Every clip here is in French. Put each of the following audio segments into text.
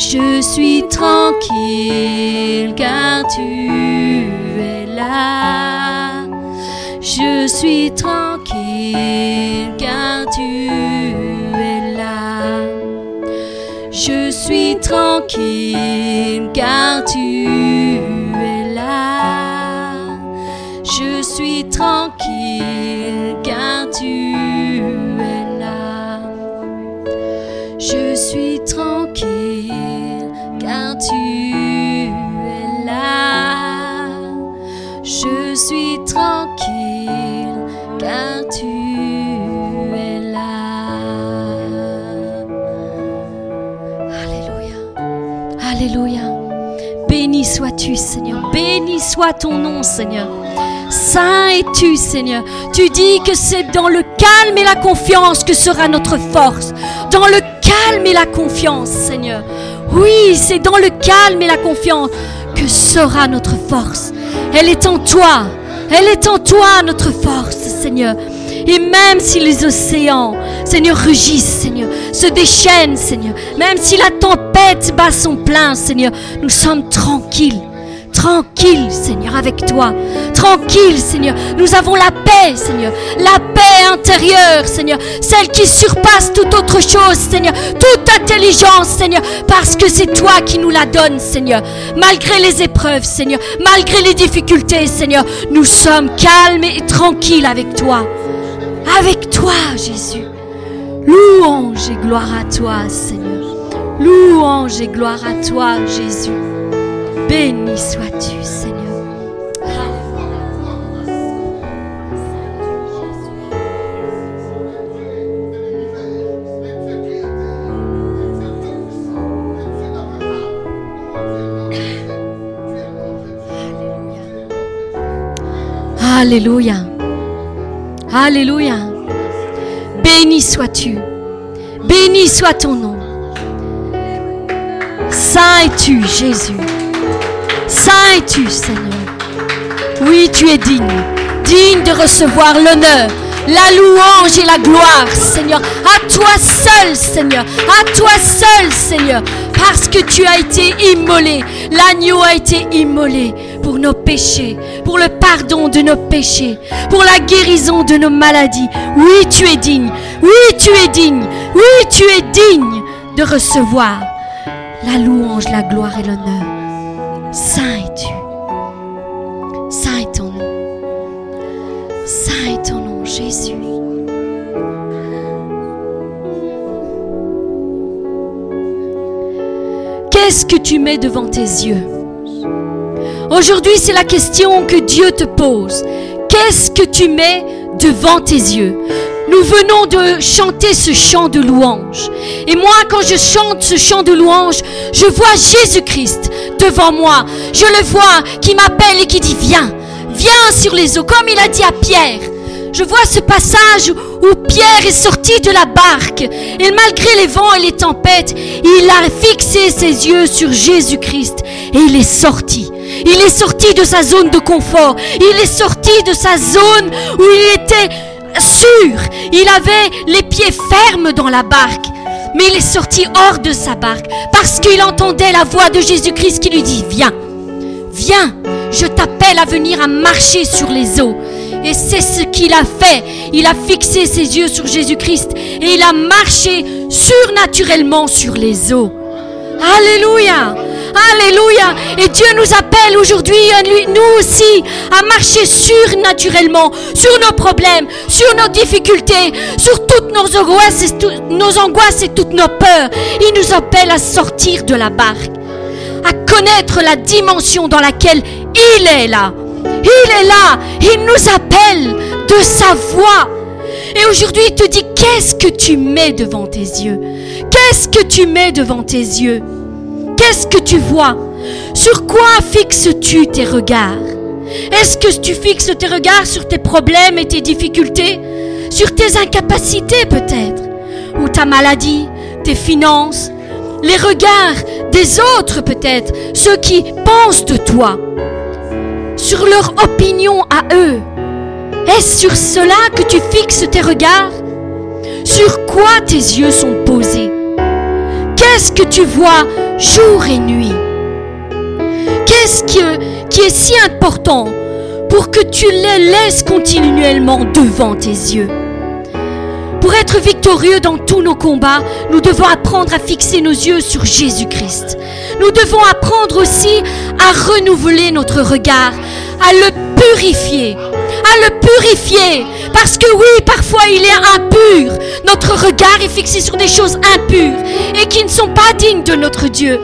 Je suis tranquille car tu es là. Je suis tranquille car tu es là. Je suis tranquille car tu es là. Je suis tranquille car tu es tranquille car tu es là. Alléluia. Alléluia. Béni sois-tu, Seigneur. Béni soit ton nom, Seigneur. Saint es-tu, Seigneur. Tu dis que c'est dans le calme et la confiance que sera notre force. Dans le calme et la confiance, Seigneur. Oui, c'est dans le calme et la confiance que sera notre force. Elle est en toi. Elle est en toi, notre force, Seigneur. Et même si les océans, Seigneur, rugissent, Seigneur, se déchaînent, Seigneur, même si la tempête bat son plein, Seigneur, nous sommes tranquilles. Tranquille, Seigneur, avec toi. Tranquille, Seigneur. Nous avons la paix, Seigneur. La paix intérieure, Seigneur. Celle qui surpasse toute autre chose, Seigneur. Toute intelligence, Seigneur. Parce que c'est toi qui nous la donnes, Seigneur. Malgré les épreuves, Seigneur. Malgré les difficultés, Seigneur. Nous sommes calmes et tranquilles avec toi. Avec toi, Jésus. Louange et gloire à toi, Seigneur. Louange et gloire à toi, Jésus. Béni sois-tu, Seigneur. Alléluia. Alléluia. Béni sois-tu. Béni soit ton nom. Saint es-tu, Jésus? Saint es-tu, Seigneur? Oui, tu es digne. Digne de recevoir l'honneur, la louange et la gloire, Seigneur. À toi seul, Seigneur. À toi seul, Seigneur. Parce que tu as été immolé. L'agneau a été immolé pour nos péchés, pour le pardon de nos péchés, pour la guérison de nos maladies. Oui, tu es digne. Oui, tu es digne. Oui, tu es digne de recevoir la louange, la gloire et l'honneur. Saint es-tu. Saint est ton nom. Saint est ton nom, Jésus. Qu'est-ce que tu mets devant tes yeux? Aujourd'hui, c'est la question que Dieu te pose. Qu'est-ce que tu mets devant tes yeux? Nous venons de chanter ce chant de louange. Et moi, quand je chante ce chant de louange, je vois Jésus-Christ devant moi. Je le vois qui m'appelle et qui dit Viens, viens sur les eaux, comme il a dit à Pierre. Je vois ce passage où Pierre est sorti de la barque et malgré les vents et les tempêtes, il a fixé ses yeux sur Jésus-Christ et il est sorti. Il est sorti de sa zone de confort. Il est sorti de sa zone où il était sûr. Il avait les pieds fermes dans la barque. Mais il est sorti hors de sa barque parce qu'il entendait la voix de Jésus-Christ qui lui dit, viens, viens, je t'appelle à venir à marcher sur les eaux. Et c'est ce qu'il a fait. Il a fixé ses yeux sur Jésus-Christ et il a marché surnaturellement sur les eaux. Alléluia. Alléluia. Et Dieu nous appelle aujourd'hui, nous aussi, à marcher surnaturellement sur nos problèmes, sur nos difficultés, sur toutes nos angoisses, et nos angoisses et toutes nos peurs. Il nous appelle à sortir de la barque, à connaître la dimension dans laquelle il est là. Il est là. Il nous appelle de sa voix. Et aujourd'hui, il te dit, qu'est-ce que tu mets devant tes yeux? Qu'est-ce que tu mets devant tes yeux? Qu'est-ce que tu vois? Sur quoi fixes-tu tes regards? Est-ce que tu fixes tes regards sur tes problèmes et tes difficultés? Sur tes incapacités peut-être? Ou ta maladie, tes finances? Les regards des autres peut-être? Ceux qui pensent de toi? Sur leur opinion à eux? Est-ce sur cela que tu fixes tes regards? Sur quoi tes yeux sont posés? Qu'est-ce que tu vois jour et nuit? Qu'est-ce qui, est si important pour que tu les laisses continuellement devant tes yeux? Pour être victorieux dans tous nos combats, nous devons apprendre à fixer nos yeux sur Jésus-Christ. Nous devons apprendre aussi à renouveler notre regard, à le purifier, à le purifier. Parce que oui, parfois il est impur. Notre regard est fixé sur des choses impures et qui ne sont pas dignes de notre Dieu.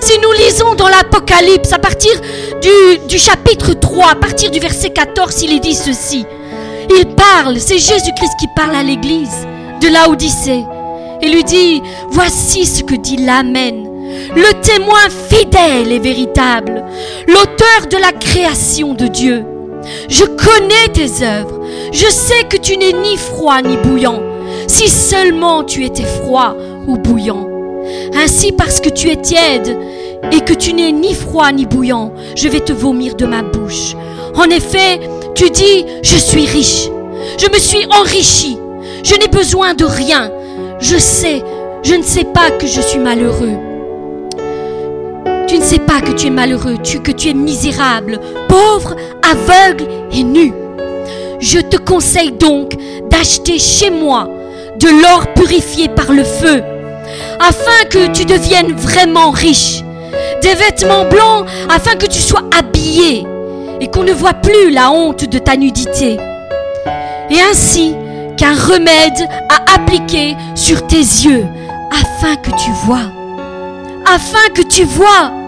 Si nous lisons dans l'Apocalypse, à partir du, chapitre 3, à partir du verset 14, il est dit ceci. Il parle, c'est Jésus-Christ qui parle à l'église de la Odyssée et lui dit, voici ce que dit l'Amen, le témoin fidèle et véritable, l'auteur de la création de Dieu. Je connais tes œuvres, je sais que tu n'es ni froid ni bouillant, si seulement tu étais froid ou bouillant. Ainsi parce que tu es tiède et que tu n'es ni froid ni bouillant, je vais te vomir de ma bouche. En effet, tu dis, je suis riche, je me suis enrichi, je n'ai besoin de rien. Je sais, je ne sais pas que je suis malheureux. Tu ne sais pas que tu es malheureux, que tu es misérable, pauvre, aveugle et nu. Je te conseille donc d'acheter chez moi de l'or purifié par le feu, afin que tu deviennes vraiment riche, des vêtements blancs, afin que tu sois habillé et qu'on ne voit plus la honte de ta nudité. Et ainsi, qu'un remède à appliquer sur tes yeux afin que tu vois. Afin que tu vois.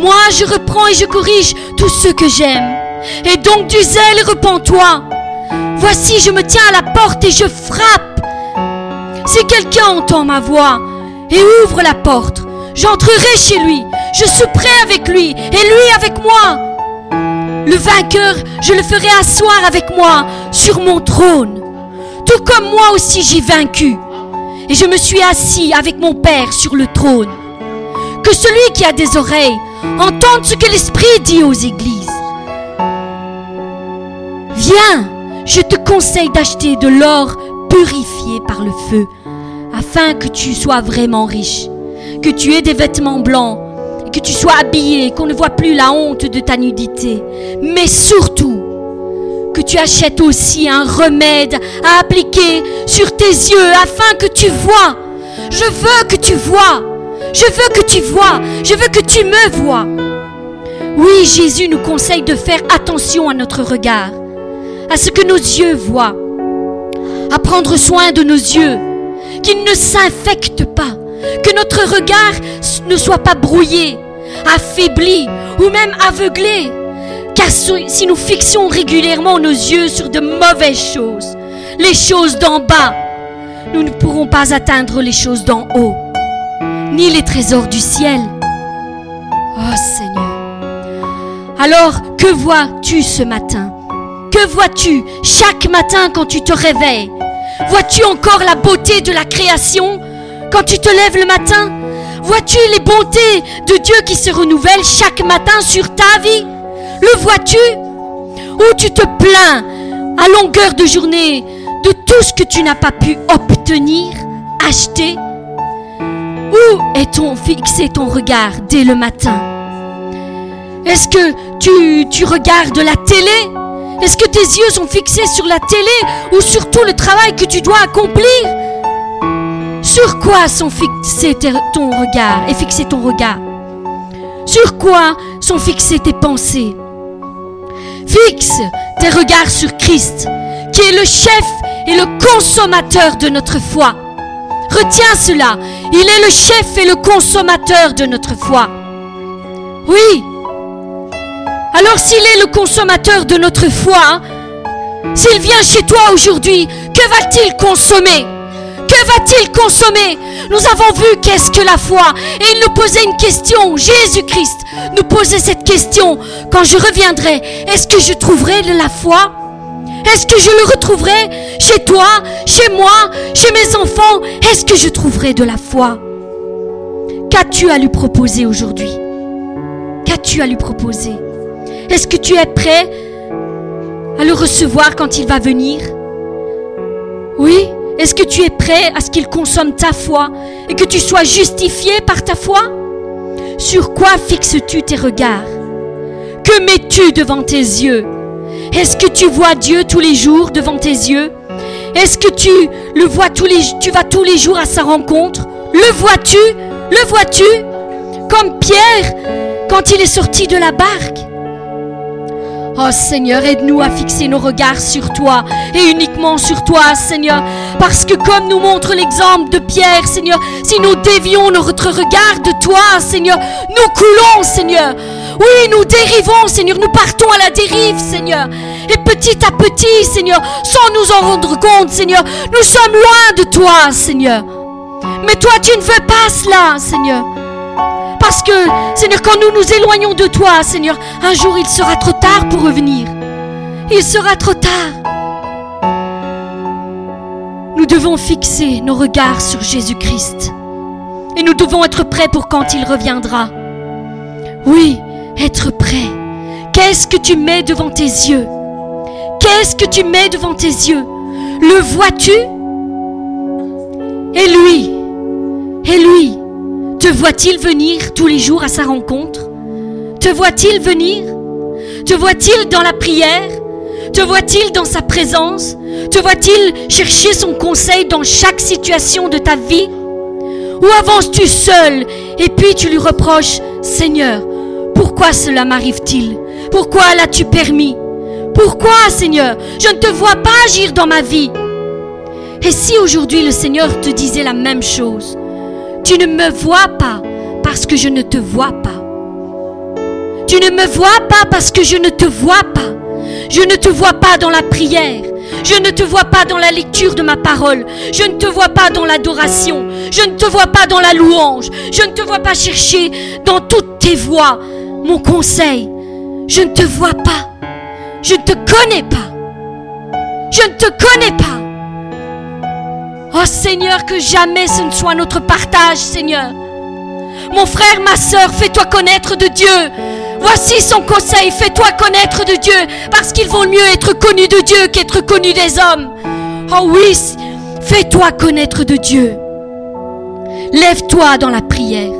Moi, je reprends et je corrige tout ce que j'aime. Et donc du zèle, repens-toi. Voici, je me tiens à la porte et je frappe. Si quelqu'un entend ma voix et ouvre la porte, j'entrerai chez lui, je souperai avec lui et lui avec moi. Le vainqueur, je le ferai asseoir avec moi sur mon trône tout comme moi aussi j'ai vaincu. Et je me suis assis avec mon Père sur le trône. Que celui qui a des oreilles entende ce que l'Esprit dit aux églises? Viens, je te conseille d'acheter de l'or purifié par le feu, afin que tu sois vraiment riche, que tu aies des vêtements blancs, que tu sois habillé, qu'on ne voit plus la honte de ta nudité. Mais surtout, que tu achètes aussi un remède à appliquer sur tes yeux afin que tu vois. Je veux que tu vois. Je veux que tu vois. Je veux que tu me vois. Oui, Jésus nous conseille de faire attention à notre regard, à ce que nos yeux voient, à prendre soin de nos yeux, qu'ils ne s'infectent pas, que notre regard ne soit pas brouillé, affaibli ou même aveuglé car si nous fixions régulièrement nos yeux sur de mauvaises choses, les choses d'en bas, nous ne pourrons pas atteindre les choses d'en haut, ni les trésors du ciel. Oh Seigneur. Alors, que vois-tu ce matin? Que vois-tu chaque matin quand tu te réveilles? Vois-tu encore la beauté de la création quand tu te lèves le matin? Vois-tu les bontés de Dieu qui se renouvellent chaque matin sur ta vie? Le vois-tu? Ou tu te plains à longueur de journée de tout ce que tu n'as pas pu obtenir, acheter Où est-on fixé ton regard dès le matin? Est-ce que tu, regardes la télé? Est-ce que tes yeux sont fixés sur la télé ou sur tout le travail que tu dois accomplir? Sur quoi sont fixés ton regard et fixé ton regard? Sur quoi sont fixées tes pensées? Fixe tes regards sur Christ, qui est le chef et le consommateur de notre foi. Retiens cela, il est le chef et le consommateur de notre foi. Oui. Alors s'il est le consommateur de notre foi, s'il vient chez toi aujourd'hui, que va-t-il consommer? Que va-t-il consommer? Nous avons vu qu'est-ce que la foi. Et il nous posait une question. Jésus-Christ nous posait cette question. Quand je reviendrai, est-ce que je trouverai de la foi? Est-ce que je le retrouverai chez toi, chez moi, chez mes enfants? Est-ce que je trouverai de la foi? Qu'as-tu à lui proposer aujourd'hui? Qu'as-tu à lui proposer? Est-ce que tu es prêt à le recevoir quand il va venir? Oui? Est-ce que tu es prêt à ce qu'il consomme ta foi et que tu sois justifié par ta foi? Sur quoi fixes-tu tes regards? Que mets-tu devant tes yeux? Est-ce que tu vois Dieu tous les jours devant tes yeux? Est-ce que tu le vois tous les tu vas tous les jours à sa rencontre? Le vois-tu? Le vois-tu? Comme Pierre quand il est sorti de la barque? Oh Seigneur, aide-nous à fixer nos regards sur toi et uniquement sur toi, Seigneur. Parce que comme nous montre l'exemple de Pierre, Seigneur, si nous dévions notre regard de toi, Seigneur, nous coulons, Seigneur. Oui, nous dérivons, Seigneur, nous partons à la dérive, Seigneur. Et petit à petit, Seigneur, sans nous en rendre compte, Seigneur, nous sommes loin de toi, Seigneur. Mais toi, tu ne veux pas cela, Seigneur. Parce que, Seigneur, quand nous nous éloignons de toi, Seigneur, un jour il sera trop tard pour revenir. Il sera trop tard. Nous devons fixer nos regards sur Jésus-Christ. Et nous devons être prêts pour quand il reviendra. Oui, être prêt. Qu'est-ce que tu mets devant tes yeux? Qu'est-ce que tu mets devant tes yeux? Le vois-tu? Et lui? Et lui? Te voit-il venir tous les jours à sa rencontre? Te voit-il venir? Te voit-il dans la prière? Te voit-il dans sa présence? Te voit-il chercher son conseil dans chaque situation de ta vie? Ou avances-tu seul et puis tu lui reproches, Seigneur, pourquoi cela m'arrive-t-il? Pourquoi l'as-tu permis? Pourquoi, Seigneur, je ne te vois pas agir dans ma vie? Et si aujourd'hui le Seigneur te disait la même chose tu ne me vois pas parce que je ne te vois pas. Tu ne me vois pas parce que je ne te vois pas. Je ne te vois pas dans la prière. Je ne te vois pas dans la lecture de ma parole. Je ne te vois pas dans l'adoration. Je ne te vois pas dans la louange. Je ne te vois pas chercher dans toutes tes voies mon conseil. Je ne te vois pas. Je ne te connais pas. Je ne te connais pas. Oh Seigneur, que jamais ce ne soit notre partage, Seigneur. Mon frère, ma soeur, fais-toi connaître de Dieu. Voici son conseil, fais-toi connaître de Dieu, parce qu'il vaut mieux être connu de Dieu qu'être connu des hommes. Oh oui, fais-toi connaître de Dieu. Lève-toi dans la prière.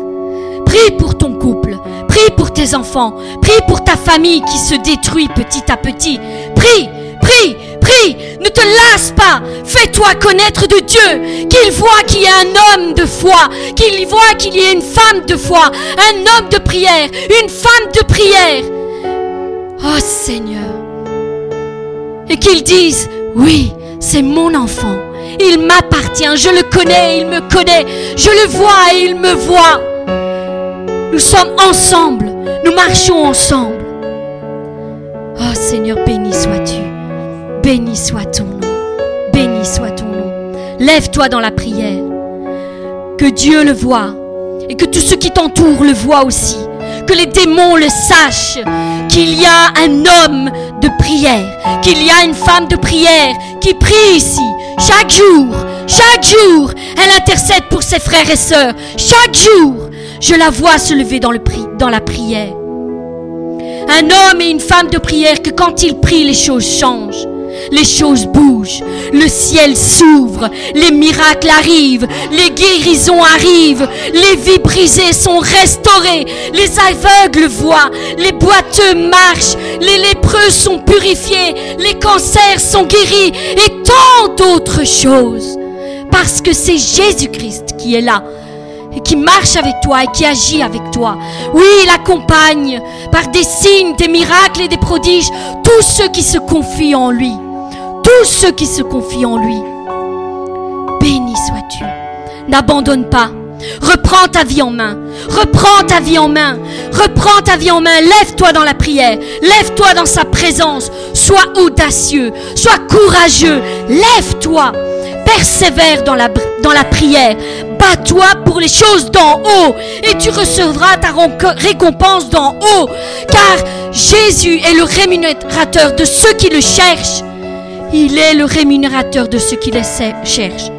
Prie pour ton couple. Prie pour tes enfants. Prie pour ta famille qui se détruit petit à petit. Prie, prie, Prie, ne te lasse pas. Fais-toi connaître de Dieu. Qu'il voit qu'il y a un homme de foi. Qu'il voit qu'il y a une femme de foi. Un homme de prière. Une femme de prière. Oh Seigneur. Et qu'il dise, oui, c'est mon enfant. Il m'appartient. Je le connais. Il me connaît. Je le vois et il me voit. Nous sommes ensemble. Nous marchons ensemble. Oh Seigneur, béni sois-tu. Béni soit ton nom. Béni soit ton nom. Lève-toi dans la prière. Que Dieu le voit et que tous ceux qui t'entourent le voient aussi. Que les démons le sachent. Qu'il y a un homme de prière. Qu'il y a une femme de prière qui prie ici. Chaque jour. Chaque jour. Elle intercède pour ses frères et sœurs. Chaque jour. Je la vois se lever dans, le dans la prière. Un homme et une femme de prière que quand ils prient, les choses changent. Les choses bougent, le ciel s'ouvre, les miracles arrivent, les guérisons arrivent, les vies brisées sont restaurées, les aveugles voient, les boiteux marchent, les lépreux sont purifiés, les cancers sont guéris. Et tant d'autres choses. Parce que c'est Jésus-Christ qui est là et qui marche avec toi et qui agit avec toi. Oui, il accompagne par des signes, des miracles et des prodiges tous ceux qui se confient en lui tous ceux qui se confient en lui. Béni sois-tu. N'abandonne pas. Reprends ta vie en main. Reprends ta vie en main. Reprends ta vie en main. Lève-toi dans la prière. Lève-toi dans sa présence. Sois audacieux. Sois courageux. Lève-toi. Persévère dans la, prière. Bats-toi pour les choses d'en haut et tu recevras ta récompense d'en haut. Car Jésus est le rémunérateur de ceux qui le cherchent. Il est le rémunérateur de ceux qui les cherchent.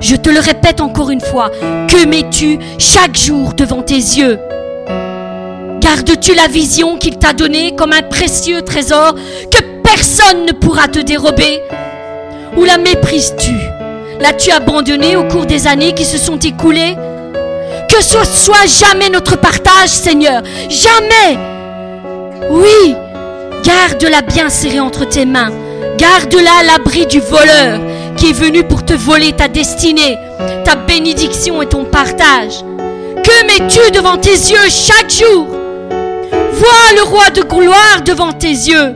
Je te le répète encore une fois, que mets-tu chaque jour devant tes yeux? Gardes-tu la vision qu'il t'a donnée comme un précieux trésor que personne ne pourra te dérober? Ou la méprises-tu? L'as-tu abandonné au cours des années qui se sont écoulées? Que ce soit jamais notre partage, Seigneur. Jamais. Oui, garde-la bien serrée entre tes mains. Garde-la à l'abri du voleur qui est venu pour te voler ta destinée, ta bénédiction et ton partage. Que mets-tu devant tes yeux chaque jour? Vois le roi de gloire devant tes yeux.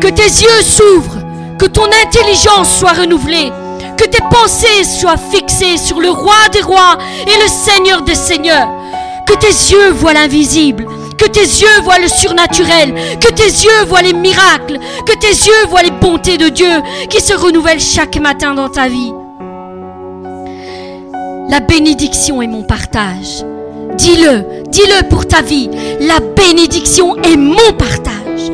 Que tes yeux s'ouvrent, que ton intelligence soit renouvelée, que tes pensées soient fixées sur le roi des rois et le seigneur des seigneurs. Que tes yeux voient l'invisible, que tes yeux voient le surnaturel, que tes yeux voient les miracles, que tes yeux voient les bontés de Dieu qui se renouvellent chaque matin dans ta vie. La bénédiction est mon partage. Dis-le, dis-le pour ta vie. La bénédiction est mon partage.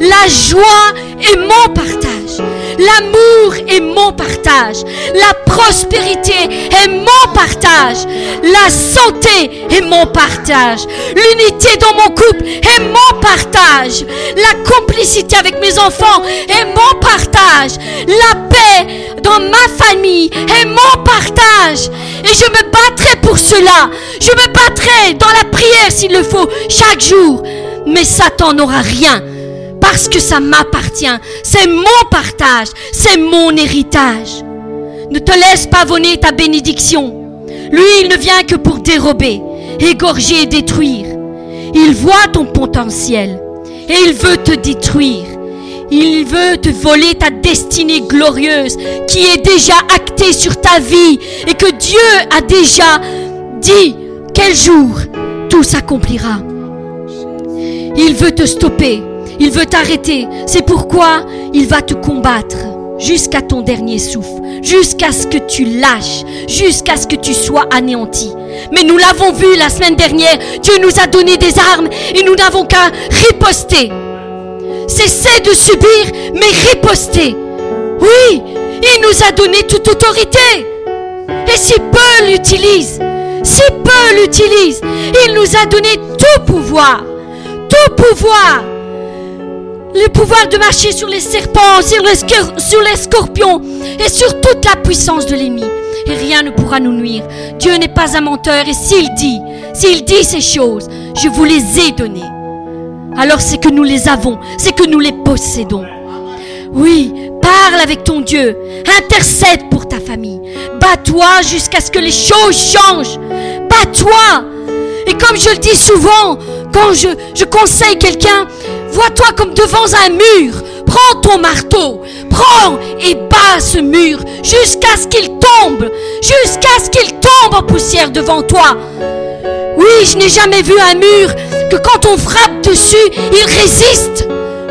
La joie est mon partage. L'amour est mon partage. La prospérité est mon partage. La santé est mon partage. L'unité dans mon couple est mon partage. La complicité avec mes enfants est mon partage. La paix dans ma famille est mon partage. Et je me battrai pour cela. Je me battrai dans la prière s'il le faut chaque jour. Mais Satan n'aura rien parce que ça m'appartient. C'est mon partage, c'est mon héritage. Ne te laisse pas voler ta bénédiction. Lui, il ne vient que pour dérober, égorger et détruire. Il voit ton potentiel et il veut te détruire. Il veut te voler ta destinée glorieuse qui est déjà actée sur ta vie et que Dieu a déjà dit quel jour tout s'accomplira. Il veut te stopper il veut t'arrêter. C'est pourquoi il va te combattre jusqu'à ton dernier souffle, jusqu'à ce que tu lâches, jusqu'à ce que tu sois anéanti. Mais nous l'avons vu la semaine dernière, Dieu nous a donné des armes et nous n'avons qu'à riposter. Cessez de subir, mais riposter. Oui, il nous a donné toute autorité. Et si peu l'utilise, si peu l'utilise, il nous a donné tout pouvoir. Tout pouvoir le pouvoir de marcher sur les serpents, sur les, scorpions et sur toute la puissance de l'ennemi. Et rien ne pourra nous nuire. Dieu n'est pas un menteur et s'il dit, s'il dit ces choses, je vous les ai données. Alors c'est que nous les avons, c'est que nous les possédons. Oui, parle avec ton Dieu, intercède pour ta famille. Bats-toi jusqu'à ce que les choses changent. Bats-toi. Et comme je le dis souvent, quand je, conseille quelqu'un, Vois-toi comme devant un mur. Prends ton marteau, prends et bats ce mur jusqu'à ce qu'il tombe, jusqu'à ce qu'il tombe en poussière devant toi. Oui, je n'ai jamais vu un mur que quand on frappe dessus, il résiste.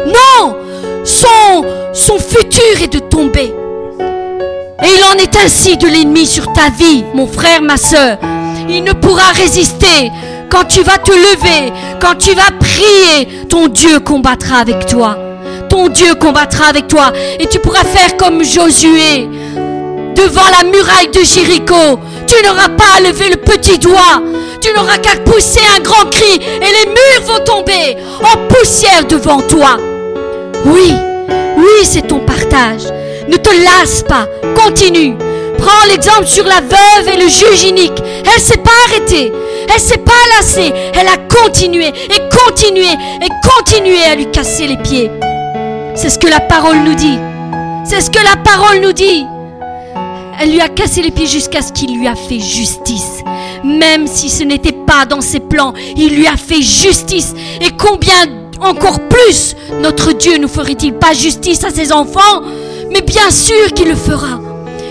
Non, son futur est de tomber. Et il en est ainsi de l'ennemi sur ta vie, mon frère, ma soeur. Il ne pourra résister quand tu vas te lever, quand tu vas prier, ton Dieu combattra avec toi. Ton Dieu combattra avec toi. Et tu pourras faire comme Josué. Devant la muraille de Jéricho, tu n'auras pas à lever le petit doigt. Tu n'auras qu'à pousser un grand cri et les murs vont tomber en poussière devant toi. Oui, oui, c'est ton partage. Ne te lasse pas. Continue. Prends l'exemple sur la veuve et le juge inique. Elle s'est pas arrêtée. Elle s'est pas lassée. Elle a continué et continué et continué à lui casser les pieds. C'est ce que la parole nous dit. C'est ce que la parole nous dit. Elle lui a cassé les pieds jusqu'à ce qu'il lui a fait justice. Même si ce n'était pas dans ses plans, il lui a fait justice. Et combien encore plus notre Dieu ne ferait-il pas justice à ses enfants? Mais bien sûr qu'il le fera.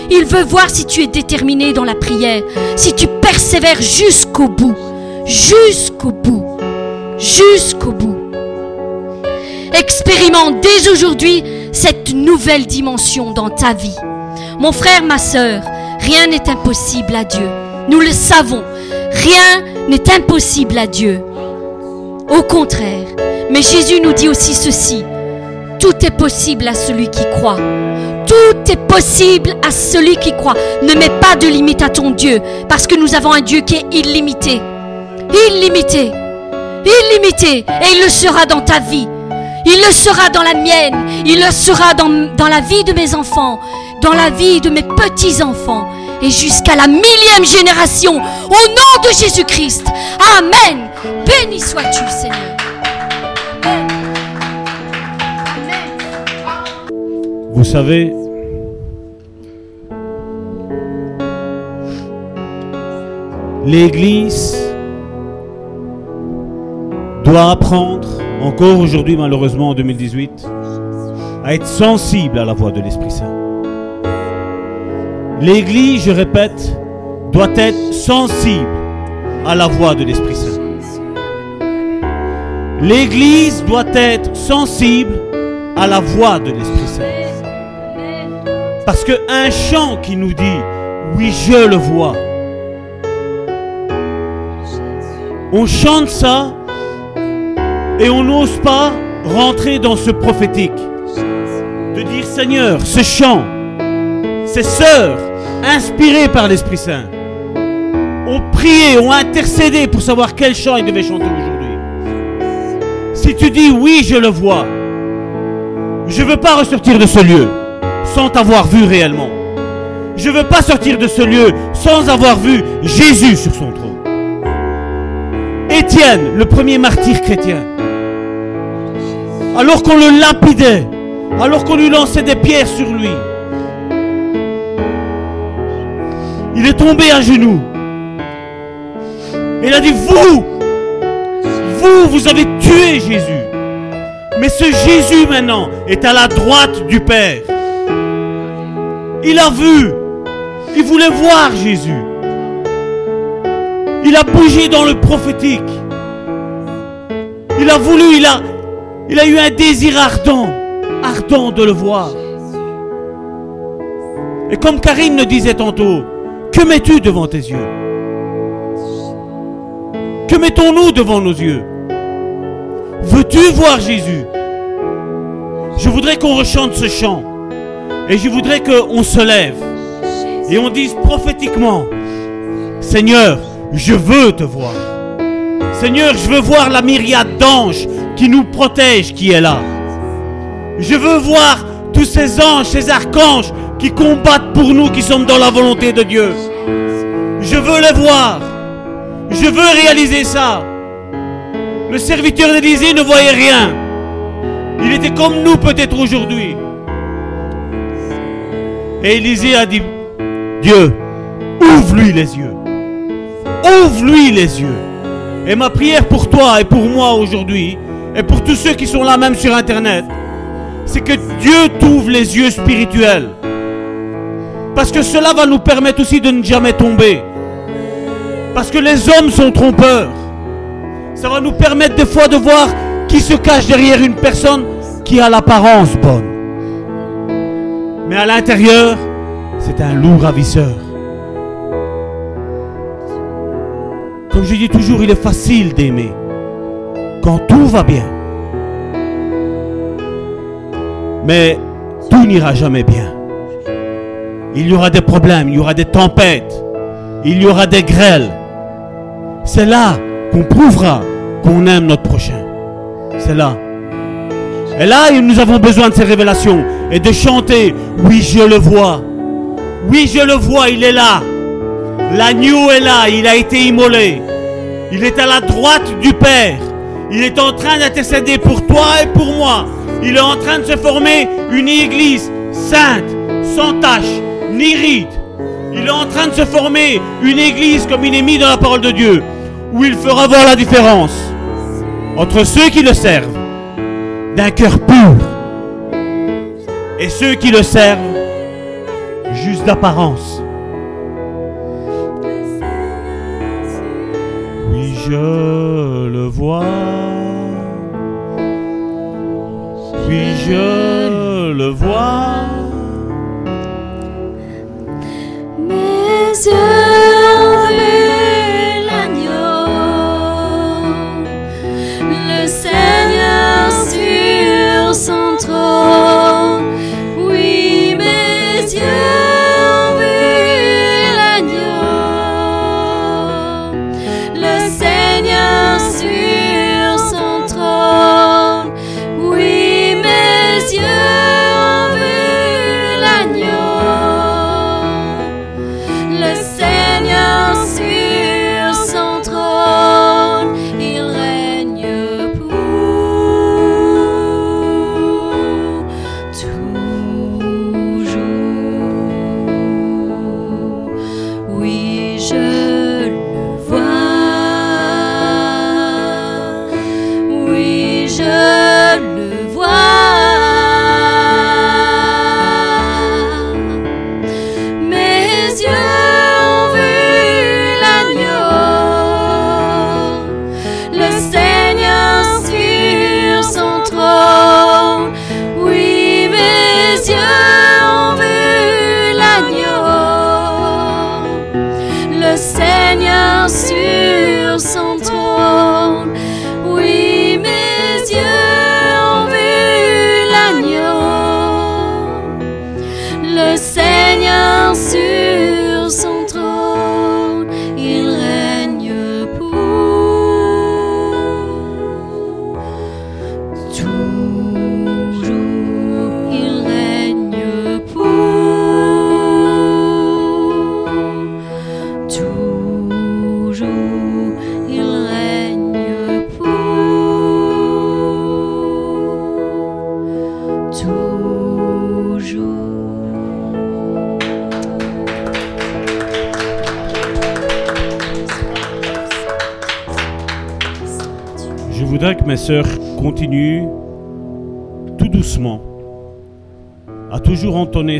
Il veut voir si tu es déterminé dans la prière, si tu persévères jusqu'au bout, jusqu'au bout, jusqu'au bout. Expérimente dès aujourd'hui cette nouvelle dimension dans ta vie. Mon frère, ma soeur, rien n'est impossible à Dieu. Nous le savons. Rien n'est impossible à Dieu. Au contraire. Mais Jésus nous dit aussi ceci. Tout est possible à celui qui croit. Tout est possible à celui qui croit. Ne mets pas de limite à ton Dieu, parce que nous avons un Dieu qui est illimité. Illimité. Illimité. Et il le sera dans ta vie. Il le sera dans la mienne. Il le sera dans, dans la vie de mes enfants. dans la vie de mes petits-enfants et jusqu'à la millième génération. Au nom de Jésus-Christ. Amen. Béni sois-tu, Seigneur. Vous savez, l'Église doit apprendre, encore aujourd'hui malheureusement en 2018, à être sensible à la voix de l'Esprit Saint. L'Église, je répète, doit être sensible à la voix de l'Esprit Saint. L'Église doit être sensible à la voix de l'Esprit Saint. Parce qu'un chant qui nous dit, oui, je le vois, on chante ça et on n'ose pas rentrer dans ce prophétique. De dire, Seigneur, ce chant, ces sœurs, inspirées par l'Esprit Saint, ont prié, ont intercédé pour savoir quel chant ils devaient chanter aujourd'hui. Si tu dis, oui, je le vois, je ne veux pas ressortir de ce lieu sans t'avoir vu réellement. Je ne veux pas sortir de ce lieu sans avoir vu Jésus sur son trône. Étienne, le premier martyr chrétien, alors qu'on le lapidait, alors qu'on lui lançait des pierres sur lui, il est tombé à genoux. Il a dit, vous, vous, vous avez tué Jésus. Mais ce Jésus maintenant est à la droite du Père. Il a vu. Il voulait voir Jésus. Il a bougé dans le prophétique. Il a voulu, il a, eu un désir ardent, ardent de le voir. Et comme Karine le disait tantôt, que mets-tu devant tes yeux? Que mettons-nous devant nos yeux? Veux-tu voir Jésus? Je voudrais qu'on rechante ce chant. Et je voudrais qu'on se lève et on dise prophétiquement, Seigneur, je veux te voir. Seigneur, je veux voir la myriade d'anges qui nous protègent, qui est là. Je veux voir tous ces anges, ces archanges qui combattent pour nous, qui sommes dans la volonté de Dieu. Je veux les voir. Je veux réaliser ça. Le serviteur d'Élysée ne voyait rien. Il était comme nous peut-être aujourd'hui. Et Élisée a dit, Dieu, ouvre-lui les yeux. Ouvre-lui les yeux. Et ma prière pour toi et pour moi aujourd'hui, et pour tous ceux qui sont là même sur Internet, c'est que Dieu t'ouvre les yeux spirituels. Parce que cela va nous permettre aussi de ne jamais tomber. Parce que les hommes sont trompeurs. Ça va nous permettre des fois de voir qui se cache derrière une personne qui a l'apparence bonne. Mais à l'intérieur, c'est un loup ravisseur. Comme je dis toujours, il est facile d'aimer quand tout va bien. Mais tout n'ira jamais bien. Il y aura des problèmes, il y aura des tempêtes, il y aura des grêles. C'est là qu'on prouvera qu'on aime notre prochain. C'est là. Et là, nous avons besoin de ces révélations et de chanter, oui, je le vois. Oui, je le vois, il est là. L'agneau est là, il a été immolé. Il est à la droite du Père. Il est en train d'intercéder pour toi et pour moi. Il est en train de se former une église sainte, sans tache, ni ride. Il est en train de se former une église comme il est mis dans la parole de Dieu, où il fera voir la différence entre ceux qui le servent d'un cœur pur et ceux qui le servent juste d'apparence. Oui, je le vois. Oui, je le vois. Mes yeux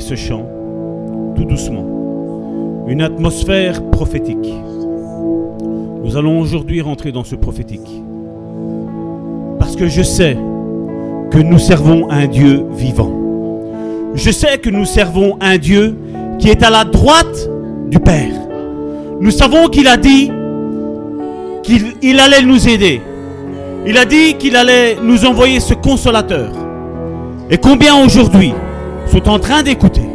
ce chant, tout doucement. Une atmosphère prophétique. Nous allons aujourd'hui rentrer dans ce prophétique. Parce que je sais que nous servons un Dieu vivant. Je sais que nous servons un Dieu qui est à la droite du Père. Nous savons qu'il a dit qu'il il allait nous aider. Il a dit qu'il allait nous envoyer ce consolateur. Et combien aujourd'hui sont en train d'écouter,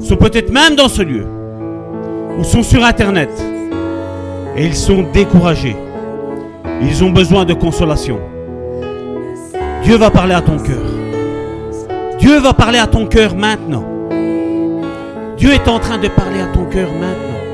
sont peut-être même dans ce lieu, ou sont sur Internet, et ils sont découragés. Ils ont besoin de consolation. Dieu va parler à ton cœur. Dieu va parler à ton cœur maintenant. Dieu est en train de parler à ton cœur maintenant.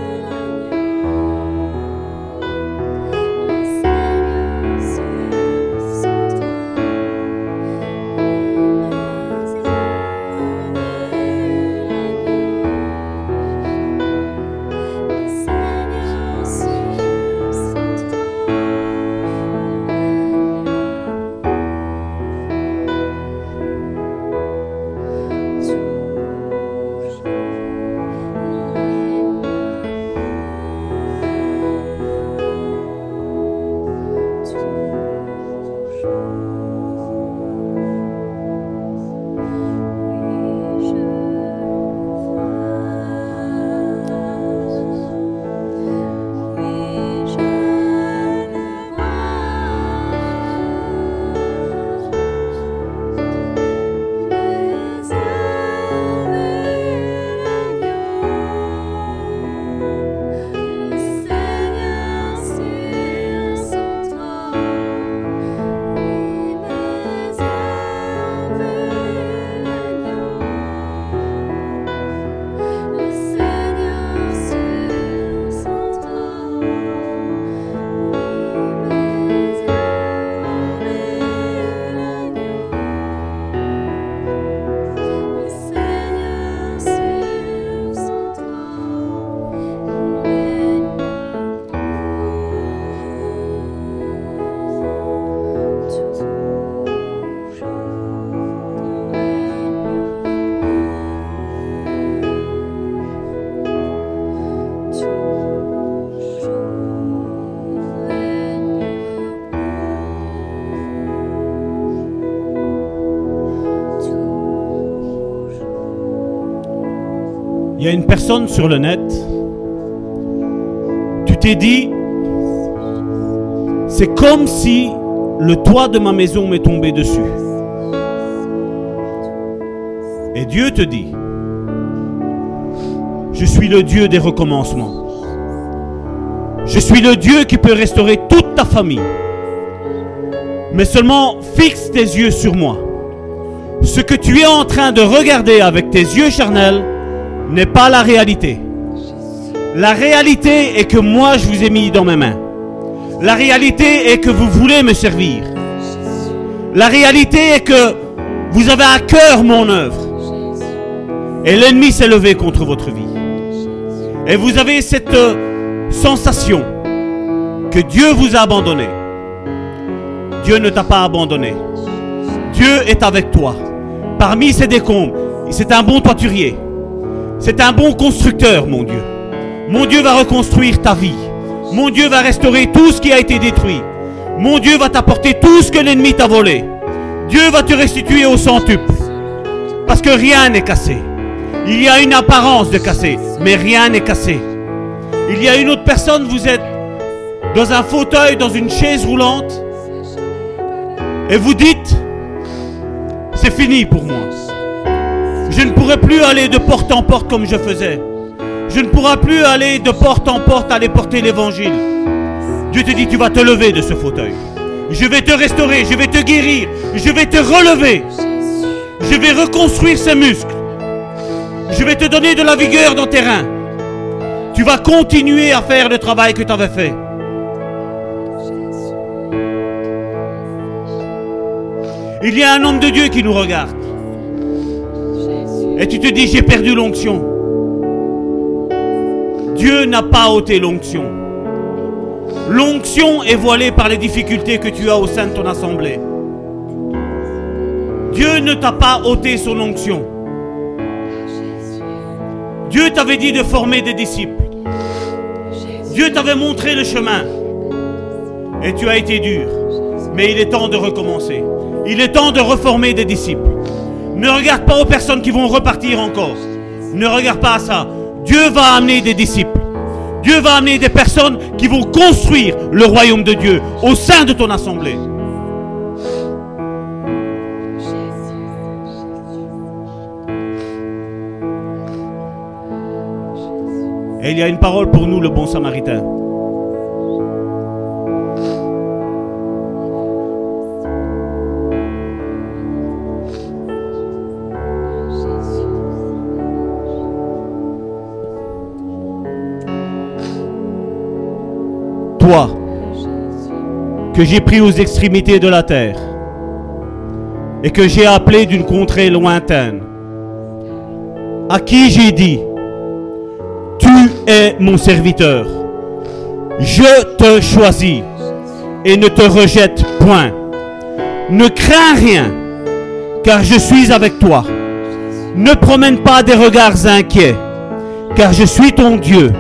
A une personne sur le net, tu t'es dit, c'est comme si le toit de ma maison m'est tombé dessus. Et Dieu te dit, je suis le Dieu des recommencements. Je suis le Dieu qui peut restaurer toute ta famille. Mais seulement fixe tes yeux sur moi. Ce que tu es en train de regarder avec tes yeux charnels n'est pas la réalité. La réalité est que moi je vous ai mis dans mes mains. La réalité est que vous voulez me servir. La réalité est que vous avez à cœur mon œuvre. Et l'ennemi s'est levé contre votre vie. Et vous avez cette euh, sensation que Dieu vous a abandonné. Dieu ne t'a pas abandonné. Dieu est avec toi. Parmi ces décombres, c'est un bon toiturier. C'est un bon constructeur, mon Dieu. Mon Dieu va reconstruire ta vie. Mon Dieu va restaurer tout ce qui a été détruit. Mon Dieu va t'apporter tout ce que l'ennemi t'a volé. Dieu va te restituer au centuple. Parce que rien n'est cassé. Il y a une apparence de cassé, mais rien n'est cassé. Il y a une autre personne, vous êtes dans un fauteuil, dans une chaise roulante, et vous dites, c'est fini pour moi. Je ne pourrai plus aller de porte en porte comme je faisais. Je ne pourrai plus aller de porte en porte aller porter l'évangile. Dieu te dit, tu vas te lever de ce fauteuil. Je vais te restaurer, je vais te guérir, je vais te relever. Je vais reconstruire ces muscles. Je vais te donner de la vigueur dans tes reins. Tu vas continuer à faire le travail que tu avais fait. Il y a un homme de Dieu qui nous regarde. Et tu te dis, j'ai perdu l'onction. Dieu n'a pas ôté l'onction. L'onction est voilée par les difficultés que tu as au sein de ton assemblée. Dieu ne t'a pas ôté son onction. Dieu t'avait dit de former des disciples. Dieu t'avait montré le chemin. Et tu as été dur. Mais il est temps de recommencer. Il est temps de reformer des disciples. Ne regarde pas aux personnes qui vont repartir encore. Ne regarde pas à ça. Dieu va amener des disciples. Dieu va amener des personnes qui vont construire le royaume de Dieu au sein de ton assemblée. Et il y a une parole pour nous, le bon samaritain. Que j'ai pris aux extrémités de la terre et que j'ai appelé d'une contrée lointaine, à qui j'ai dit, tu es mon serviteur, je te choisis et ne te rejette point. Ne crains rien, car je suis avec toi. Ne promène pas des regards inquiets, car je suis ton Dieu.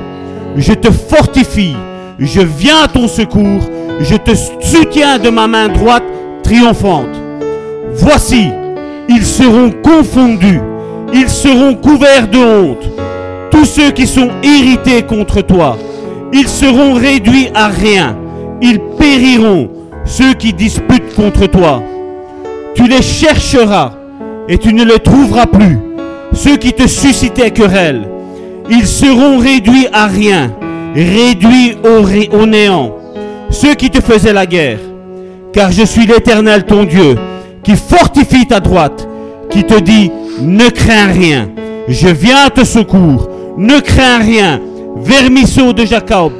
Je te fortifie, je viens à ton secours, je te soutiens de ma main droite triomphante. Voici, ils seront confondus, ils seront couverts de honte. Tous ceux qui sont irrités contre toi, ils seront réduits à rien. Ils périront, ceux qui disputent contre toi. Tu les chercheras et tu ne les trouveras plus. Ceux qui te suscitaient querelle, ils seront réduits à rien, réduits au, au néant. Ceux qui te faisaient la guerre, car je suis l'Éternel ton Dieu, qui fortifie ta droite, qui te dit, ne crains rien, je viens à te secours, ne crains rien, vermisseau de Jacob,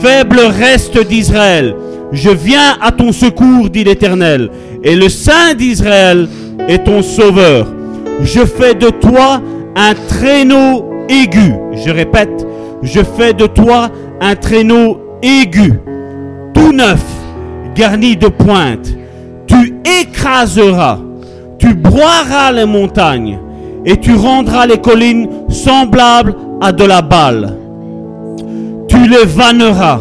faible reste d'Israël, je viens à ton secours, dit l'Éternel, et le Saint d'Israël est ton sauveur. Je fais de toi un traîneau aigu. Je répète, je fais de toi un traîneau aigu, tout neuf, garni de pointes. Tu écraseras, tu broieras les montagnes, et tu rendras les collines semblables à de la balle. Tu les vanneras,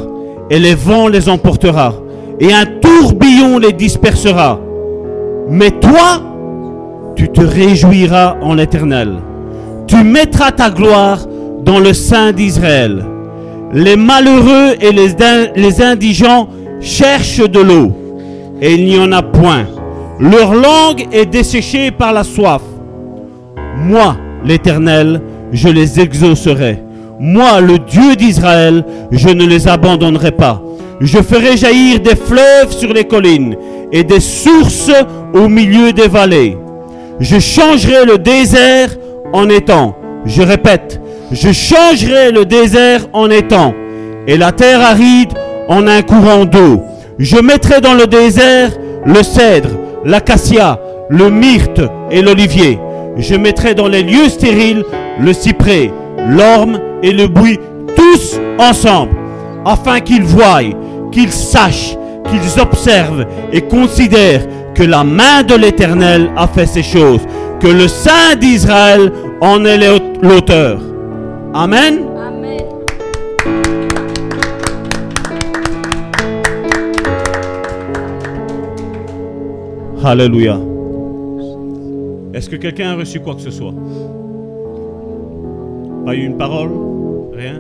et les vents les emportera, et un tourbillon les dispersera. Mais toi, tu te réjouiras en l'Éternel. Tu mettras ta gloire dans le sein d'Israël. Les malheureux et les, indigents cherchent de l'eau, et il n'y en a point. Leur langue est desséchée par la soif. Moi, l'Éternel, je les exaucerai. Moi, le Dieu d'Israël, je ne les abandonnerai pas. Je ferai jaillir des fleuves sur les collines et des sources au milieu des vallées. Je changerai le désert en étang. Je répète, je changerai le désert en étang et la terre aride en un courant d'eau. Je mettrai dans le désert le cèdre, l'acacia, le myrte et l'olivier. Je mettrai dans les lieux stériles le cyprès, l'orme et le buis, tous ensemble, afin qu'ils voient, qu'ils sachent, qu'ils observent et considèrent que la main de l'Éternel a fait ces choses, que le Saint d'Israël en est l'auteur. Amen. Amen. Alléluia. Est-ce que quelqu'un a reçu quoi que ce soit? Pas eu une parole? Rien?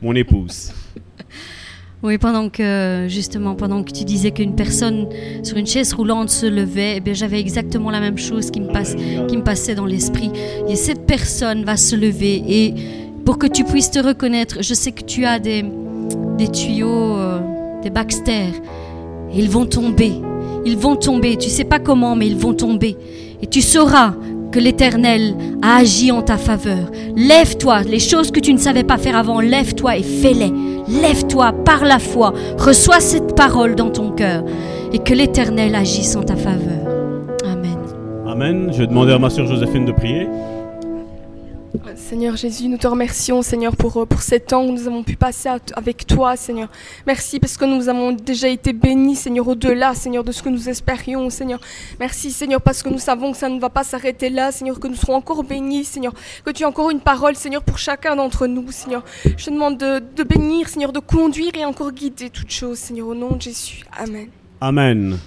Mon épouse. Oui, pendant que justement, pendant que tu disais qu'une personne sur une chaise roulante se levait, eh j'avais exactement la même chose qui me, passe, qui me passait dans l'esprit. Et cette personne va se lever et pour que tu puisses te reconnaître, je sais que tu as des, tuyaux, euh, des Baxter. Et ils vont tomber. Ils vont tomber. Tu sais pas comment, mais ils vont tomber. Et tu sauras que l'Éternel a agi en ta faveur. Lève-toi, les choses que tu ne savais pas faire avant, lève-toi et fais-les. Lève-toi par la foi, reçois cette parole dans ton cœur et que l'Éternel agisse en ta faveur. Amen. Amen. Je vais demander à ma soeur Joséphine de prier. Seigneur Jésus, nous te remercions, Seigneur, pour, euh, pour ces temps où nous avons pu passer avec toi, Seigneur. Merci parce que nous avons déjà été bénis, Seigneur, au-delà, Seigneur, de ce que nous espérions, Seigneur. Merci, Seigneur, parce que nous savons que ça ne va pas s'arrêter là, Seigneur, que nous serons encore bénis, Seigneur, que tu as encore une parole, Seigneur, pour chacun d'entre nous, Seigneur. Je demande de, de bénir, Seigneur, de conduire et encore guider toutes choses, Seigneur, au nom de Jésus. Amen. Amen.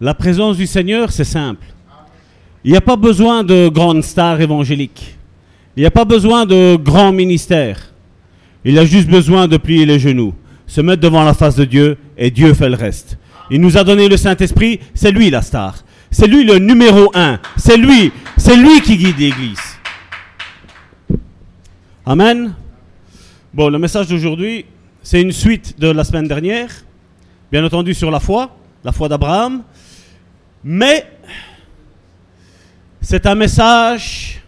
La présence du Seigneur, c'est simple. Il n'y a pas besoin de grandes stars évangéliques. Il n'y a pas besoin de grands ministères. Il a juste besoin de plier les genoux, se mettre devant la face de Dieu et Dieu fait le reste. Il nous a donné le Saint-Esprit, c'est lui la star. C'est lui le numéro un. C'est lui, c'est lui qui guide l'Église. Amen. Bon, le message d'aujourd'hui, c'est une suite de la semaine dernière bien entendu sur la foi, la foi d'Abraham, mais c'est un message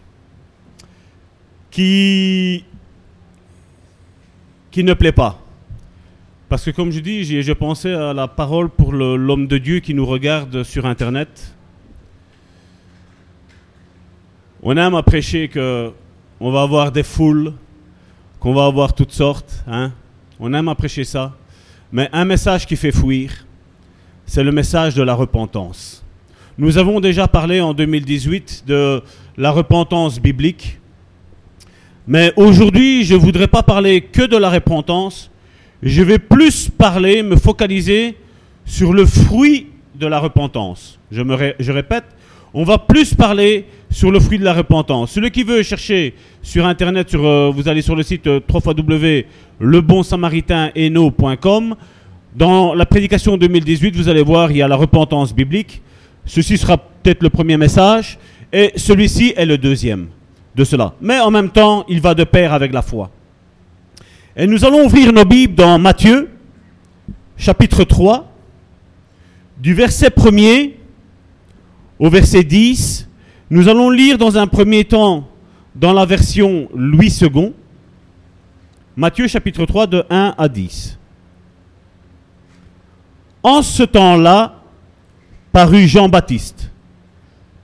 qui, ne plaît pas. Parce que comme je dis, je pensais à la parole pour l'homme de Dieu qui nous regarde sur Internet. On aime à prêcher que on va avoir des foules, qu'on va avoir toutes sortes. Hein? On aime à prêcher ça. Mais un message qui fait fuir, c'est le message de la repentance. Nous avons déjà parlé en 2018 de la repentance biblique. Mais aujourd'hui, je ne voudrais pas parler que de la repentance. Je vais plus parler, me focaliser sur le fruit de la repentance. Je, répète, on va plus parler sur le fruit de la repentance. Celui qui veut chercher sur Internet, sur, euh, vous allez sur le site euh, www.lebonsamaritaineno.com. Dans la prédication 2018, vous allez voir, il y a la repentance biblique. Ceci sera peut-être le premier message. Et celui-ci est le deuxième de cela. Mais en même temps, il va de pair avec la foi. Et nous allons ouvrir nos Bibles dans Matthieu, chapitre 3, du verset 1er au verset 10. Nous allons lire dans un premier temps dans la version Louis II, Matthieu chapitre 3 de 1 à 10. En ce temps-là, parut Jean-Baptiste,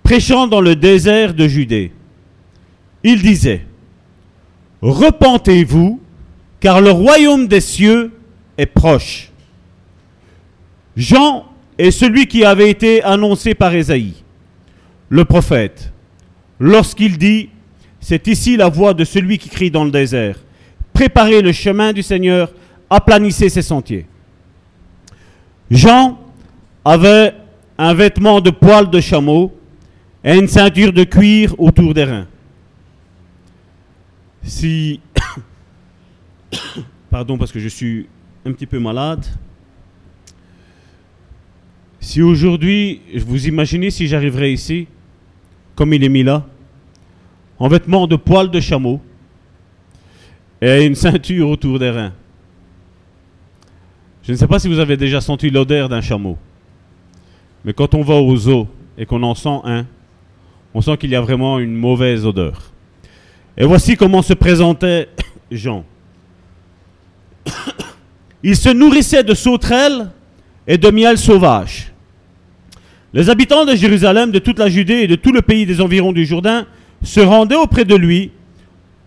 prêchant dans le désert de Judée. Il disait, Repentez-vous, car le royaume des cieux est proche. Jean est celui qui avait été annoncé par Ésaïe, le prophète, lorsqu'il dit, C'est ici la voix de celui qui crie dans le désert, Préparez le chemin du Seigneur, aplanissez ses sentiers. Jean avait un vêtement de poil de chameau et une ceinture de cuir autour des reins. Si. Pardon, parce que je suis un petit peu malade. Si aujourd'hui, vous imaginez si j'arriverais ici, comme il est mis là, en vêtements de poil de chameau et une ceinture autour des reins. Je ne sais pas si vous avez déjà senti l'odeur d'un chameau. Mais quand on va au zoo et qu'on en sent un, on sent qu'il y a vraiment une mauvaise odeur. Et voici comment se présentait Jean. Il se nourrissait de sauterelles et de miel sauvage. Les habitants de Jérusalem, de toute la Judée et de tout le pays des environs du Jourdain se rendaient auprès de lui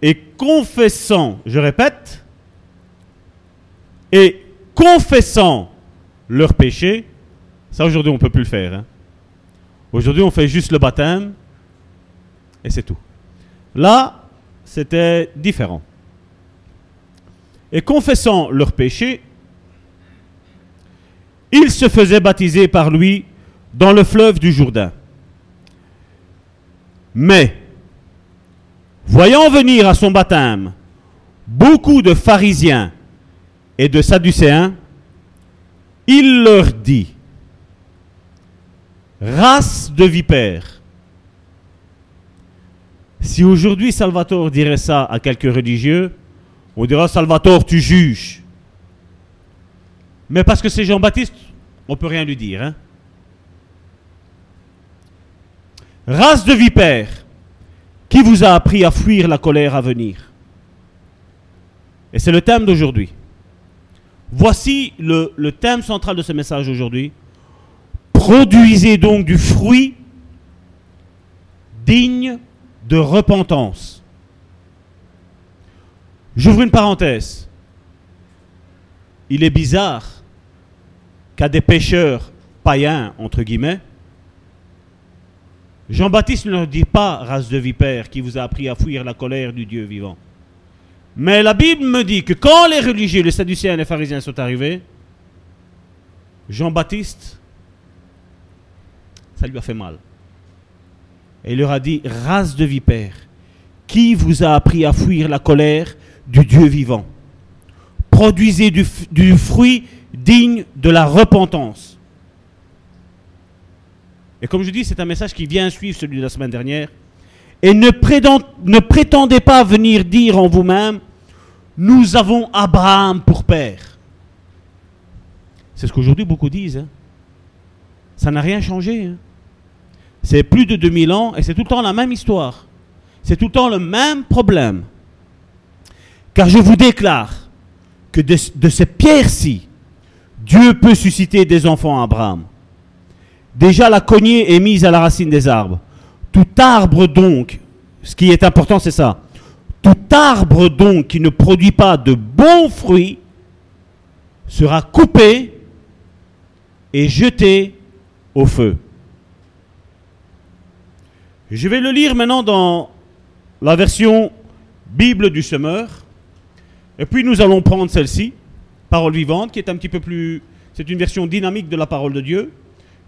et confessant, je répète, et confessant leurs péchés, ça aujourd'hui on ne peut plus le faire. hein. Aujourd'hui on fait juste le baptême et c'est tout. Là, c'était différent. Et confessant leurs péchés, ils se faisaient baptiser par lui dans le fleuve du Jourdain. Mais, voyant venir à son baptême beaucoup de pharisiens et de sadducéens, il leur dit, race de vipères, si aujourd'hui Salvatore dirait ça à quelques religieux, on dira Salvatore, tu juges. Mais parce que c'est Jean-Baptiste, on peut rien lui dire. hein. Race de vipères, qui vous a appris à fuir la colère à venir? Et c'est le thème d'aujourd'hui. Voici le, le thème central de ce message aujourd'hui. Produisez donc du fruit digne de repentance. J'ouvre une parenthèse. Il est bizarre qu'à des pécheurs païens, entre guillemets, Jean-Baptiste ne leur dit pas, race de vipères, qui vous a appris à fuir la colère du Dieu vivant. Mais la Bible me dit que quand les religieux, les sadducéens et les pharisiens sont arrivés, Jean-Baptiste, ça lui a fait mal. Et il leur a dit, race de vipères, qui vous a appris à fuir la colère du Dieu vivant? Produisez du, fruit digne de la repentance. Et comme je dis, c'est un message qui vient suivre celui de la semaine dernière. Et ne, ne prétendez pas venir dire en vous-même, nous avons Abraham pour père. C'est ce qu'aujourd'hui beaucoup disent. Hein. Ça n'a rien changé. Hein. C'est plus de 2000 ans et c'est tout le temps la même histoire. C'est tout le temps le même problème. Car je vous déclare que de, ces pierres-ci, Dieu peut susciter des enfants à Abraham. Déjà la cognée est mise à la racine des arbres. Tout arbre donc, ce qui est important c'est ça, tout arbre donc qui ne produit pas de bons fruits sera coupé et jeté au feu. Je vais le lire maintenant dans la version Bible du semeur. Et puis nous allons prendre celle-ci, parole vivante, qui est un petit peu plus... C'est une version dynamique de la parole de Dieu,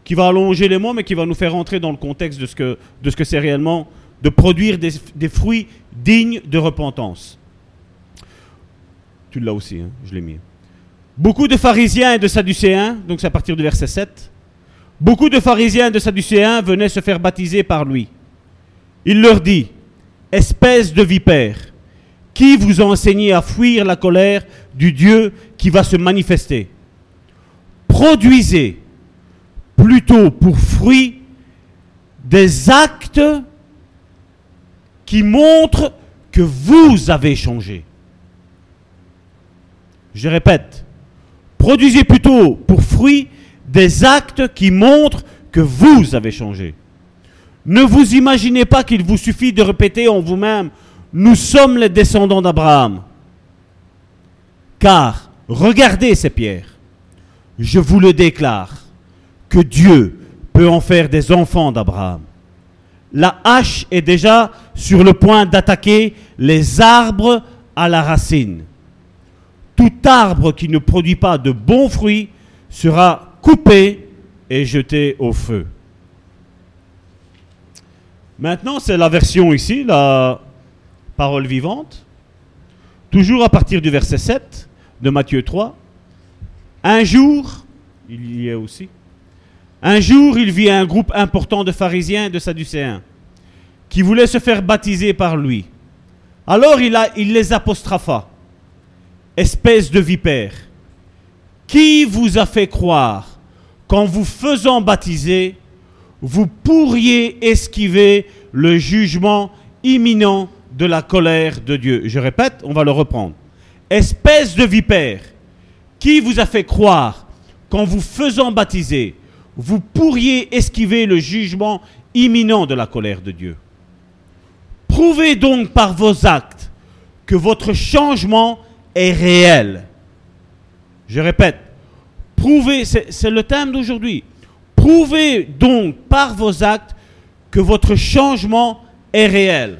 qui va allonger les mots, mais qui va nous faire entrer dans le contexte de ce que de ce que c'est réellement de produire des, des, fruits dignes de repentance. Tu l'as aussi, hein, je l'ai mis. Beaucoup de pharisiens et de sadducéens, donc c'est à partir du verset 7, beaucoup de pharisiens et de sadducéens venaient se faire baptiser par lui. Il leur dit, espèce de vipère, qui vous a enseigné à fuir la colère du Dieu qui va se manifester? Produisez plutôt pour fruit des actes qui montrent que vous avez changé. Je répète, produisez plutôt pour fruit des actes qui montrent que vous avez changé. Ne vous imaginez pas qu'il vous suffit de répéter en vous-même, nous sommes les descendants d'Abraham. Car, regardez ces pierres, je vous le déclare, que Dieu peut en faire des enfants d'Abraham. La hache est déjà sur le point d'attaquer les arbres à la racine. Tout arbre qui ne produit pas de bons fruits sera coupé et jeté au feu. Maintenant, c'est la version ici, la parole vivante. Toujours à partir du verset 7 de Matthieu 3. Un jour, il y est aussi, un jour, il vit un groupe important de pharisiens et de sadducéens qui voulaient se faire baptiser par lui. Alors il, les apostropha. Espèce de vipère, qui vous a fait croire qu'en vous faisant baptiser, vous pourriez esquiver le jugement imminent de la colère de Dieu. Je répète, on va le reprendre. Espèce de vipère, qui vous a fait croire qu'en vous faisant baptiser, vous pourriez esquiver le jugement imminent de la colère de Dieu. Prouvez donc par vos actes que votre changement est réel. Je répète, prouvez, c'est le thème d'aujourd'hui, Prouvez donc par vos actes que votre changement est réel.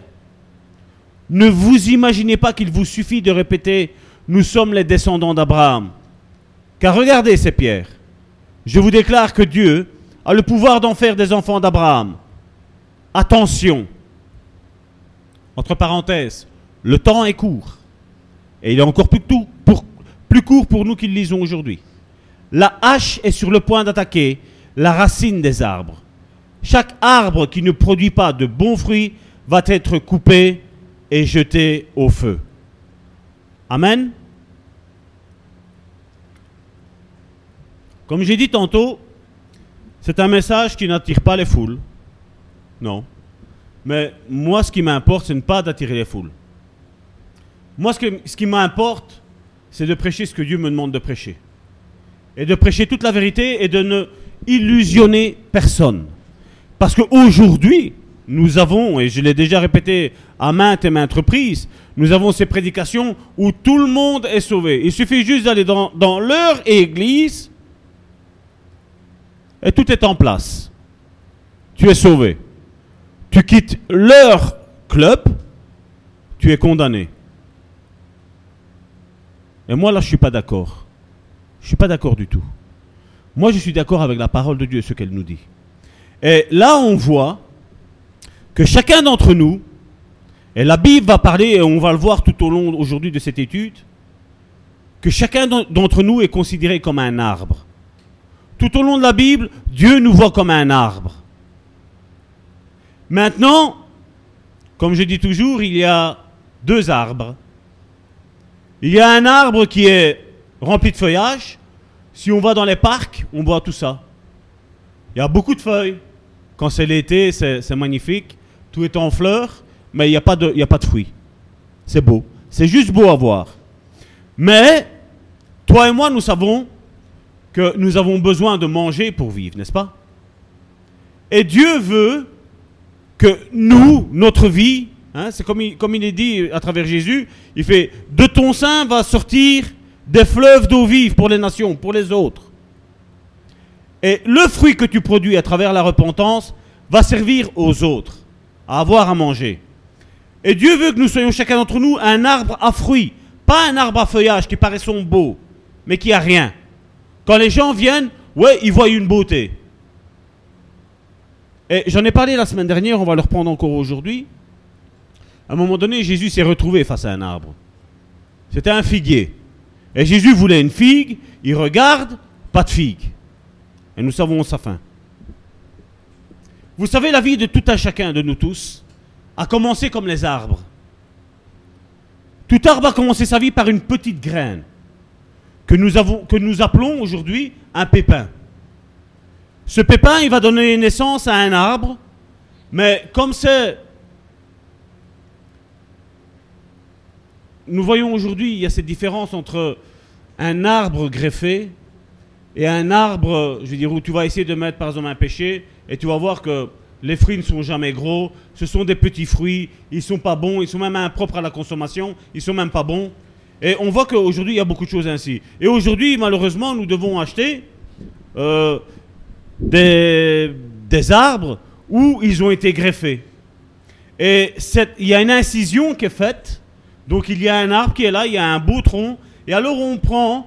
Ne vous imaginez pas qu'il vous suffit de répéter Nous sommes les descendants d'Abraham. Car regardez ces pierres. Je vous déclare que Dieu a le pouvoir d'en faire des enfants d'Abraham. Attention. Entre parenthèses, le temps est court. Et il est encore plus, plus court pour nous qui le lisons aujourd'hui. La hache est sur le point d'attaquer la racine des arbres. Chaque arbre qui ne produit pas de bons fruits va être coupé et jeté au feu. Amen. Comme j'ai dit tantôt, c'est un message qui n'attire pas les foules. Non. Mais moi, ce qui m'importe, c'est ne pas d'attirer les foules. Moi, ce, ce qui m'importe, c'est de prêcher ce que Dieu me demande de prêcher. Et de prêcher toute la vérité et de ne illusionner personne. Parce qu'aujourd'hui, nous avons, et je l'ai déjà répété à maintes et maintes reprises, nous avons ces prédications où tout le monde est sauvé. Il suffit juste d'aller dans, leur église et tout est en place. Tu es sauvé. Tu quittes leur club, tu es condamné. Et moi là, je ne suis pas d'accord. Je ne suis pas d'accord du tout. Moi, je suis d'accord avec la parole de Dieu, ce qu'elle nous dit. Et là, on voit que chacun d'entre nous, et la Bible va parler, et on va le voir tout au long aujourd'hui de cette étude, que chacun d'entre nous est considéré comme un arbre. Tout au long de la Bible, Dieu nous voit comme un arbre. Maintenant, comme je dis toujours, il y a deux arbres. Il y a un arbre qui est rempli de feuillage. Si on va dans les parcs, on voit tout ça. Il y a beaucoup de feuilles. Quand c'est l'été, c'est magnifique. Tout est en fleurs, mais il n'y a, pas de, a pas de fruits. C'est beau. C'est juste beau à voir. Mais, toi et moi, nous savons que nous avons besoin de manger pour vivre, n'est-ce pas? Et Dieu veut que nous, notre vie, hein, c'est comme il, comme il est dit à travers Jésus, il fait, de ton sein va sortir des fleuves d'eau vive pour les nations, pour les autres. Et le fruit que tu produis à travers la repentance va servir aux autres, à avoir à manger. Et Dieu veut que nous soyons chacun d'entre nous un arbre à fruits, pas un arbre à feuillage qui paraissent beau, mais qui a rien. Quand les gens viennent, ouais, ils voient une beauté. Et j'en ai parlé la semaine dernière, on va le reprendre encore aujourd'hui. À un moment donné, Jésus s'est retrouvé face à un arbre. C'était un figuier. Et Jésus voulait une figue, il regarde, pas de figue. Et nous savons sa fin. Vous savez, la vie de tout un chacun de nous tous a commencé comme les arbres. Tout arbre a commencé sa vie par une petite graine que nous, que nous appelons aujourd'hui un pépin. Ce pépin, il va donner naissance à un arbre, mais comme c'est... Nous voyons aujourd'hui, il y a cette différence entre un arbre greffé et un arbre, je veux dire, où tu vas essayer de mettre par exemple un péché, et tu vas voir que les fruits ne sont jamais gros, ce sont des petits fruits, ils ne sont pas bons, ils sont même impropres à la consommation, ils sont même pas bons. Et on voit qu'aujourd'hui, il y a beaucoup de choses ainsi. Et aujourd'hui, malheureusement, nous devons acheter euh, des, des, arbres où ils ont été greffés. Et il y a une incision qui est faite. Donc il y a un arbre qui est là, il y a un beau tronc. Et alors on prend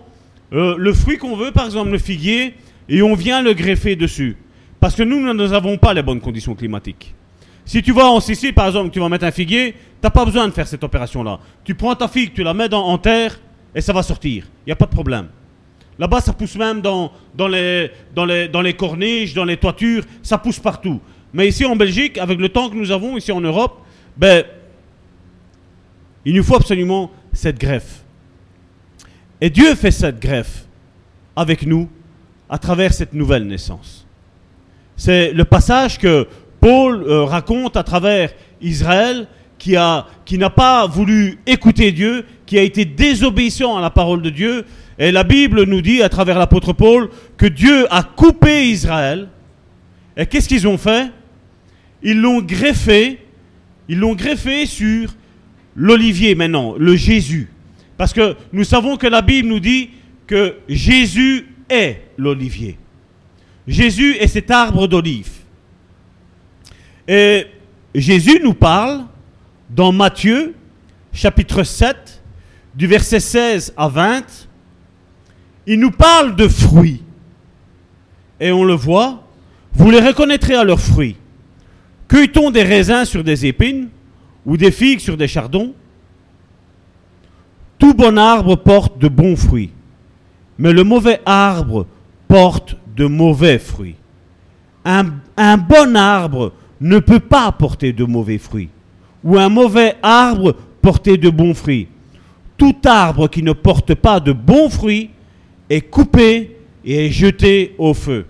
euh, le fruit qu'on veut, par exemple le figuier, et on vient le greffer dessus. Parce que nous, nous n'avons pas les bonnes conditions climatiques. Si tu vas en Sicile, par exemple, tu vas mettre un figuier, tu n'as pas besoin de faire cette opération-là. Tu prends ta figue, tu la mets dans, en terre, et ça va sortir. Il n'y a pas de problème. Là-bas, ça pousse même dans, dans, les, dans, les, dans les corniches, dans les toitures, ça pousse partout. Mais ici en Belgique, avec le temps que nous avons ici en Europe, ben, il nous faut absolument cette greffe. Et Dieu fait cette greffe avec nous à travers cette nouvelle naissance. C'est le passage que Paul euh, raconte à travers Israël qui, qui n'a pas voulu écouter Dieu, qui a été désobéissant à la parole de Dieu. Et la Bible nous dit à travers l'apôtre Paul que Dieu a coupé Israël. Et qu'est-ce qu'ils ont fait? Ils l'ont greffé, ils l'ont greffé sur l'olivier maintenant, le Jésus. Parce que nous savons que la Bible nous dit que Jésus est l'olivier. Jésus est cet arbre d'olive. Et Jésus nous parle dans Matthieu chapitre 7 du verset 16 à 20. Il nous parle de fruits. Et on le voit, vous les reconnaîtrez à leurs fruits. Cueille-t-on des raisins sur des épines? Ou des figues sur des chardons tout bon arbre porte de bons fruits, mais le mauvais arbre porte de mauvais fruits. Un, bon arbre ne peut pas porter de mauvais fruits, ou un mauvais arbre porter de bons fruits. Tout arbre qui ne porte pas de bons fruits est coupé et est jeté au feu.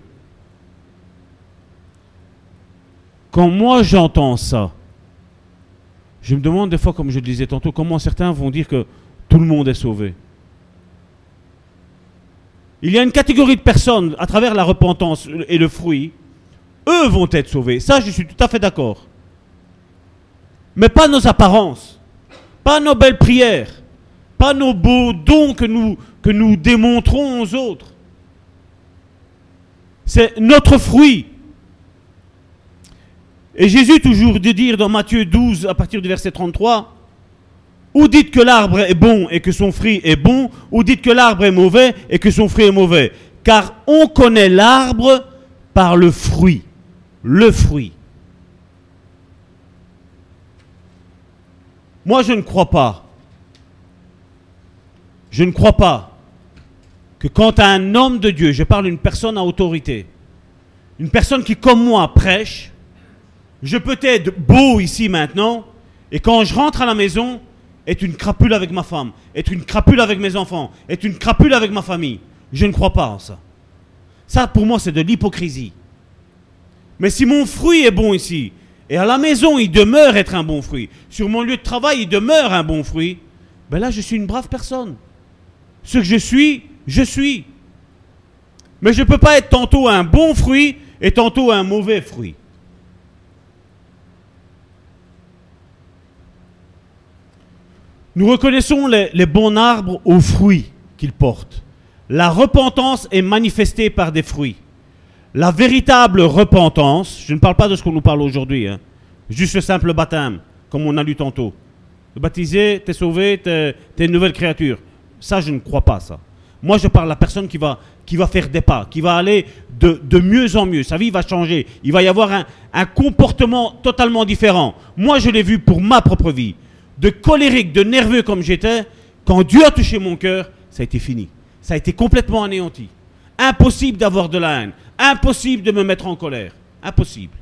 Quand moi j'entends ça, je me demande des fois, comme je le disais tantôt, comment certains vont dire que tout le monde est sauvé. Il y a une catégorie de personnes, à travers la repentance et le fruit, eux vont être sauvés. Ça, je suis tout à fait d'accord. Mais pas nos apparences, pas nos belles prières, pas nos beaux dons que nous, que nous démontrons aux autres. C'est notre fruit. Et Jésus toujours de dire dans Matthieu 12 à partir du verset 33, ou dites que l'arbre est bon et que son fruit est bon, ou dites que l'arbre est mauvais et que son fruit est mauvais. Car on connaît l'arbre par le fruit. Le fruit. Moi, je ne crois pas. Je ne crois pas que quand un homme de Dieu, je parle d'une personne à autorité, une personne qui, comme moi, prêche, je peux être beau ici maintenant, et quand je rentre à la maison, être une crapule avec ma femme, être une crapule avec mes enfants, être une crapule avec ma famille. Je ne crois pas en ça. Ça, pour moi, c'est de l'hypocrisie. Mais si mon fruit est bon ici, et à la maison, il demeure être un bon fruit, sur mon lieu de travail, il demeure un bon fruit, ben là, je suis une brave personne. Ce que je suis, je suis. Mais je ne peux pas être tantôt un bon fruit et tantôt un mauvais fruit. Nous reconnaissons les, bons arbres aux fruits qu'ils portent. La repentance est manifestée par des fruits. La véritable repentance, je ne parle pas de ce qu'on nous parle aujourd'hui, hein, juste le simple baptême, comme on a lu tantôt. Te baptiser, t'es sauvé, t'es es une nouvelle créature. Ça, je ne crois pas ça. Moi, je parle de la personne qui va, faire des pas, qui va aller de, de mieux en mieux. Sa vie va changer. Il va y avoir un, un comportement totalement différent. Moi, je l'ai vu pour ma propre vie. De colérique, de nerveux comme j'étais, quand Dieu a touché mon cœur, ça a été fini. Ça a été complètement anéanti. Impossible d'avoir de la haine. Impossible de me mettre en colère. Impossible.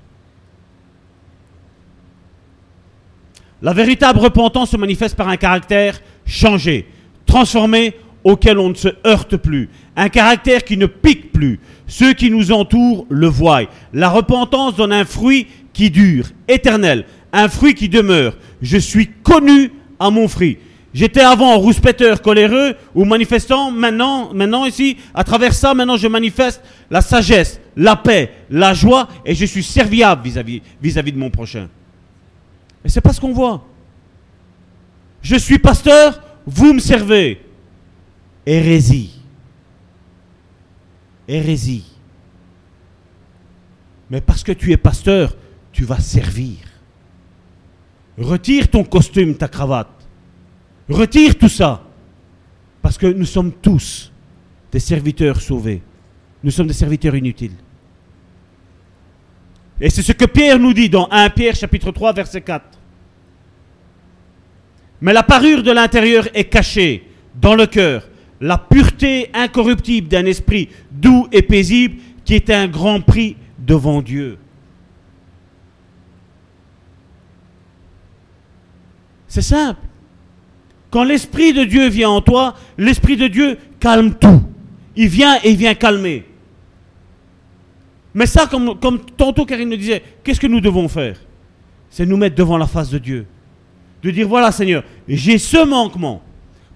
La véritable repentance se manifeste par un caractère changé, transformé, auquel on ne se heurte plus. Un caractère qui ne pique plus. Ceux qui nous entourent le voient. La repentance donne un fruit qui dure, éternel, un fruit qui demeure. Je suis connu à mon fruit. J'étais avant rouspéteur, coléreux ou manifestant. Maintenant, maintenant ici, à travers ça, maintenant je manifeste la sagesse, la paix, la joie et je suis serviable vis-à-vis vis-à-vis de mon prochain. Et c'est pas ce qu'on voit. Je suis pasteur, vous me servez. Hérésie. Hérésie. Mais parce que tu es pasteur, tu vas servir. Retire ton costume, ta cravate. Retire tout ça. Parce que nous sommes tous des serviteurs sauvés. Nous sommes des serviteurs inutiles. Et c'est ce que Pierre nous dit dans 1 Pierre chapitre 3 verset 4. Mais la parure de l'intérieur est cachée dans le cœur, la pureté incorruptible d'un esprit doux et paisible qui est un grand prix devant Dieu. C'est simple. Quand l'Esprit de Dieu vient en toi, l'Esprit de Dieu calme tout. Il vient et il vient calmer. Mais ça, comme, tantôt Karine nous disait, qu'est-ce que nous devons faire? C'est nous mettre devant la face de Dieu. De dire, voilà Seigneur, j'ai ce manquement.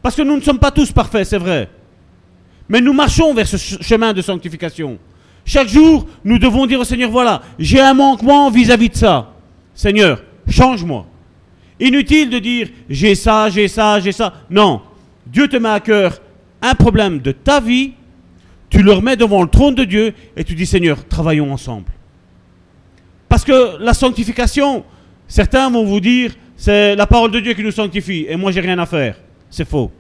Parce que nous ne sommes pas tous parfaits, c'est vrai. Mais nous marchons vers ce chemin de sanctification. Chaque jour, nous devons dire au Seigneur, voilà, j'ai un manquement vis-à-vis -vis de ça. Seigneur, change-moi. Inutile de dire j'ai ça, j'ai ça, j'ai ça. Non. Dieu te met à cœur un problème de ta vie, tu le remets devant le trône de Dieu et tu dis Seigneur, travaillons ensemble. Parce que la sanctification, certains vont vous dire c'est la parole de Dieu qui nous sanctifie et moi j'ai rien à faire. C'est faux.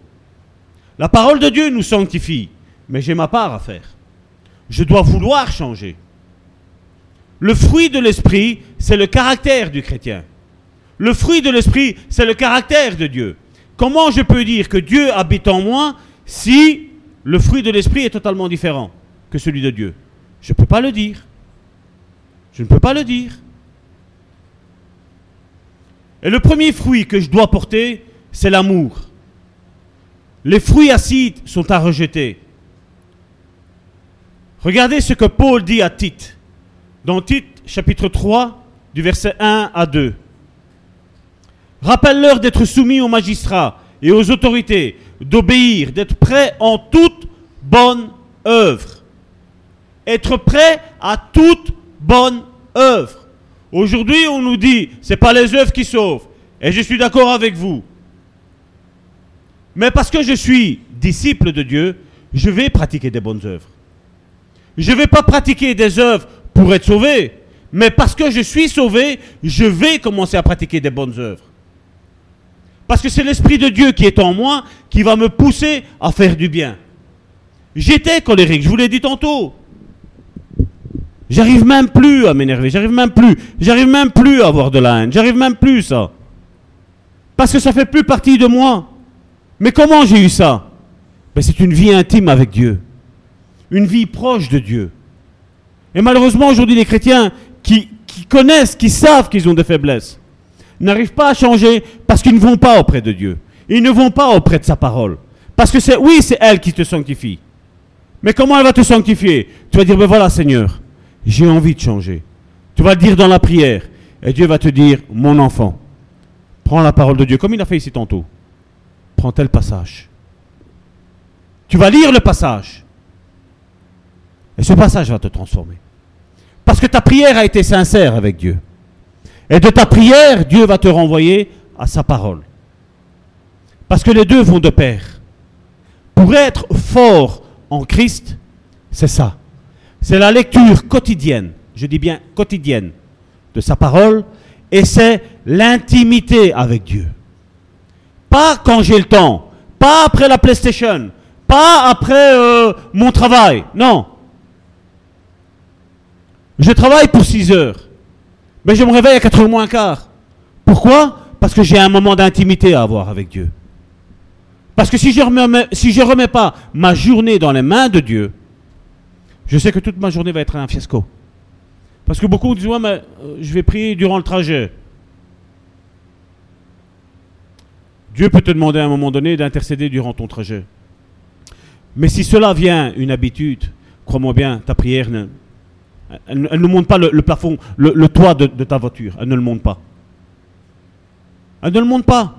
La parole de Dieu nous sanctifie, mais j'ai ma part à faire. Je dois vouloir changer. Le fruit de l'esprit, c'est le caractère du chrétien. Le fruit de l'esprit, c'est le caractère de Dieu. Comment je peux dire que Dieu habite en moi si le fruit de l'esprit est totalement différent que celui de Dieu? Je ne peux pas le dire. Je ne peux pas le dire. Et le premier fruit que je dois porter, c'est l'amour. Les fruits acides sont à rejeter. Regardez ce que Paul dit à Tite. Dans Tite, chapitre 3, du verset 1 à 2. Rappelle-leur d'être soumis aux magistrats et aux autorités, d'obéir, d'être prêts en toute bonne œuvre. Être prêt à toute bonne œuvre. Aujourd'hui, on nous dit, c'est pas les œuvres qui sauvent. Et je suis d'accord avec vous. Mais parce que je suis disciple de Dieu, je vais pratiquer des bonnes œuvres. Je ne vais pas pratiquer des œuvres pour être sauvé, mais parce que je suis sauvé, je vais commencer à pratiquer des bonnes œuvres. Parce que c'est l'Esprit de Dieu qui est en moi qui va me pousser à faire du bien. J'étais colérique, je vous l'ai dit tantôt. J'arrive même plus à m'énerver, j'arrive même plus, j'arrive même plus à avoir de la haine, j'arrive même plus ça. Parce que ça fait plus partie de moi. Mais comment j'ai eu ça? Ben, C'est une vie intime avec Dieu, une vie proche de Dieu. Et malheureusement aujourd'hui les chrétiens qui, qui connaissent, qui savent qu'ils ont des faiblesses, n'arrivent pas à changer parce qu'ils ne vont pas auprès de Dieu. Ils ne vont pas auprès de sa parole. Parce que c'est, oui, c'est elle qui te sanctifie. Mais comment elle va te sanctifier? Tu vas dire, ben voilà Seigneur, j'ai envie de changer. Tu vas le dire dans la prière. Et Dieu va te dire, mon enfant, prends la parole de Dieu, comme il a fait ici tantôt. Prends tel passage. Tu vas lire le passage. Et ce passage va te transformer. Parce que ta prière a été sincère avec Dieu. Et de ta prière, Dieu va te renvoyer à sa parole. Parce que les deux vont de pair. Pour être fort en Christ, c'est ça. C'est la lecture quotidienne, je dis bien quotidienne, de sa parole, et c'est l'intimité avec Dieu. Pas quand j'ai le temps, pas après la PlayStation, pas après euh, mon travail, non. Je travaille pour 6 heures, mais je me réveille à 4 heures moins quart. Pourquoi? Parce que j'ai un moment d'intimité à avoir avec Dieu. Parce que si je ne remets, pas ma journée dans les mains de Dieu, je sais que toute ma journée va être un fiasco. Parce que beaucoup disent, ouais, euh, je vais prier durant le trajet. Dieu peut te demander à un moment donné d'intercéder durant ton trajet. Mais si cela vient une habitude, crois-moi bien, ta prière, elle, ne monte pas le, plafond, le, toit de, de ta voiture. Elle ne le monte pas. Elle ne le monte pas.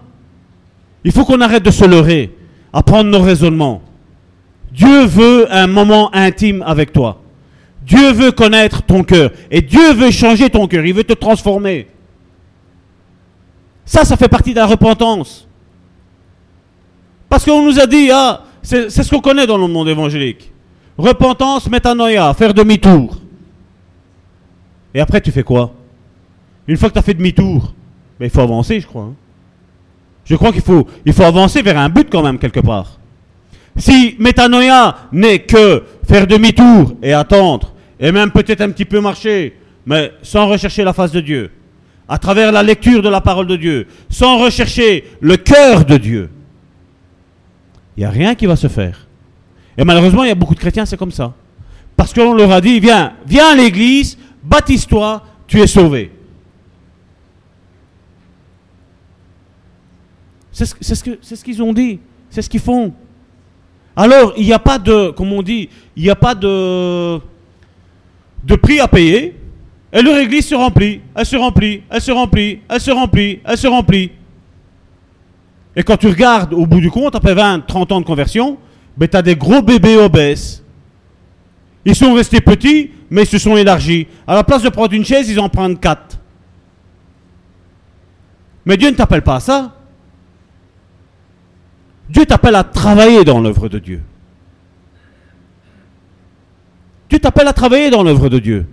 Il faut qu'on arrête de se leurrer, à prendre nos raisonnements. Dieu veut un moment intime avec toi. Dieu veut connaître ton cœur. Et Dieu veut changer ton cœur. Il veut te transformer. Ça, ça fait partie de la repentance. Parce qu'on nous a dit, ah, c'est ce qu'on connaît dans le monde évangélique. Repentance, métanoïa, faire demi-tour. Et après, tu fais quoi? Une fois que tu as fait demi-tour, ben, il faut avancer, je crois. Hein. Je crois qu'il faut, avancer vers un but quand même quelque part. Si métanoïa n'est que faire demi-tour et attendre, et même peut-être un petit peu marcher, mais sans rechercher la face de Dieu, à travers la lecture de la parole de Dieu, sans rechercher le cœur de Dieu, il n'y a rien qui va se faire. Et malheureusement, il y a beaucoup de chrétiens, c'est comme ça. Parce qu'on leur a dit, viens, viens à l'église, baptise-toi, tu es sauvé. C'est ce qu'ils ont dit. C'est ce qu'ils font. Alors, il n'y a pas de, comme on dit, il n'y a pas de, de prix à payer. Et leur église se remplit, elle se remplit, elle se remplit, elle se remplit, elle se remplit. Et quand tu regardes au bout du compte, après 20, 30 ans de conversion, ben, tu as des gros bébés obèses. Ils sont restés petits, mais ils se sont élargis. À la place de prendre une chaise, ils en prennent quatre. Mais Dieu ne t'appelle pas à ça. Dieu t'appelle à travailler dans l'œuvre de Dieu. Dieu t'appelle à travailler dans l'œuvre de Dieu.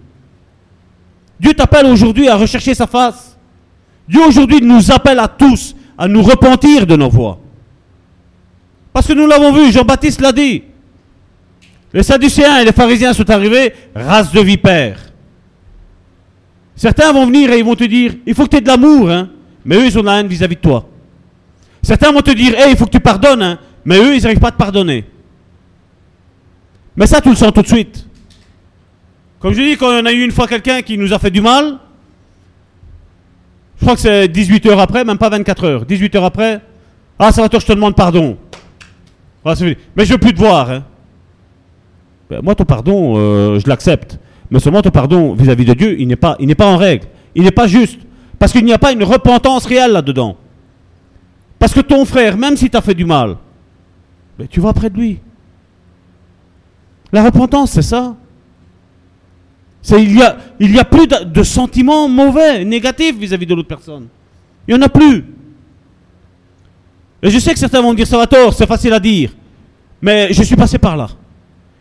Dieu t'appelle aujourd'hui à rechercher sa face. Dieu aujourd'hui nous appelle à tous à nous repentir de nos voies. Parce que nous l'avons vu, Jean-Baptiste l'a dit. Les Sadducéens et les pharisiens sont arrivés, race de vipères. Certains vont venir et ils vont te dire, il faut que tu aies de l'amour, hein. mais eux, ils ont la haine vis-à-vis de toi. Certains vont te dire, hey, il faut que tu pardonnes, hein. mais eux, ils n'arrivent pas à te pardonner. Mais ça, tu le sens tout de suite. Comme je dis, quand on a eu une fois quelqu'un qui nous a fait du mal, je crois que c'est 18 heures après, même pas 24 heures. 18 heures après, ah, ça va, toi, je te demande pardon. mais je veux plus te voir. Hein. Ben, moi, ton pardon, euh, je l'accepte. Mais seulement ton pardon vis-à-vis de Dieu, il n'est pas, pas en règle. Il n'est pas juste. Parce qu'il n'y a pas une repentance réelle là-dedans. Parce que ton frère, même si tu as fait du mal, mais tu vas près de lui. La repentance, c'est ça. Il y a, il y a plus de, sentiments mauvais, négatifs vis-à-vis de l'autre personne. Il n'y en a plus. Et je sais que certains vont dire, ça va tort, c'est facile à dire. Mais je suis passé par là.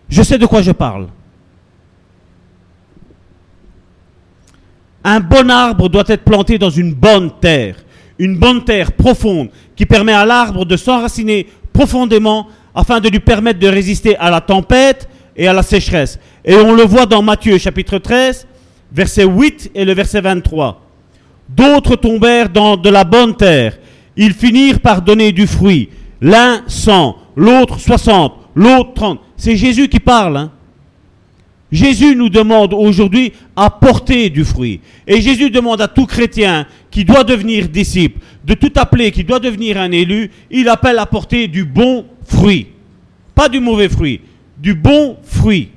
Je sais de quoi je parle. Un bon arbre doit être planté dans une bonne terre. Une bonne terre profonde qui permet à l'arbre de s'enraciner profondément afin de lui permettre de résister à la tempête et à la sécheresse. Et on le voit dans Matthieu chapitre 13, verset 8 et le verset 23. D'autres tombèrent dans de la bonne terre. Ils finirent par donner du fruit. L'un 100, l'autre 60, l'autre 30. C'est Jésus qui parle. Hein. Jésus nous demande aujourd'hui à porter du fruit. Et Jésus demande à tout chrétien qui doit devenir disciple, de tout appeler, qui doit devenir un élu, il appelle à porter du bon fruit. Pas du mauvais fruit, du bon fruit.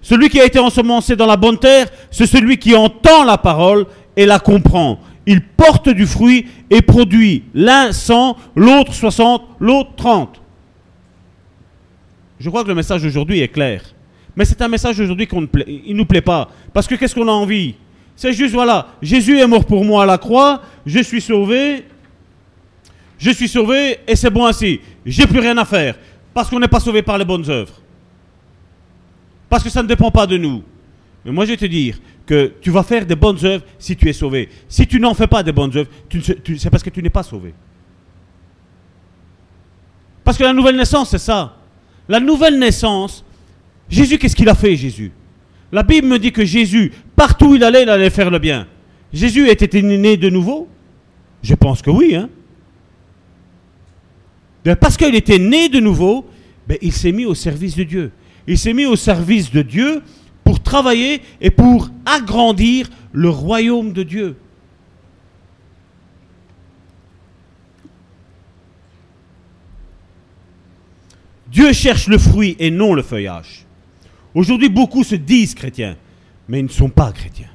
Celui qui a été ensemencé dans la bonne terre, c'est celui qui entend la parole et la comprend. Il porte du fruit et produit l'un 100, l'autre 60, l'autre 30. Je crois que le message d'aujourd'hui est clair. Mais c'est un message aujourd'hui qu'on ne il nous plaît pas. Parce que qu'est-ce qu'on a envie? C'est juste, voilà, Jésus est mort pour moi à la croix, je suis sauvé, je suis sauvé et c'est bon ainsi. J'ai plus rien à faire. Parce qu'on n'est pas sauvé par les bonnes œuvres. Parce que ça ne dépend pas de nous. Mais moi je vais te dire que tu vas faire des bonnes œuvres si tu es sauvé. Si tu n'en fais pas des bonnes œuvres, c'est parce que tu n'es pas sauvé. Parce que la nouvelle naissance, c'est ça. La nouvelle naissance, Jésus, qu'est-ce qu'il a fait, Jésus? La Bible me dit que Jésus, partout où il allait, il allait faire le bien. Jésus était né de nouveau? Je pense que oui. Hein ben, Parce qu'il était né de nouveau, ben, il s'est mis au service de Dieu. Il s'est mis au service de Dieu pour travailler et pour agrandir le royaume de Dieu. Dieu cherche le fruit et non le feuillage. Aujourd'hui, beaucoup se disent chrétiens, mais ils ne sont pas chrétiens.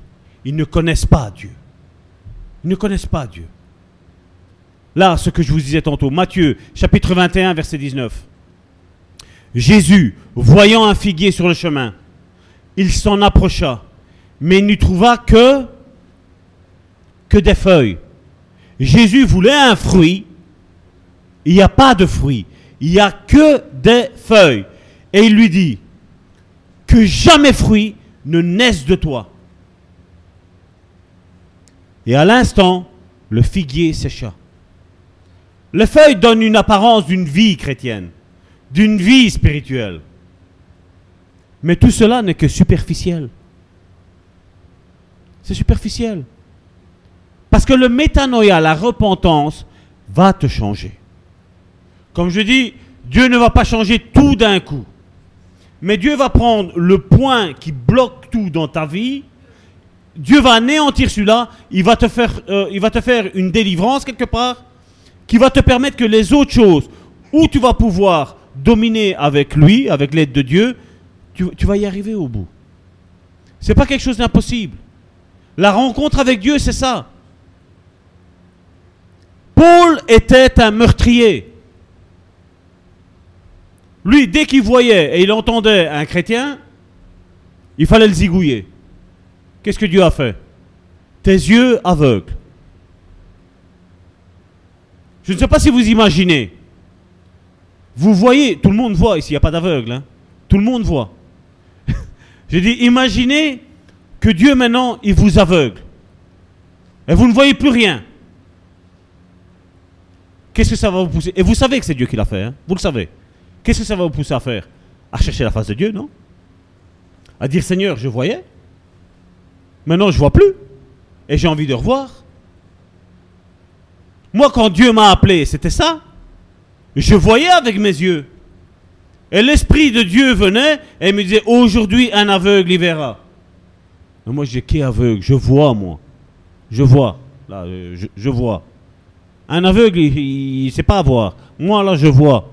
Ils ne connaissent pas Dieu. Ils ne connaissent pas Dieu. Là, ce que je vous disais tantôt, Matthieu, chapitre 21, verset 19. Jésus, voyant un figuier sur le chemin, il s'en approcha, mais il n'y trouva que, que des feuilles. Jésus voulait un fruit, il n'y a pas de fruit, il n'y a que des feuilles. Et il lui dit, que jamais fruit ne naisse de toi. Et à l'instant, le figuier sécha. Les feuilles donnent une apparence d'une vie chrétienne, d'une vie spirituelle. Mais tout cela n'est que superficiel. C'est superficiel. Parce que le métanoïa, la repentance, va te changer. Comme je dis, Dieu ne va pas changer tout d'un coup. Mais Dieu va prendre le point qui bloque tout dans ta vie. Dieu va anéantir celui-là. Il, va te faire, euh, il va te faire une délivrance quelque part qui va te permettre que les autres choses où tu vas pouvoir dominer avec lui, avec l'aide de Dieu, tu, tu, vas y arriver au bout. C'est pas quelque chose d'impossible. La rencontre avec Dieu, c'est ça. Paul était un meurtrier. Lui, dès qu'il voyait et il entendait un chrétien, il fallait le zigouiller. Qu'est-ce que Dieu a fait? Tes yeux aveugles. Je ne sais pas si vous imaginez. Vous voyez, tout le monde voit ici, il n'y a pas d'aveugle. Hein. Tout le monde voit. Je dis, imaginez que Dieu maintenant, il vous aveugle. Et vous ne voyez plus rien. Qu'est-ce que ça va vous pousser? Et vous savez que c'est Dieu qui l'a fait. Hein. Vous le savez. Qu'est-ce que ça va vous pousser à faire? À chercher la face de Dieu, non? À dire Seigneur, je voyais. Maintenant, je vois plus. Et j'ai envie de revoir. Moi, quand Dieu m'a appelé, c'était ça. Je voyais avec mes yeux. Et l'Esprit de Dieu venait et me disait, aujourd'hui, un aveugle y verra. moi, j'ai qui aveugle? Je vois, moi. Je vois. Là, je, vois. Un aveugle, il ne sait pas voir. Moi, là, je vois.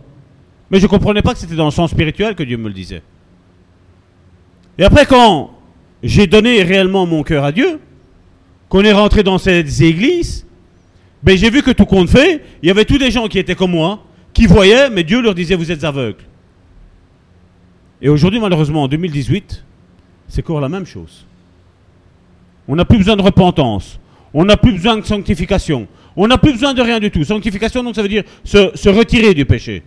Mais je ne comprenais pas que c'était dans le sens spirituel que Dieu me le disait. Et après, quand j'ai donné réellement mon cœur à Dieu, qu'on est rentré dans ces églises, ben j'ai vu que tout compte fait, il y avait tous des gens qui étaient comme moi, qui voyaient, mais Dieu leur disait vous êtes aveugles. Et aujourd'hui, malheureusement, en 2018, c'est encore la même chose. On n'a plus besoin de repentance. On n'a plus besoin de sanctification. On n'a plus besoin de rien du tout. Sanctification, donc ça veut dire se, se retirer du péché.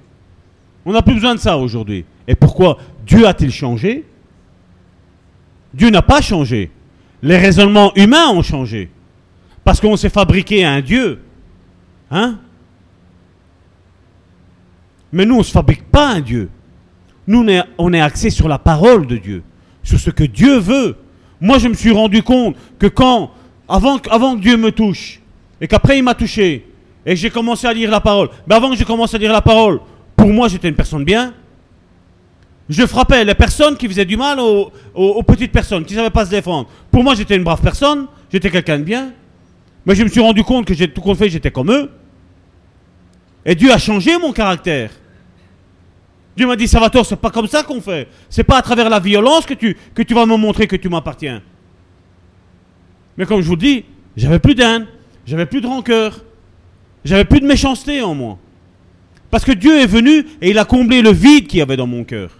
On n'a plus besoin de ça aujourd'hui. Et pourquoi Dieu a-t-il changé? Dieu n'a pas changé. Les raisonnements humains ont changé. Parce qu'on s'est fabriqué un Dieu. Hein? Mais nous, on ne se fabrique pas un Dieu. Nous, on est, axé sur la parole de Dieu, sur ce que Dieu veut. Moi, je me suis rendu compte que quand, avant, avant que Dieu me touche, et qu'après il m'a touché, et que j'ai commencé à lire la parole, mais avant que j'ai commencé à lire la parole, pour moi, j'étais une personne bien. Je frappais les personnes qui faisaient du mal aux, petites personnes, qui ne savaient pas se défendre. Pour moi, j'étais une brave personne, j'étais quelqu'un de bien. Mais je me suis rendu compte que j'ai tout compte fait, j'étais comme eux. Et Dieu a changé mon caractère. Dieu m'a dit, Salvatore, c'est pas comme ça qu'on fait. C'est pas à travers la violence que tu, que tu vas me montrer que tu m'appartiens. Mais comme je vous dis, j'avais plus d'haine, j'avais plus de rancœur, j'avais plus de méchanceté en moi. Parce que Dieu est venu et il a comblé le vide qu'il y avait dans mon cœur.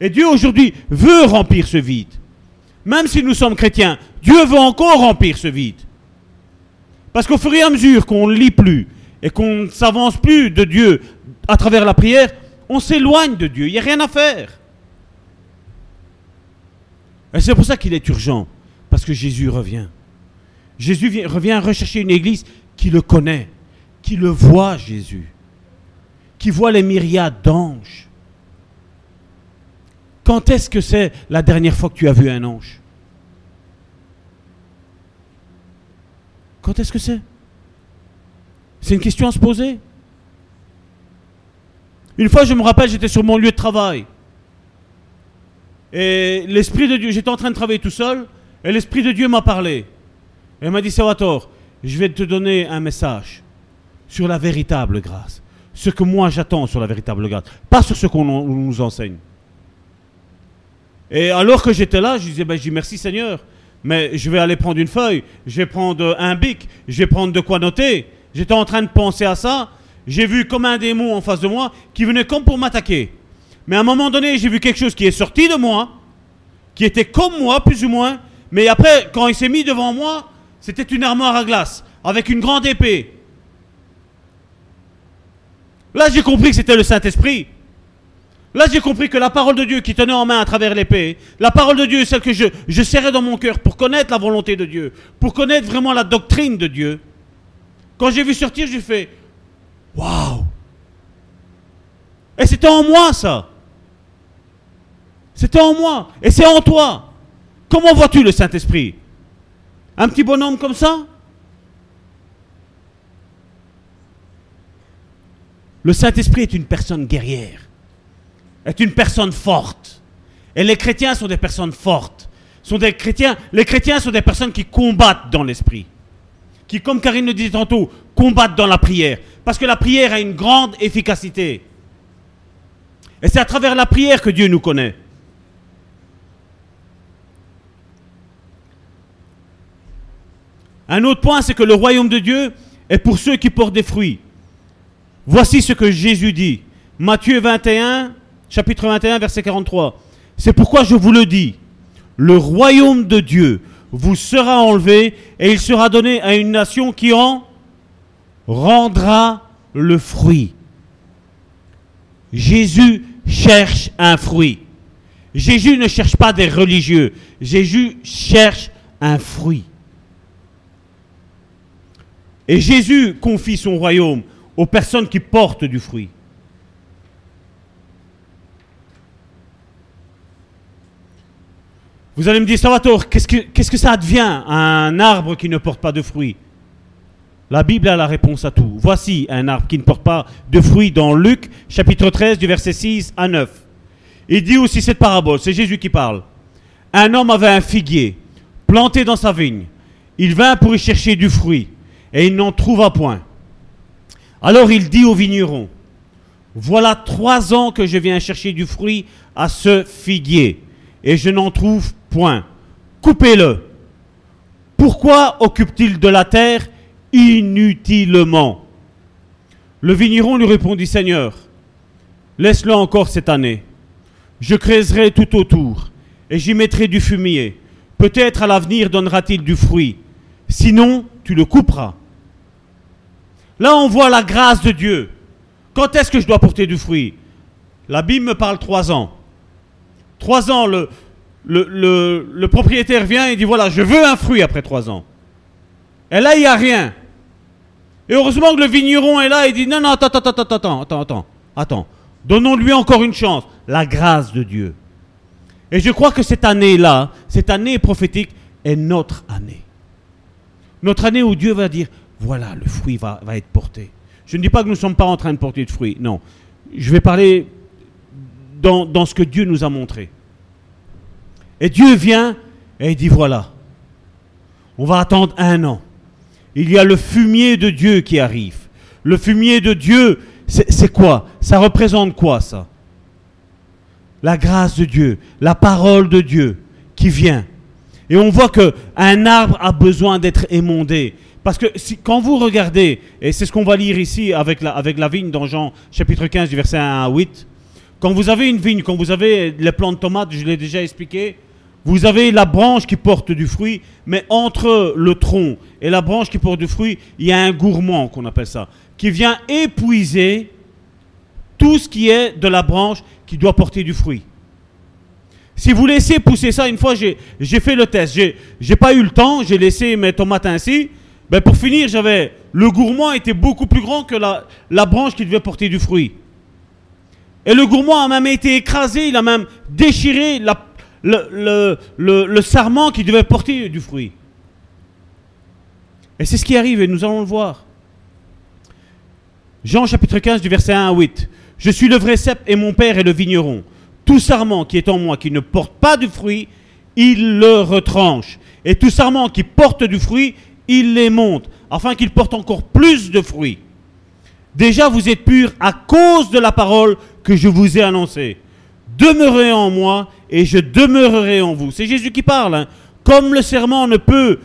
Et Dieu aujourd'hui veut remplir ce vide. Même si nous sommes chrétiens, Dieu veut encore remplir ce vide. Parce qu'au fur et à mesure qu'on ne lit plus et qu'on ne s'avance plus de Dieu à travers la prière, on s'éloigne de Dieu. Il n'y a rien à faire. Et c'est pour ça qu'il est urgent. Parce que Jésus revient. Jésus vient- revient rechercher une église qui le connaît, qui le voit, Jésus, qui voit les myriades d'anges. Quand est-ce que c'est la dernière fois que tu as vu un ange? Quand est-ce que c'est? C'est une question à se poser. Une fois, je me rappelle, j'étais sur mon lieu de travail. Et l'Esprit de Dieu, j'étais en train de travailler tout seul, et l'Esprit de Dieu m'a parlé. Et m'a dit, Salvatore, je vais te donner un message sur la véritable grâce. Ce que moi j'attends sur la véritable grâce. Pas sur ce qu'on nous enseigne. Et alors que j'étais là, je disais, ben, je dis merci Seigneur, mais je vais aller prendre une feuille, je vais prendre un bic, je vais prendre de quoi noter. J'étais en train de penser à ça. J'ai vu comme un démon en face de moi qui venait comme pour m'attaquer. Mais à un moment donné, j'ai vu quelque chose qui est sorti de moi, qui était comme moi, plus ou moins. Mais après, quand il s'est mis devant moi, c'était une armoire à glace, avec une grande épée. Là, j'ai compris que c'était le Saint-Esprit. Là, j'ai compris que la parole de Dieu qui tenait en main à travers l'épée, la parole de Dieu, celle que je, je serrais dans mon cœur pour connaître la volonté de Dieu, pour connaître vraiment la doctrine de Dieu. Quand j'ai vu sortir, j'ai fait Waouh Et c'était en moi, ça. C'était en moi. Et c'est en toi. Comment vois-tu le Saint-Esprit? Un petit bonhomme comme ça? Le Saint-Esprit est une personne guerrière, est une personne forte. Et les chrétiens sont des personnes fortes. Sont des chrétiens, les chrétiens sont des personnes qui combattent dans l'esprit. Qui, comme Karine le disait tantôt, combattent dans la prière. Parce que la prière a une grande efficacité. Et c'est à travers la prière que Dieu nous connaît. Un autre point, c'est que le royaume de Dieu est pour ceux qui portent des fruits. Voici ce que Jésus dit. Matthieu 21, chapitre 21, verset 43. C'est pourquoi je vous le dis. Le royaume de Dieu vous sera enlevé et il sera donné à une nation qui en rendra le fruit. Jésus cherche un fruit. Jésus ne cherche pas des religieux. Jésus cherche un fruit. Et Jésus confie son royaume aux personnes qui portent du fruit. Vous allez me dire, Salvatore, qu'est-ce que, que ça devient un arbre qui ne porte pas de fruits? La Bible a la réponse à tout. Voici un arbre qui ne porte pas de fruits dans Luc chapitre 13 du verset 6 à 9. Il dit aussi cette parabole, c'est Jésus qui parle. Un homme avait un figuier planté dans sa vigne. Il vint pour y chercher du fruit et il n'en trouva point. Alors il dit au vigneron, voilà trois ans que je viens chercher du fruit à ce figuier et je n'en trouve point. Coupez-le. Pourquoi occupe-t-il de la terre inutilement? Le vigneron lui répondit, Seigneur, laisse-le encore cette année. Je creuserai tout autour et j'y mettrai du fumier. Peut-être à l'avenir donnera-t-il du fruit. Sinon, tu le couperas. Là, on voit la grâce de Dieu. Quand est-ce que je dois porter du fruit? La Bible me parle trois ans. Trois ans, le, le, le, propriétaire vient et dit voilà, je veux un fruit après trois ans. Et là, il n'y a rien. Et heureusement que le vigneron est là et dit non, non, attends, attends, attends, attends, attends, attends, attends. Donnons-lui encore une chance. La grâce de Dieu. Et je crois que cette année-là, cette année prophétique, est notre année. Notre année où Dieu va dire, voilà, le fruit va, être porté. Je ne dis pas que nous ne sommes pas en train de porter de fruits, non. Je vais parler dans, dans ce que Dieu nous a montré. Et Dieu vient et il dit, voilà, on va attendre un an. Il y a le fumier de Dieu qui arrive. Le fumier de Dieu, c'est quoi? Ça représente quoi ça? La grâce de Dieu, la parole de Dieu qui vient. Et on voit que un arbre a besoin d'être émondé. Parce que quand vous regardez, et c'est ce qu'on va lire ici avec la, avec la vigne dans Jean chapitre 15 du verset 1 à 8, quand vous avez une vigne, quand vous avez les plants de tomates, je l'ai déjà expliqué, vous avez la branche qui porte du fruit, mais entre le tronc et la branche qui porte du fruit, il y a un gourmand qu'on appelle ça, qui vient épuiser tout ce qui est de la branche qui doit porter du fruit. Si vous laissez pousser ça, une fois j'ai fait le test, j'ai pas eu le temps, j'ai laissé mes tomates ainsi. Ben pour finir, j'avais le gourmand était beaucoup plus grand que la, branche qui devait porter du fruit. Et le gourmand a même été écrasé, il a même déchiré le, sarment qui devait porter du fruit. Et c'est ce qui arrive, et nous allons le voir. Jean chapitre 15 du verset 1 à 8. Je suis le vrai cep et mon père est le vigneron. Tout sarment qui est en moi qui ne porte pas de fruit, il le retranche. Et tout sarment qui porte du fruit, il les monte, afin qu'il porte encore plus de fruits. Déjà vous êtes purs à cause de la parole que je vous ai annoncée. Demeurez en moi et je demeurerai en vous. C'est Jésus qui parle. Hein. Comme le serment ne peut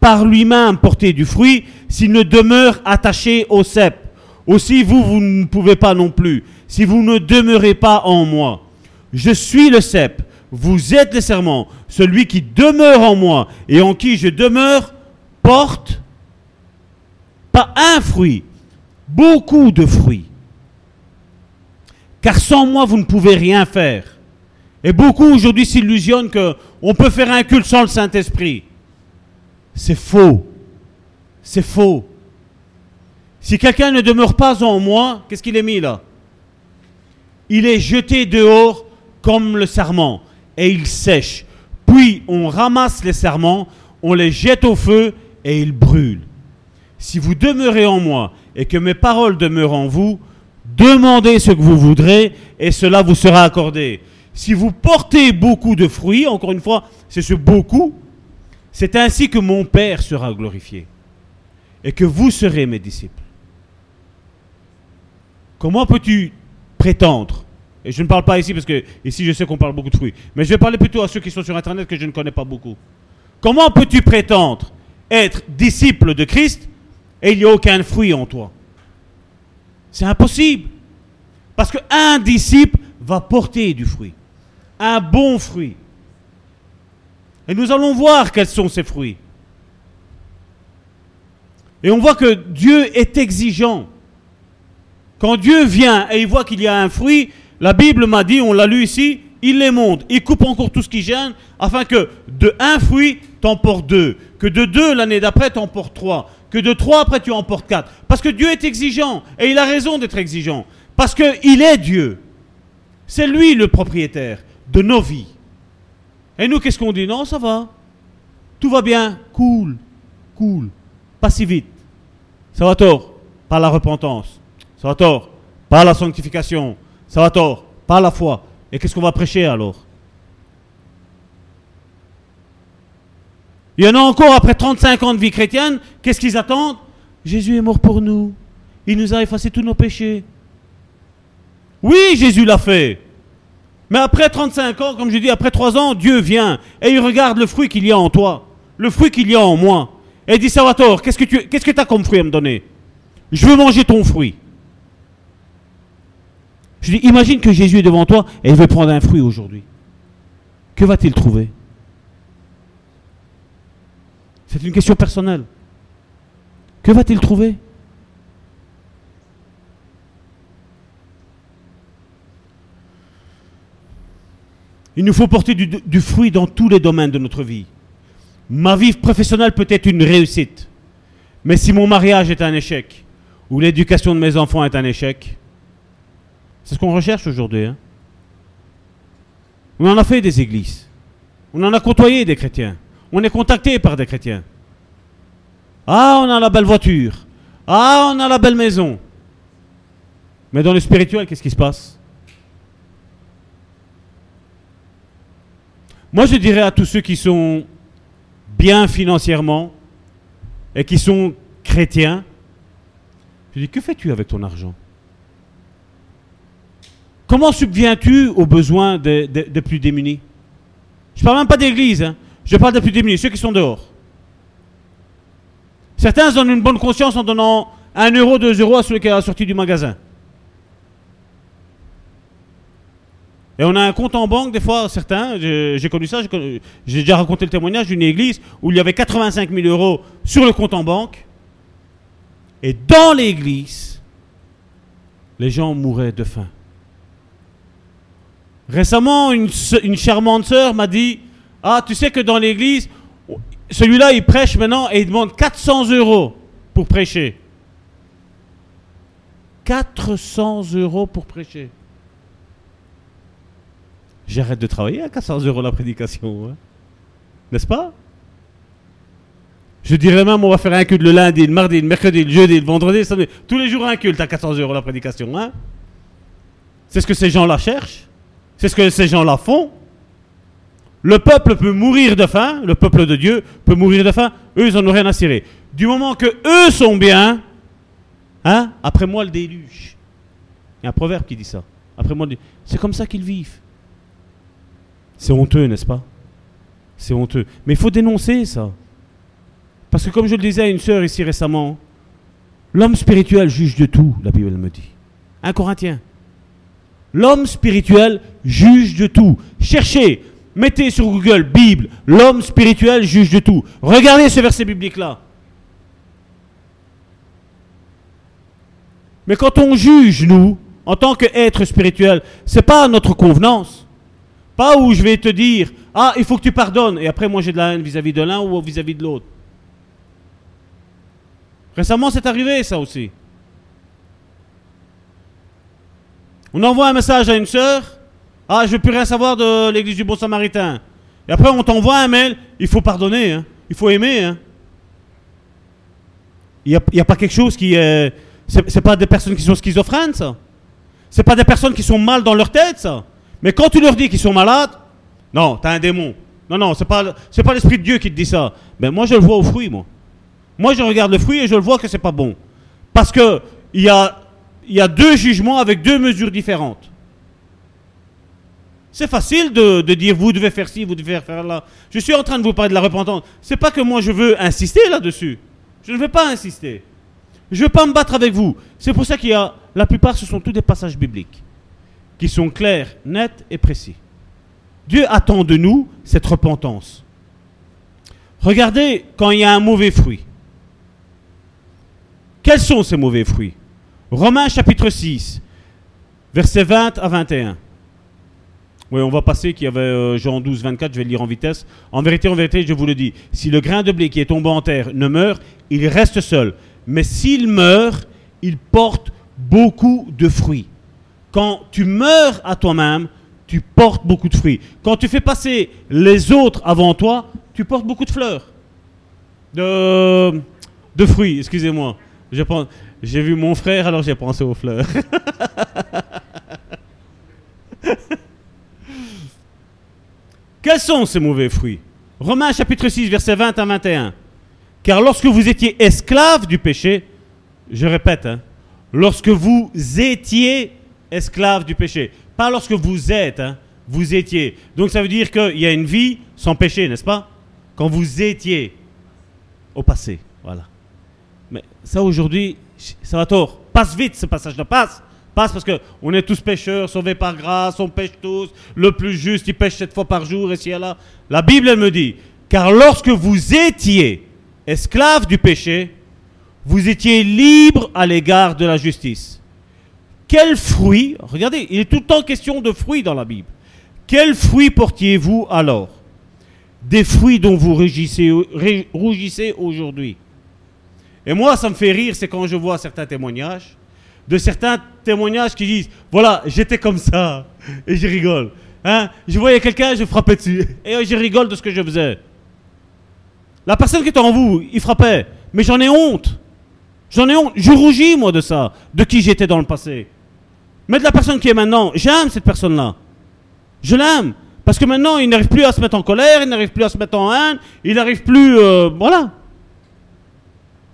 par lui-même porter du fruit s'il ne demeure attaché au cep. Aussi vous, vous ne pouvez pas non plus si vous ne demeurez pas en moi. Je suis le cep, vous êtes le serment. Celui qui demeure en moi et en qui je demeure porte pas un fruit, beaucoup de fruits. Car sans moi, vous ne pouvez rien faire. Et beaucoup aujourd'hui s'illusionnent qu'on peut faire un culte sans le Saint-Esprit. C'est faux. C'est faux. Si quelqu'un ne demeure pas en moi, qu'est-ce qu'il est mis là? Il est jeté dehors comme le serment et il sèche. Puis on ramasse les serments, on les jette au feu et ils brûlent. Si vous demeurez en moi et que mes paroles demeurent en vous, demandez ce que vous voudrez et cela vous sera accordé. Si vous portez beaucoup de fruits, encore une fois, c'est ce beaucoup, c'est ainsi que mon Père sera glorifié et que vous serez mes disciples. Comment peux-tu prétendre. Et je ne parle pas ici parce que ici je sais qu'on parle beaucoup de fruits. Mais je vais parler plutôt à ceux qui sont sur Internet que je ne connais pas beaucoup. Comment peux-tu prétendre être disciple de Christ et il n'y a aucun fruit en toi C'est impossible. Parce qu'un disciple va porter du fruit. Un bon fruit. Et nous allons voir quels sont ces fruits. Et on voit que Dieu est exigeant. Quand Dieu vient et il voit qu'il y a un fruit, la Bible m'a dit, on l'a lu ici, il les monte, il coupe encore tout ce qui gêne, afin que de un fruit, t'en portes deux, que de deux l'année d'après, t'en portes trois, que de trois après, tu en portes quatre. Parce que Dieu est exigeant, et il a raison d'être exigeant, parce qu'il est Dieu. C'est lui le propriétaire de nos vies. Et nous, qu'est-ce qu'on dit? Non, ça va. Tout va bien. Cool. Cool. Pas si vite. Ça va tort. Pas la repentance. Ça va tort. Pas la sanctification. Ça va tort. Pas la foi. Et qu'est-ce qu'on va prêcher alors? Il y en a encore après 35 ans de vie chrétienne. Qu'est-ce qu'ils attendent? Jésus est mort pour nous. Il nous a effacé tous nos péchés. Oui, Jésus l'a fait. Mais après 35 ans, comme je dis, après 3 ans, Dieu vient et il regarde le fruit qu'il y a en toi, le fruit qu'il y a en moi. Et il dit, Salvatore, qu'est-ce que tu as comme fruit à me donner? Je veux manger ton fruit. Je dis, imagine que Jésus est devant toi et il veut prendre un fruit aujourd'hui. Que va-t-il trouver? C'est une question personnelle. Que va-t-il trouver? Il nous faut porter du, du, fruit dans tous les domaines de notre vie. Ma vie professionnelle peut être une réussite. Mais si mon mariage est un échec, ou l'éducation de mes enfants est un échec, c'est ce qu'on recherche aujourd'hui. Hein. On en a fait des églises. On en a côtoyé des chrétiens. On est contacté par des chrétiens. Ah, on a la belle voiture. Ah, on a la belle maison. Mais dans le spirituel, qu'est-ce qui se passe? Moi, je dirais à tous ceux qui sont bien financièrement et qui sont chrétiens, je dis, que fais-tu avec ton argent? Comment subviens-tu aux besoins des, plus démunis? Je ne parle même pas d'église, hein. je parle des plus démunis, ceux qui sont dehors. Certains ont une bonne conscience en donnant un euro, deux euros à celui qui est sorti du magasin. Et on a un compte en banque, des fois, certains, j'ai connu ça, j'ai déjà raconté le témoignage d'une église où il y avait 85 000 euros sur le compte en banque. Et dans l'église, les gens mouraient de faim. Récemment, une, charmante sœur m'a dit Ah, tu sais que dans l'église, celui-là, il prêche maintenant et il demande 400 euros pour prêcher. 400 euros pour prêcher. J'arrête de travailler à 400 euros la prédication. Hein. N'est-ce pas? Je dirais même, on va faire un culte le lundi, le mardi, le mercredi, le jeudi, le vendredi, le samedi. Tous les jours un culte à 400 euros la prédication. Hein. C'est ce que ces gens-là cherchent. C'est ce que ces gens-là font. Le peuple peut mourir de faim, le peuple de Dieu peut mourir de faim, eux ils n'en ont rien à cirer. Du moment que eux sont bien, hein, après moi le déluge. Il y a un proverbe qui dit ça. Après moi, c'est comme ça qu'ils vivent. C'est honteux, n'est-ce pas? C'est honteux. Mais il faut dénoncer ça. Parce que comme je le disais à une sœur ici récemment, l'homme spirituel juge de tout, la Bible me dit. Un Corinthien. L'homme spirituel juge de tout. Cherchez, mettez sur Google Bible, l'homme spirituel juge de tout. Regardez ce verset biblique-là. Mais quand on juge, nous, en tant qu'être spirituel, ce n'est pas notre convenance. Pas où je vais te dire, ah, il faut que tu pardonnes, et après moi j'ai de la haine vis-à-vis de l'un ou vis-à-vis de l'autre. Récemment, c'est arrivé ça aussi. On envoie un message à une sœur, ah, je ne veux plus rien savoir de l'église du Bon Samaritain. Et après, on t'envoie un mail, il faut pardonner, hein. il faut aimer. Hein. Il n'y a, pas quelque chose qui est. C'est pas des personnes qui sont schizophrènes, ça. C'est pas des personnes qui sont mal dans leur tête, ça. Mais quand tu leur dis qu'ils sont malades, non, tu as un démon. Non, non, c'est pas, pas l'Esprit de Dieu qui te dit ça. Mais moi, je le vois au fruit, moi. Moi, je regarde le fruit et je le vois que c'est pas bon. Parce que il y a, y a deux jugements avec deux mesures différentes. C'est facile de, de, dire vous devez faire ci, vous devez faire là. Je suis en train de vous parler de la repentance. C'est pas que moi je veux insister là-dessus. Je ne veux pas insister. Je ne veux pas me battre avec vous. C'est pour ça qu'il y a la plupart ce sont tous des passages bibliques qui sont clairs, nets et précis. Dieu attend de nous cette repentance. Regardez quand il y a un mauvais fruit. Quels sont ces mauvais fruits? Romains chapitre 6, versets 20 à 21. Oui, on va passer qu'il y avait euh, Jean 12, 24, je vais le lire en vitesse. En vérité, en vérité, je vous le dis, si le grain de blé qui est tombé en terre ne meurt, il reste seul. Mais s'il meurt, il porte beaucoup de fruits. Quand tu meurs à toi-même, tu portes beaucoup de fruits. Quand tu fais passer les autres avant toi, tu portes beaucoup de fleurs. De, de fruits, excusez-moi. J'ai vu mon frère, alors j'ai pensé aux fleurs. Quels sont ces mauvais fruits? Romains chapitre 6, verset 20 à 21. Car lorsque vous étiez esclaves du péché, je répète, hein, lorsque vous étiez esclave du péché. Pas lorsque vous êtes, hein, vous étiez. Donc ça veut dire qu'il y a une vie sans péché, n'est-ce pas? Quand vous étiez au passé, voilà. Mais ça aujourd'hui, ça va tort. Passe vite ce passage-là, passe. Passe parce qu'on est tous pécheurs, sauvés par grâce, on pêche tous. Le plus juste, il pêche sept fois par jour, et si là. La Bible, elle me dit, car lorsque vous étiez esclave du péché, vous étiez libre à l'égard de la justice. Quel fruit, regardez, il est tout le temps question de fruits dans la Bible. Quel fruit portiez-vous alors? Des fruits dont vous rougissez aujourd'hui. Et moi, ça me fait rire, c'est quand je vois certains témoignages, de certains témoignages qui disent, voilà, j'étais comme ça, et je rigole. Hein? Je voyais quelqu'un, je frappais dessus, et je rigole de ce que je faisais. La personne qui était en vous, il frappait, mais j'en ai honte. J'en ai honte. Je rougis, moi, de ça, de qui j'étais dans le passé. Mais de la personne qui est maintenant, j'aime cette personne-là. Je l'aime. Parce que maintenant, il n'arrive plus à se mettre en colère, il n'arrive plus à se mettre en haine, il n'arrive plus... Euh, voilà.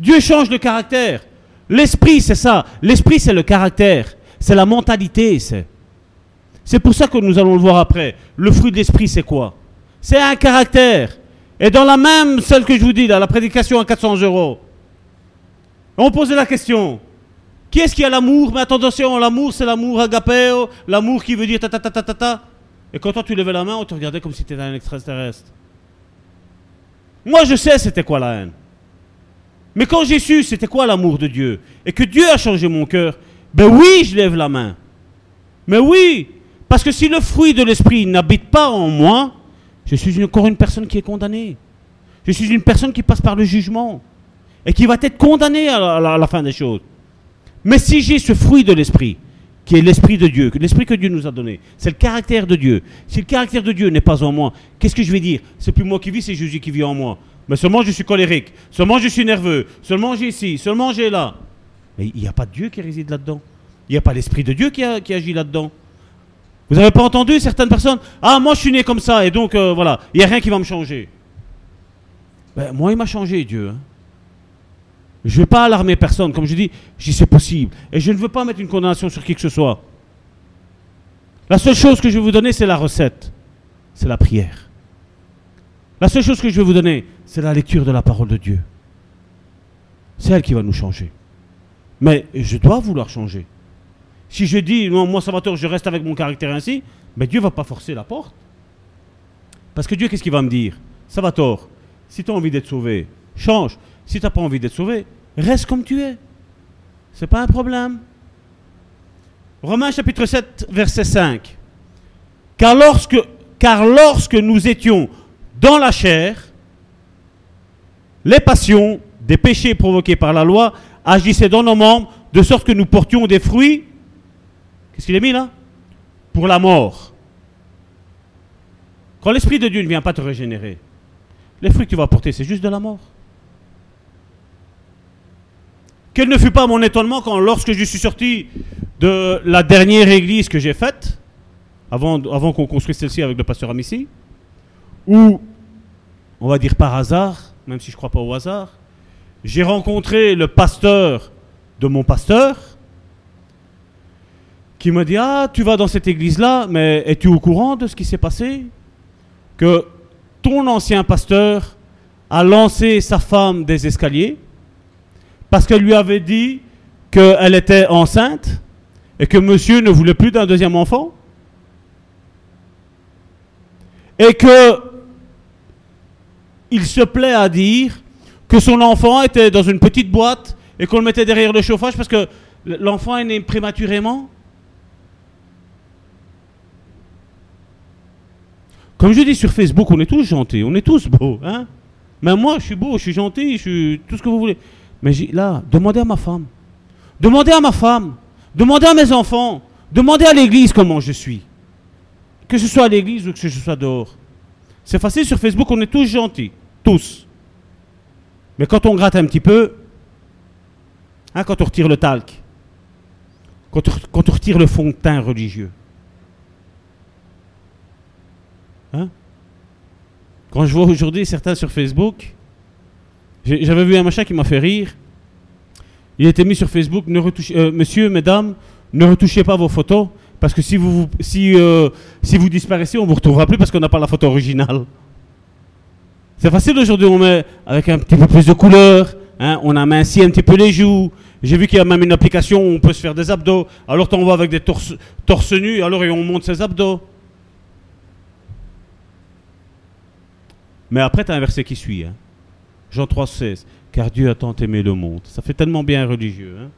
Dieu change le caractère. L'esprit, c'est ça. L'esprit, c'est le caractère. C'est la mentalité. C'est. pour ça que nous allons le voir après. Le fruit de l'esprit, c'est quoi? C'est un caractère. Et dans la même, celle que je vous dis, dans la prédication à 400 euros, on posait la question. Qui est-ce qui a l'amour? Mais attention, l'amour, c'est l'amour agapeo, l'amour qui veut dire ta ta ta ta ta ta. Et quand toi tu levais la main, on te regardait comme si tu étais un extraterrestre. Moi, je sais c'était quoi la haine. Mais quand j'ai su c'était quoi l'amour de Dieu? Et que Dieu a changé mon cœur, ben oui, je lève la main. Mais oui, parce que si le fruit de l'esprit n'habite pas en moi, je suis encore une personne qui est condamnée. Je suis une personne qui passe par le jugement et qui va être condamnée à la, fin des choses. Mais si j'ai ce fruit de l'esprit, qui est l'esprit de Dieu, l'esprit que Dieu nous a donné, c'est le caractère de Dieu. Si le caractère de Dieu n'est pas en moi, qu'est-ce que je vais dire? C'est plus moi qui vis, c'est Jésus qui vit en moi. Mais seulement je suis colérique, seulement je suis nerveux, seulement j'ai ici, seulement j'ai là. Mais il n'y a pas Dieu qui réside là-dedans. Il n'y a pas l'Esprit de Dieu qui, agit là-dedans. Vous n'avez pas entendu certaines personnes Ah, moi je suis né comme ça et donc euh, voilà, il n'y a rien qui va me changer. Ben, moi il m'a changé, Dieu. Hein. Je ne vais pas alarmer personne. Comme je dis, c'est possible. Et je ne veux pas mettre une condamnation sur qui que ce soit. La seule chose que je vais vous donner, c'est la recette. C'est la prière. La seule chose que je vais vous donner, c'est la lecture de la parole de Dieu. C'est elle qui va nous changer. Mais je dois vouloir changer. Si je dis, non, moi, Salvatore, je reste avec mon caractère ainsi, mais Dieu ne va pas forcer la porte. Parce que Dieu, qu'est-ce qu'il va me dire? Salvatore, si tu as envie d'être sauvé, change. Si tu n'as pas envie d'être sauvé, reste comme tu es. Ce n'est pas un problème. Romains chapitre 7, verset 5. Car lorsque, car lorsque nous étions dans la chair, les passions des péchés provoqués par la loi agissaient dans nos membres de sorte que nous portions des fruits. Qu'est-ce qu'il a mis là? Pour la mort. Quand l'Esprit de Dieu ne vient pas te régénérer, les fruits que tu vas porter, c'est juste de la mort. Quel ne fut pas mon étonnement quand, lorsque je suis sorti de la dernière église que j'ai faite, avant, avant qu'on construise celle-ci avec le pasteur Amici, où, on va dire par hasard, même si je ne crois pas au hasard, j'ai rencontré le pasteur de mon pasteur, qui m'a dit Ah, tu vas dans cette église-là, mais es-tu au courant de ce qui s'est passé? Que ton ancien pasteur a lancé sa femme des escaliers parce qu'elle lui avait dit qu'elle était enceinte et que monsieur ne voulait plus d'un deuxième enfant et que il se plaît à dire que son enfant était dans une petite boîte et qu'on le mettait derrière le chauffage parce que l'enfant est né prématurément. Comme je dis sur Facebook, on est tous gentils, on est tous beaux. Hein Même moi, je suis beau, je suis gentil, je suis tout ce que vous voulez. Mais là, demandez à ma femme. Demandez à ma femme. Demandez à mes enfants. Demandez à l'église comment je suis. Que ce soit à l'église ou que ce soit dehors. C'est facile sur Facebook, on est tous gentils. Tous. Mais quand on gratte un petit peu, hein, quand on retire le talc, quand on, retire le fond de teint religieux, hein, quand je vois aujourd'hui certains sur Facebook, j'avais vu un machin qui m'a fait rire. Il était mis sur Facebook, ne euh, monsieur, mesdames, ne retouchez pas vos photos, parce que si vous, si, euh, si vous disparaissez, on ne vous retrouvera plus parce qu'on n'a pas la photo originale. C'est facile aujourd'hui, on met avec un petit peu plus de couleur, hein, on amincit un petit peu les joues. J'ai vu qu'il y a même une application où on peut se faire des abdos. Alors on voit avec des torse, torse nus, alors on monte ses abdos. Mais après, tu as un verset qui suit. Hein. Jean 3, 16. Car Dieu a tant aimé le monde. Ça fait tellement bien religieux. Hein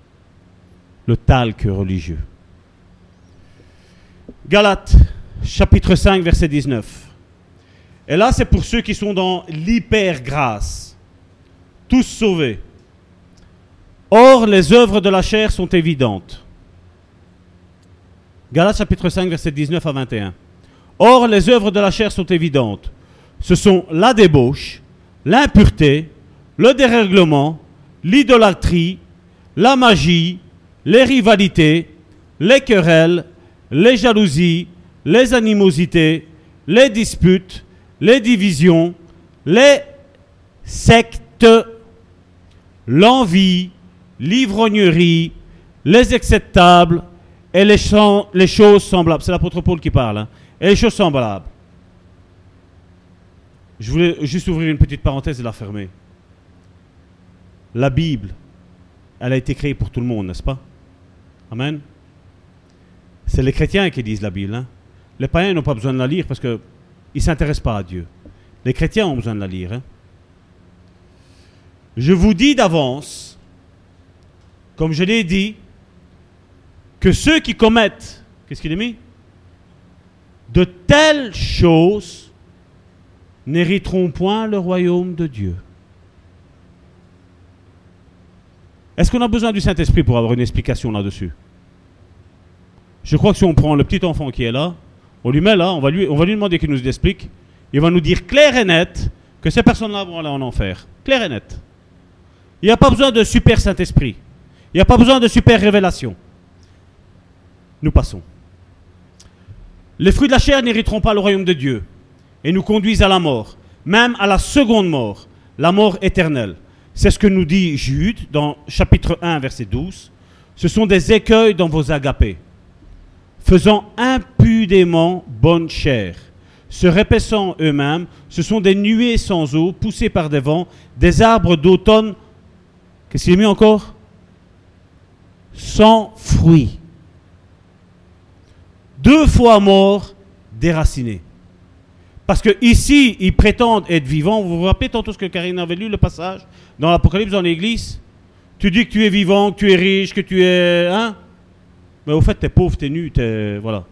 le talc religieux. Galates, chapitre 5, verset 19. Et là, c'est pour ceux qui sont dans l'hyper-grâce. Tous sauvés. Or, les œuvres de la chair sont évidentes. Galates chapitre 5, verset 19 à 21. Or, les œuvres de la chair sont évidentes. Ce sont la débauche, l'impureté, le dérèglement, l'idolâtrie, la magie, les rivalités, les querelles, les jalousies, les animosités, les disputes, les divisions, les sectes, l'envie, l'ivrognerie, les acceptables et les, choses semblables. C'est l'apôtre Paul qui parle. Hein. Et les choses semblables. Je voulais juste ouvrir une petite parenthèse et la fermer. La Bible, elle a été créée pour tout le monde, n'est-ce pas? Amen. C'est les chrétiens qui disent la Bible. Hein. Les païens n'ont pas besoin de la lire parce qu'ils ne s'intéressent pas à Dieu. Les chrétiens ont besoin de la lire. Hein. Je vous dis d'avance, comme je l'ai dit, que ceux qui commettent, qu'est-ce qu'il a mis? De telles choses n'hériteront point le royaume de Dieu. Est-ce qu'on a besoin du Saint-Esprit pour avoir une explication là-dessus? Je crois que si on prend le petit enfant qui est là, on lui met là, on va lui, on va lui demander qu'il nous explique, il va nous dire clair et net que ces personnes-là vont aller en enfer. Clair et net. Il n'y a pas besoin de super Saint-Esprit. Il n'y a pas besoin de super révélation. Nous passons. Les fruits de la chair n'hériteront pas le royaume de Dieu et nous conduisent à la mort, même à la seconde mort, la mort éternelle. C'est ce que nous dit Jude dans chapitre 1, verset 12. Ce sont des écueils dans vos agapés, faisant impudemment bonne chair, se répaissant eux-mêmes. Ce sont des nuées sans eau, poussées par des vents, des arbres d'automne. Qu'est-ce qu'il a mis encore? Sans fruits. Deux fois morts, déracinés. Parce que ici, ils prétendent être vivants. Vous vous rappelez tantôt ce que Karine avait lu, le passage dans l'Apocalypse, dans l'Église? Tu dis que tu es vivant, que tu es riche, que tu es... Hein? Mais au fait, tu es pauvre, tu es nu, tu es... Voilà.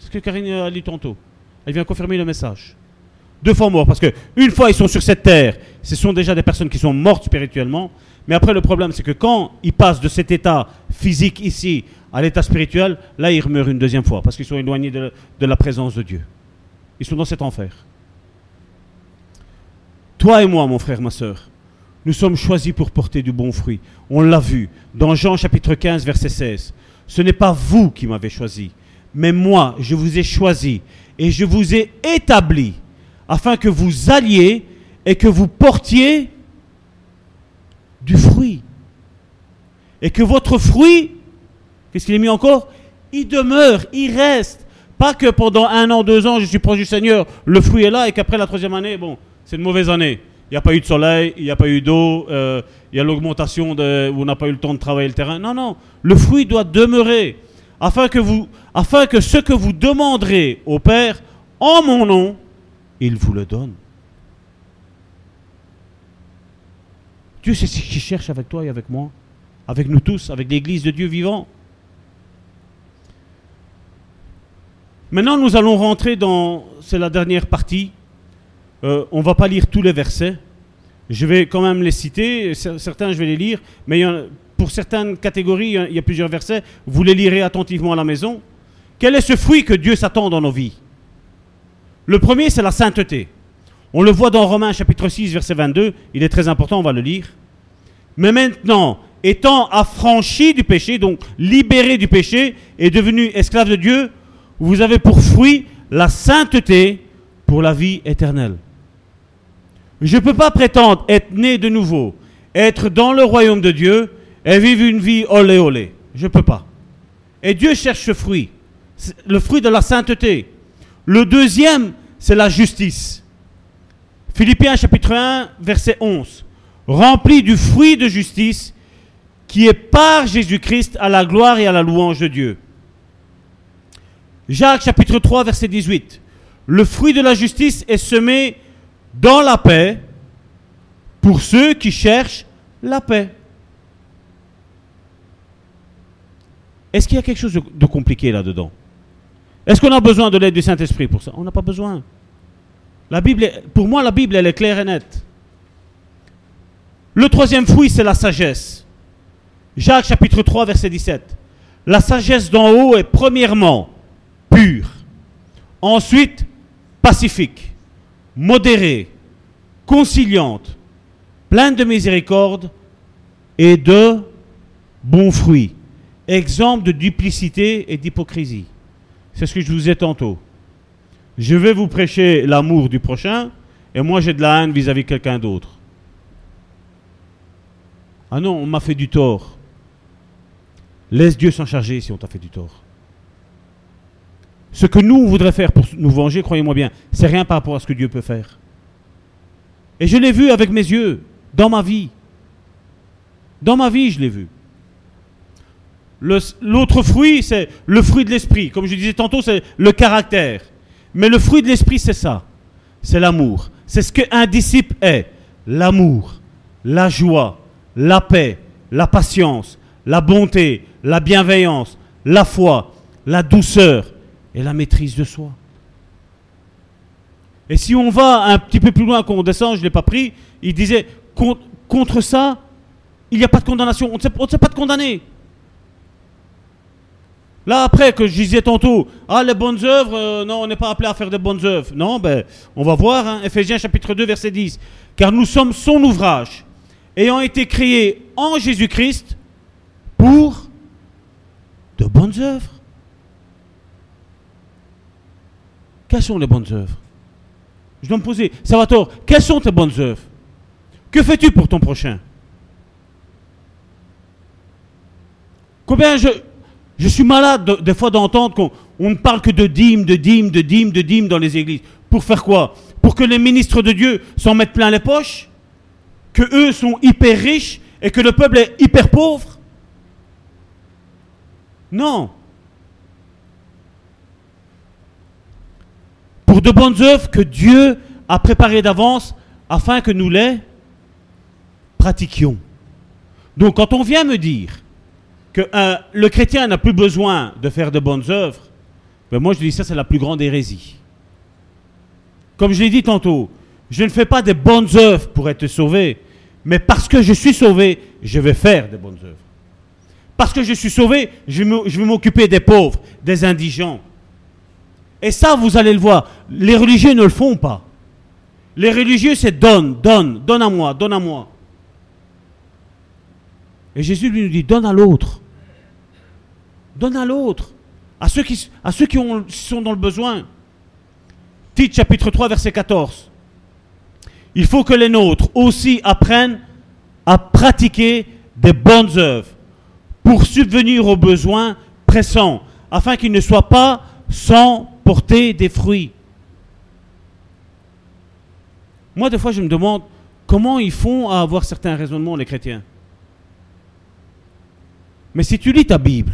C'est ce que Karine a lu tantôt. Elle vient confirmer le message. Deux fois morts, parce que une fois ils sont sur cette terre, ce sont déjà des personnes qui sont mortes spirituellement. Mais après, le problème, c'est que quand ils passent de cet état physique ici à l'état spirituel, là, ils meurent une deuxième fois, parce qu'ils sont éloignés de la présence de Dieu. Ils sont dans cet enfer. Toi et moi, mon frère, ma soeur, nous sommes choisis pour porter du bon fruit. On l'a vu dans Jean chapitre 15, verset 16. Ce n'est pas vous qui m'avez choisi, mais moi, je vous ai choisi et je vous ai établi afin que vous alliez et que vous portiez du fruit. Et que votre fruit, qu'est-ce qu'il est mis encore? Il demeure, il reste. Pas que pendant un an, deux ans, je suis proche du Seigneur, le fruit est là et qu'après la troisième année, bon, c'est une mauvaise année. Il n'y a pas eu de soleil, il n'y a pas eu d'eau, euh, il y a l'augmentation de, où on n'a pas eu le temps de travailler le terrain. Non, non, le fruit doit demeurer afin que, afin que ce que vous demanderez au Père en mon nom, il vous le donne. Dieu, c'est ce qu'il cherche avec toi et avec moi, avec nous tous, avec l'Église de Dieu vivant. Maintenant, nous allons rentrer dans, c'est la dernière partie. Euh, on ne va pas lire tous les versets. Je vais quand même les citer. Certains, je vais les lire. Mais pour certaines catégories, il y a plusieurs versets. Vous les lirez attentivement à la maison. Quel est ce fruit que Dieu s'attend dans nos vies? Le premier, c'est la sainteté. On le voit dans Romains chapitre 6, verset 22. Il est très important, on va le lire. Mais maintenant, étant affranchi du péché, donc libéré du péché et devenu esclave de Dieu, vous avez pour fruit la sainteté pour la vie éternelle. Je ne peux pas prétendre être né de nouveau, être dans le royaume de Dieu et vivre une vie olé olé. Je ne peux pas. Et Dieu cherche ce fruit, le fruit de la sainteté. Le deuxième, c'est la justice. Philippiens chapitre 1, verset 11. Rempli du fruit de justice qui est par Jésus-Christ à la gloire et à la louange de Dieu. Jacques chapitre 3 verset 18. Le fruit de la justice est semé dans la paix pour ceux qui cherchent la paix. Est-ce qu'il y a quelque chose de, compliqué là-dedans? Est-ce qu'on a besoin de l'aide du Saint-Esprit pour ça? On n'a pas besoin. La Bible, pour moi, la Bible, elle est claire et nette. Le troisième fruit, c'est la sagesse. Jacques chapitre 3, verset 17. La sagesse d'en haut est premièrement pure, ensuite pacifique, modérée, conciliante, pleine de miséricorde et de bons fruits, exemple de duplicité et d'hypocrisie. C'est ce que je vous ai tantôt. Je vais vous prêcher l'amour du prochain et moi j'ai de la haine vis-à-vis de quelqu'un d'autre. Ah non, on m'a fait du tort. Laisse Dieu s'en charger si on t'a fait du tort. Ce que nous, on voudrait faire pour nous venger, croyez-moi bien, c'est rien par rapport à ce que Dieu peut faire. Et je l'ai vu avec mes yeux, dans ma vie. Dans ma vie, je l'ai vu. L'autre fruit, c'est le fruit de l'esprit. Comme je disais tantôt, c'est le caractère. Mais le fruit de l'esprit, c'est ça. C'est l'amour. C'est ce qu'un disciple est. L'amour, la joie, la paix, la patience, la bonté, la bienveillance, la foi, la douceur et la maîtrise de soi. Et si on va un petit peu plus loin, qu'on descend, je ne l'ai pas pris, il disait, con- contre ça, il n'y a pas de condamnation. On ne sait, on pas de condamner. Là, après, que je disais tantôt, ah, les bonnes œuvres, euh, non, on n'est pas appelé à faire des bonnes œuvres. Non, ben, on va voir, hein, Ephésiens chapitre 2, verset 10. Car nous sommes son ouvrage, ayant été créés en Jésus-Christ pour de bonnes œuvres. Quelles sont les bonnes œuvres? Je dois me poser, Salvatore, quelles sont tes bonnes œuvres? Que fais-tu pour ton prochain? Combien je, je suis malade de- des fois d'entendre qu'on on ne parle que de dîmes, de dîmes, de dîmes, de dîmes dans les églises. Pour faire quoi? Pour que les ministres de Dieu s'en mettent plein les poches? Que eux sont hyper riches et que le peuple est hyper pauvre? Non. Pour de bonnes œuvres que Dieu a préparées d'avance afin que nous les pratiquions. Donc quand on vient me dire que euh, le chrétien n'a plus besoin de faire de bonnes œuvres, ben moi je dis ça c'est la plus grande hérésie. Comme je l'ai dit tantôt, je ne fais pas des bonnes œuvres pour être sauvé, mais parce que je suis sauvé, je vais faire des bonnes œuvres. Parce que je suis sauvé, je vais m'o- je vais m'occuper des pauvres, des indigents. Et ça, vous allez le voir, les religieux ne le font pas. Les religieux, c'est donne, donne, donne à moi, donne à moi. Et Jésus lui nous dit, donne à l'autre. Donne à l'autre. À ceux qui, à ceux qui ont- sont dans le besoin. Tite chapitre 3, verset 14. Il faut que les nôtres aussi apprennent à pratiquer des bonnes œuvres pour subvenir aux besoins pressants, afin qu'ils ne soient pas sans porter des fruits. Moi, des fois, je me demande comment ils font à avoir certains raisonnements, les chrétiens. Mais si tu lis ta Bible,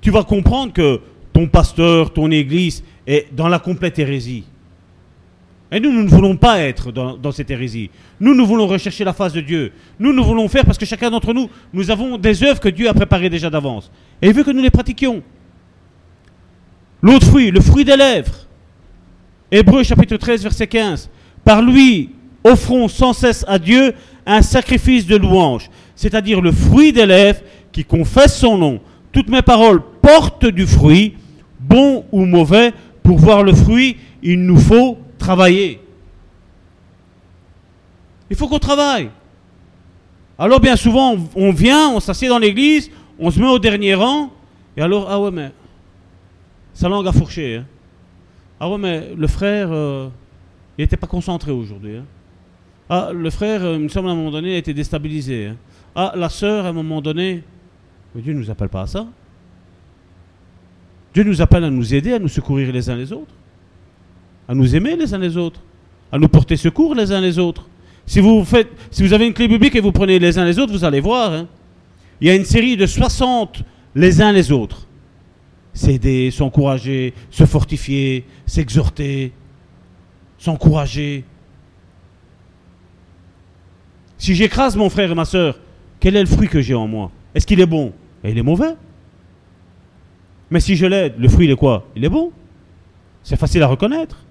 tu vas comprendre que ton pasteur, ton église est dans la complète hérésie. Et nous, nous ne voulons pas être dans, cette hérésie. Nous, nous voulons rechercher la face de Dieu. Nous, nous voulons faire parce que chacun d'entre nous, nous avons des œuvres que Dieu a préparées déjà d'avance. Et il veut que nous les pratiquions. L'autre fruit, le fruit des lèvres. Hébreu chapitre 13, verset 15. Par lui, offrons sans cesse à Dieu un sacrifice de louange, c'est-à-dire le fruit des lèvres qui confesse son nom. Toutes mes paroles portent du fruit, bon ou mauvais. Pour voir le fruit, il nous faut travailler. Il faut qu'on travaille. Alors bien souvent, on- vient, on s'assied dans l'église, on se met au dernier rang, et alors, ah ouais, mais sa langue a fourché. hein. Ah ouais, mais le frère, euh, il n'était pas concentré aujourd'hui. hein. Ah, le frère, il me semble, à un moment donné, a été déstabilisé. hein. Ah, la sœur, à un moment donné, mais Dieu ne nous appelle pas à ça. Dieu nous appelle à nous aider, à nous secourir les uns les autres, à nous aimer les uns les autres, à nous porter secours les uns les autres. Si vous, faites, si vous avez une clé biblique et vous prenez les uns les autres, vous allez voir. Il y a une série de 60 les uns les autres. S'aider, s'encourager, se fortifier, s'exhorter, s'encourager. Si j'écrase mon frère et ma soeur, quel est le fruit que j'ai en moi? Est-ce qu'il est bon? Et Il est mauvais. Mais si je l'aide, le fruit il est quoi? Il est bon. C'est facile à reconnaître.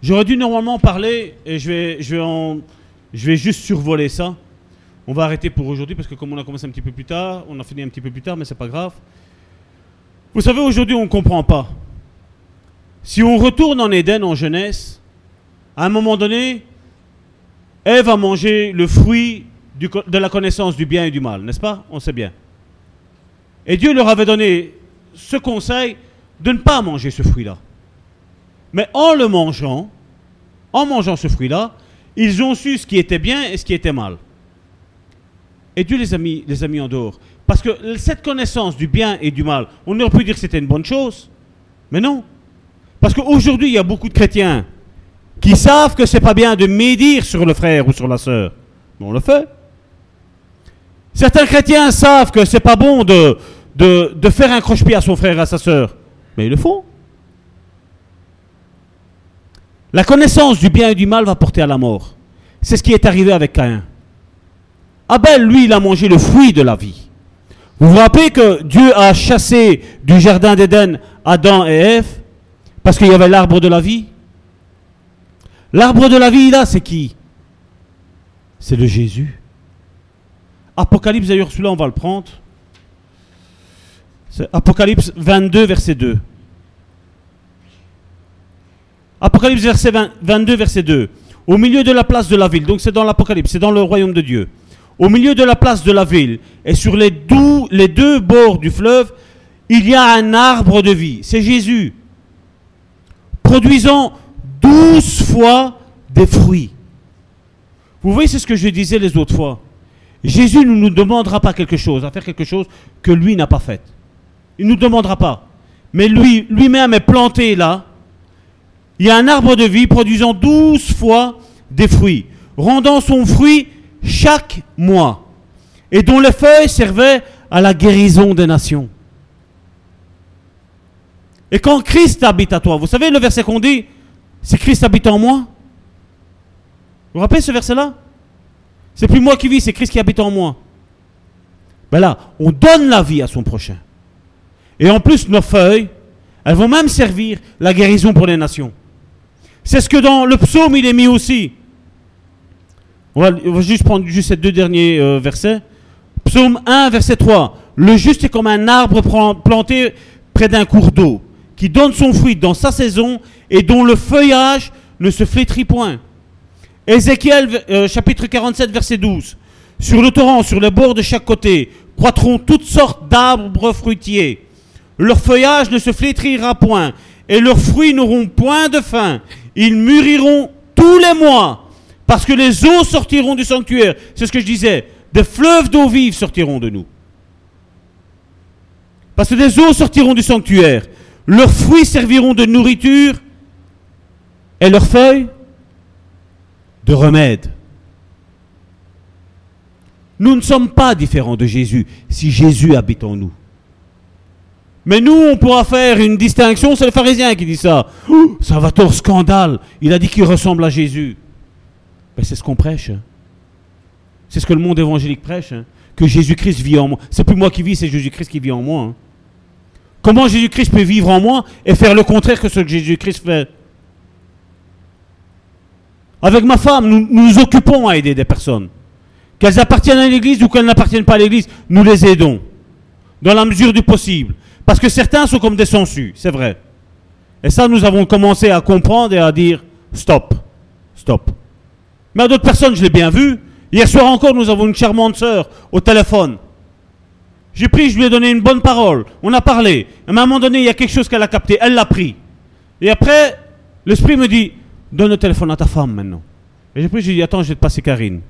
J'aurais dû normalement parler, et je vais, je vais, je vais juste survoler ça. On va arrêter pour aujourd'hui parce que comme on a commencé un petit peu plus tard, on a fini un petit peu plus tard, mais c'est pas grave. Vous savez, aujourd'hui, on ne comprend pas. Si on retourne en Éden en jeunesse, à un moment donné, Ève a mangé le fruit de la connaissance du bien et du mal, n'est-ce pas? On sait bien. Et Dieu leur avait donné ce conseil de ne pas manger ce fruit-là. Mais en le mangeant, en mangeant ce fruit-là, ils ont su ce qui était bien et ce qui était mal. Et Dieu les les a mis en dehors. Parce que cette connaissance du bien et du mal, on aurait pu dire que c'était une bonne chose. Mais non. Parce qu'aujourd'hui, il y a beaucoup de chrétiens qui savent que c'est pas bien de médire sur le frère ou sur la sœur. Mais on le fait. Certains chrétiens savent que c'est pas bon de, de, faire un croche-pied à son frère à sa sœur. Mais ils le font. La connaissance du bien et du mal va porter à la mort. C'est ce qui est arrivé avec Caïn. Abel, lui, il a mangé le fruit de la vie. Vous vous rappelez que Dieu a chassé du jardin d'Éden Adam et Ève parce qu'il y avait l'arbre de la vie? L'arbre de la vie, là, c'est qui? C'est le Jésus. Apocalypse, d'ailleurs, celui-là, on va le prendre. Apocalypse 22, verset 2. Apocalypse verset 20 22, verset 2. Au milieu de la place de la ville, donc c'est dans l'Apocalypse, c'est dans le royaume de Dieu. Au milieu de la place de la ville et sur les, deux bords du fleuve, il y a un arbre de vie. C'est Jésus. Produisant douze fois des fruits. Vous voyez, c'est ce que je disais les autres fois. Jésus ne nous demandera pas quelque chose, à faire quelque chose que lui n'a pas fait. Il ne nous demandera pas. Mais lui, lui-même est planté là. Il y a un arbre de vie produisant douze fois des fruits, rendant son fruit chaque mois, et dont les feuilles servaient à la guérison des nations. Et quand Christ habite à toi, vous savez le verset qu'on dit, c'est Christ habite en moi? Vous vous rappelez ce verset-là? C'est plus moi qui vis, c'est Christ qui habite en moi. Ben là, on donne la vie à son prochain. Et en plus, nos feuilles, elles vont même servir la guérison pour les nations. C'est ce que dans le psaume, il est mis aussi. On va, juste prendre juste ces deux derniers euh, versets. Psaume 1, verset 3. Le juste est comme un arbre planté près d'un cours d'eau, qui donne son fruit dans sa saison et dont le feuillage ne se flétrit point. Ézéchiel euh, chapitre 47, verset 12. Sur le torrent, sur les bords de chaque côté, croîtront toutes sortes d'arbres fruitiers. Leur feuillage ne se flétrira point, et leurs fruits n'auront point de fin. Ils mûriront tous les mois, parce que les eaux sortiront du sanctuaire. C'est ce que je disais. Des fleuves d'eau vive sortiront de nous. Parce que des eaux sortiront du sanctuaire. Leurs fruits serviront de nourriture, et leurs feuilles de remède. Nous ne sommes pas différents de Jésus si Jésus habite en nous. Mais nous, on pourra faire une distinction, c'est le pharisien qui dit ça. Ça va scandale. Il a dit qu'il ressemble à Jésus. Ben, c'est ce qu'on prêche. C'est ce que le monde évangélique prêche. hein. Que Jésus-Christ vit en moi. C'est plus moi qui vis, c'est Jésus-Christ qui vit en moi. hein. Comment Jésus-Christ peut vivre en moi et faire le contraire que ce que Jésus-Christ fait? Avec ma femme, nous nous nous occupons à aider des personnes. Qu'elles appartiennent à l'église ou qu'elles n'appartiennent pas à l'église, nous les aidons. Dans la mesure du possible. Parce que certains sont comme des sangsues, c'est vrai. Et ça, nous avons commencé à comprendre et à dire stop, stop. Mais à d'autres personnes, je l'ai bien vu. Hier soir encore, nous avons une charmante sœur au téléphone. J'ai pris, je lui ai donné une bonne parole. On a parlé. À un moment donné, il y a quelque chose qu'elle a capté. Elle l'a pris. Et après, l'esprit me dit donne le téléphone à ta femme maintenant. Et j'ai pris, j'ai dit attends, je vais te passer Karine.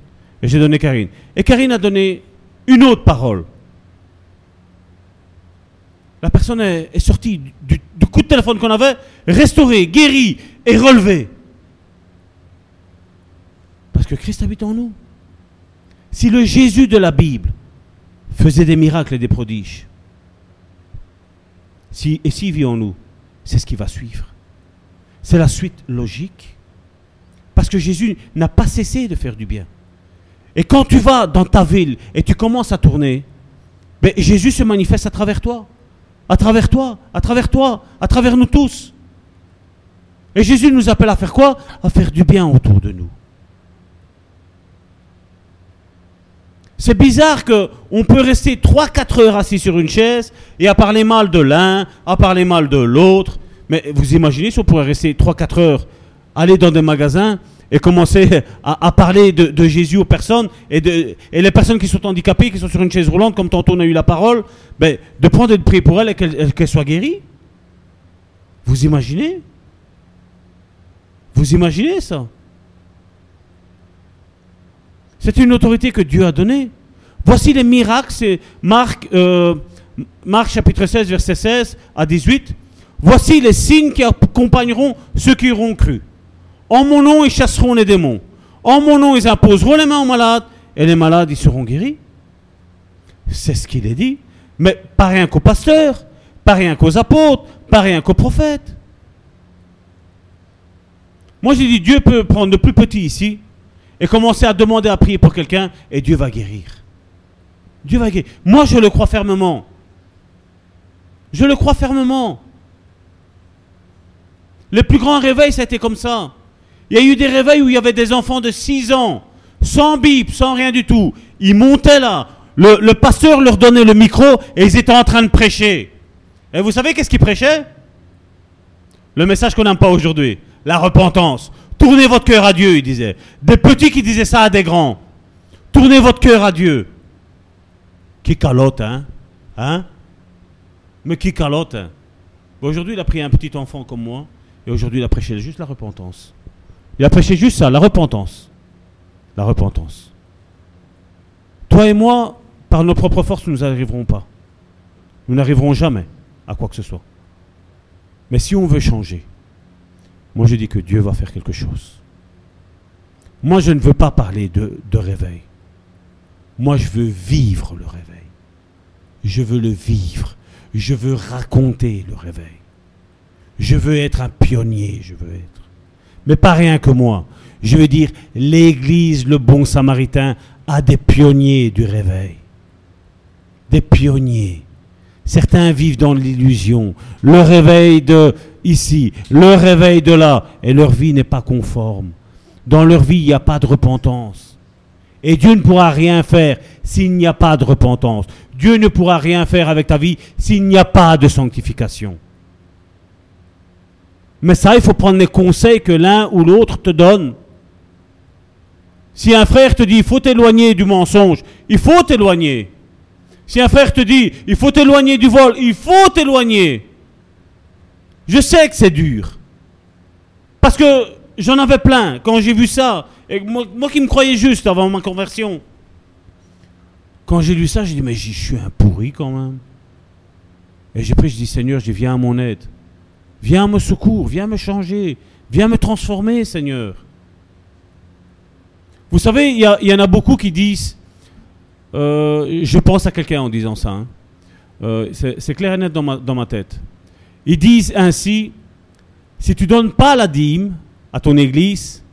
Et j'ai donné Karine. Et Karine a donné une autre parole. La personne est, sortie du coup de téléphone qu'on avait, restaurée, guérie et relevée. Parce que Christ habite en nous. Si le Jésus de la Bible faisait des miracles et des prodiges, si, et s'il vit en nous, c'est ce qui va suivre. C'est la suite logique. Parce que Jésus n'a pas cessé de faire du bien. Et quand tu vas dans ta ville et tu commences à tourner, ben, Jésus se manifeste à travers toi. À travers toi, à travers toi, à travers nous tous. Et Jésus nous appelle à faire quoi? À faire du bien autour de nous. C'est bizarre qu'on peut rester 3-4 heures assis sur une chaise et à parler mal de l'un, à parler mal de l'autre. Mais vous imaginez si on pourrait rester 3-4 heures, aller dans des magasins et commencer à, parler de, Jésus aux personnes et, de, les personnes qui sont handicapées, qui sont sur une chaise roulante, comme tantôt on a eu la parole, ben, de prendre et de prier pour elles et qu'elles soient guéries. Vous imaginez? Vous imaginez ça? C'est une autorité que Dieu a donnée. Voici les miracles, c'est Marc, euh, chapitre 16, verset 16 à 18. Voici les signes qui accompagneront ceux qui auront cru. En mon nom, ils chasseront les démons. En mon nom, ils imposeront les mains aux malades, et les malades, ils seront guéris. C'est ce qu'il est dit. Mais pas rien qu'aux pasteurs, pas rien qu'aux apôtres, pas rien qu'aux prophètes. Moi, j'ai dit, Dieu peut prendre le plus petit ici, et commencer à demander à prier pour quelqu'un et Dieu va guérir. Dieu va guérir. Moi, je le crois fermement. Je le crois fermement. Le plus grand réveil, été comme ça. Il y a eu des réveils où il y avait des enfants de 6 ans, sans Bible, sans rien du tout. Ils montaient là. Le, le pasteur leur donnait le micro et ils étaient en train de prêcher. Et vous savez qu'est-ce qu'ils prêchaient? Le message qu'on n'aime pas aujourd'hui. La repentance. Tournez votre cœur à Dieu, il disait. Des petits qui disaient ça à des grands. Tournez votre cœur à Dieu. Qui calote, hein Hein? Mais qui calote hein? Aujourd'hui, il a pris un petit enfant comme moi, et aujourd'hui, il a prêché juste la repentance. Il a prêché juste ça, la repentance. La repentance. Toi et moi, par nos propres forces, nous n'arriverons pas. Nous n'arriverons jamais à quoi que ce soit. Mais si on veut changer, moi, je dis que Dieu va faire quelque chose. Moi, je ne veux pas parler de, réveil. Moi, je veux vivre le réveil. Je veux le vivre. Je veux raconter le réveil. Je veux être un pionnier, je veux être. Mais pas rien que moi. Je veux dire, l'Église, le bon samaritain, a des pionniers du réveil. Des pionniers. Certains vivent dans l'illusion. Le réveil de ici, le réveil de là, et leur vie n'est pas conforme. Dans leur vie, il n'y a pas de repentance. Et Dieu ne pourra rien faire s'il n'y a pas de repentance. Dieu ne pourra rien faire avec ta vie s'il n'y a pas de sanctification. Mais ça, il faut prendre les conseils que l'un ou l'autre te donne. Si un frère te dit, il faut t'éloigner du mensonge, il faut t'éloigner. Si un frère te dit, il faut t'éloigner du vol, il faut t'éloigner. Je sais que c'est dur. Parce que j'en avais plein quand j'ai vu ça. Et moi, qui me croyais juste avant ma conversion. Quand j'ai lu ça, j'ai dit, mais je suis un pourri quand même. Et j'ai pris, je dis, Seigneur, je viens à mon aide. Viens me secours, viens me changer, viens me transformer, Seigneur. Vous savez, il y, en a beaucoup qui disent, euh, je pense à quelqu'un en disant ça. Hein. Euh, c'est clair et net dans ma tête. Ils disent ainsi, si tu donnes pas la dîme à ton église,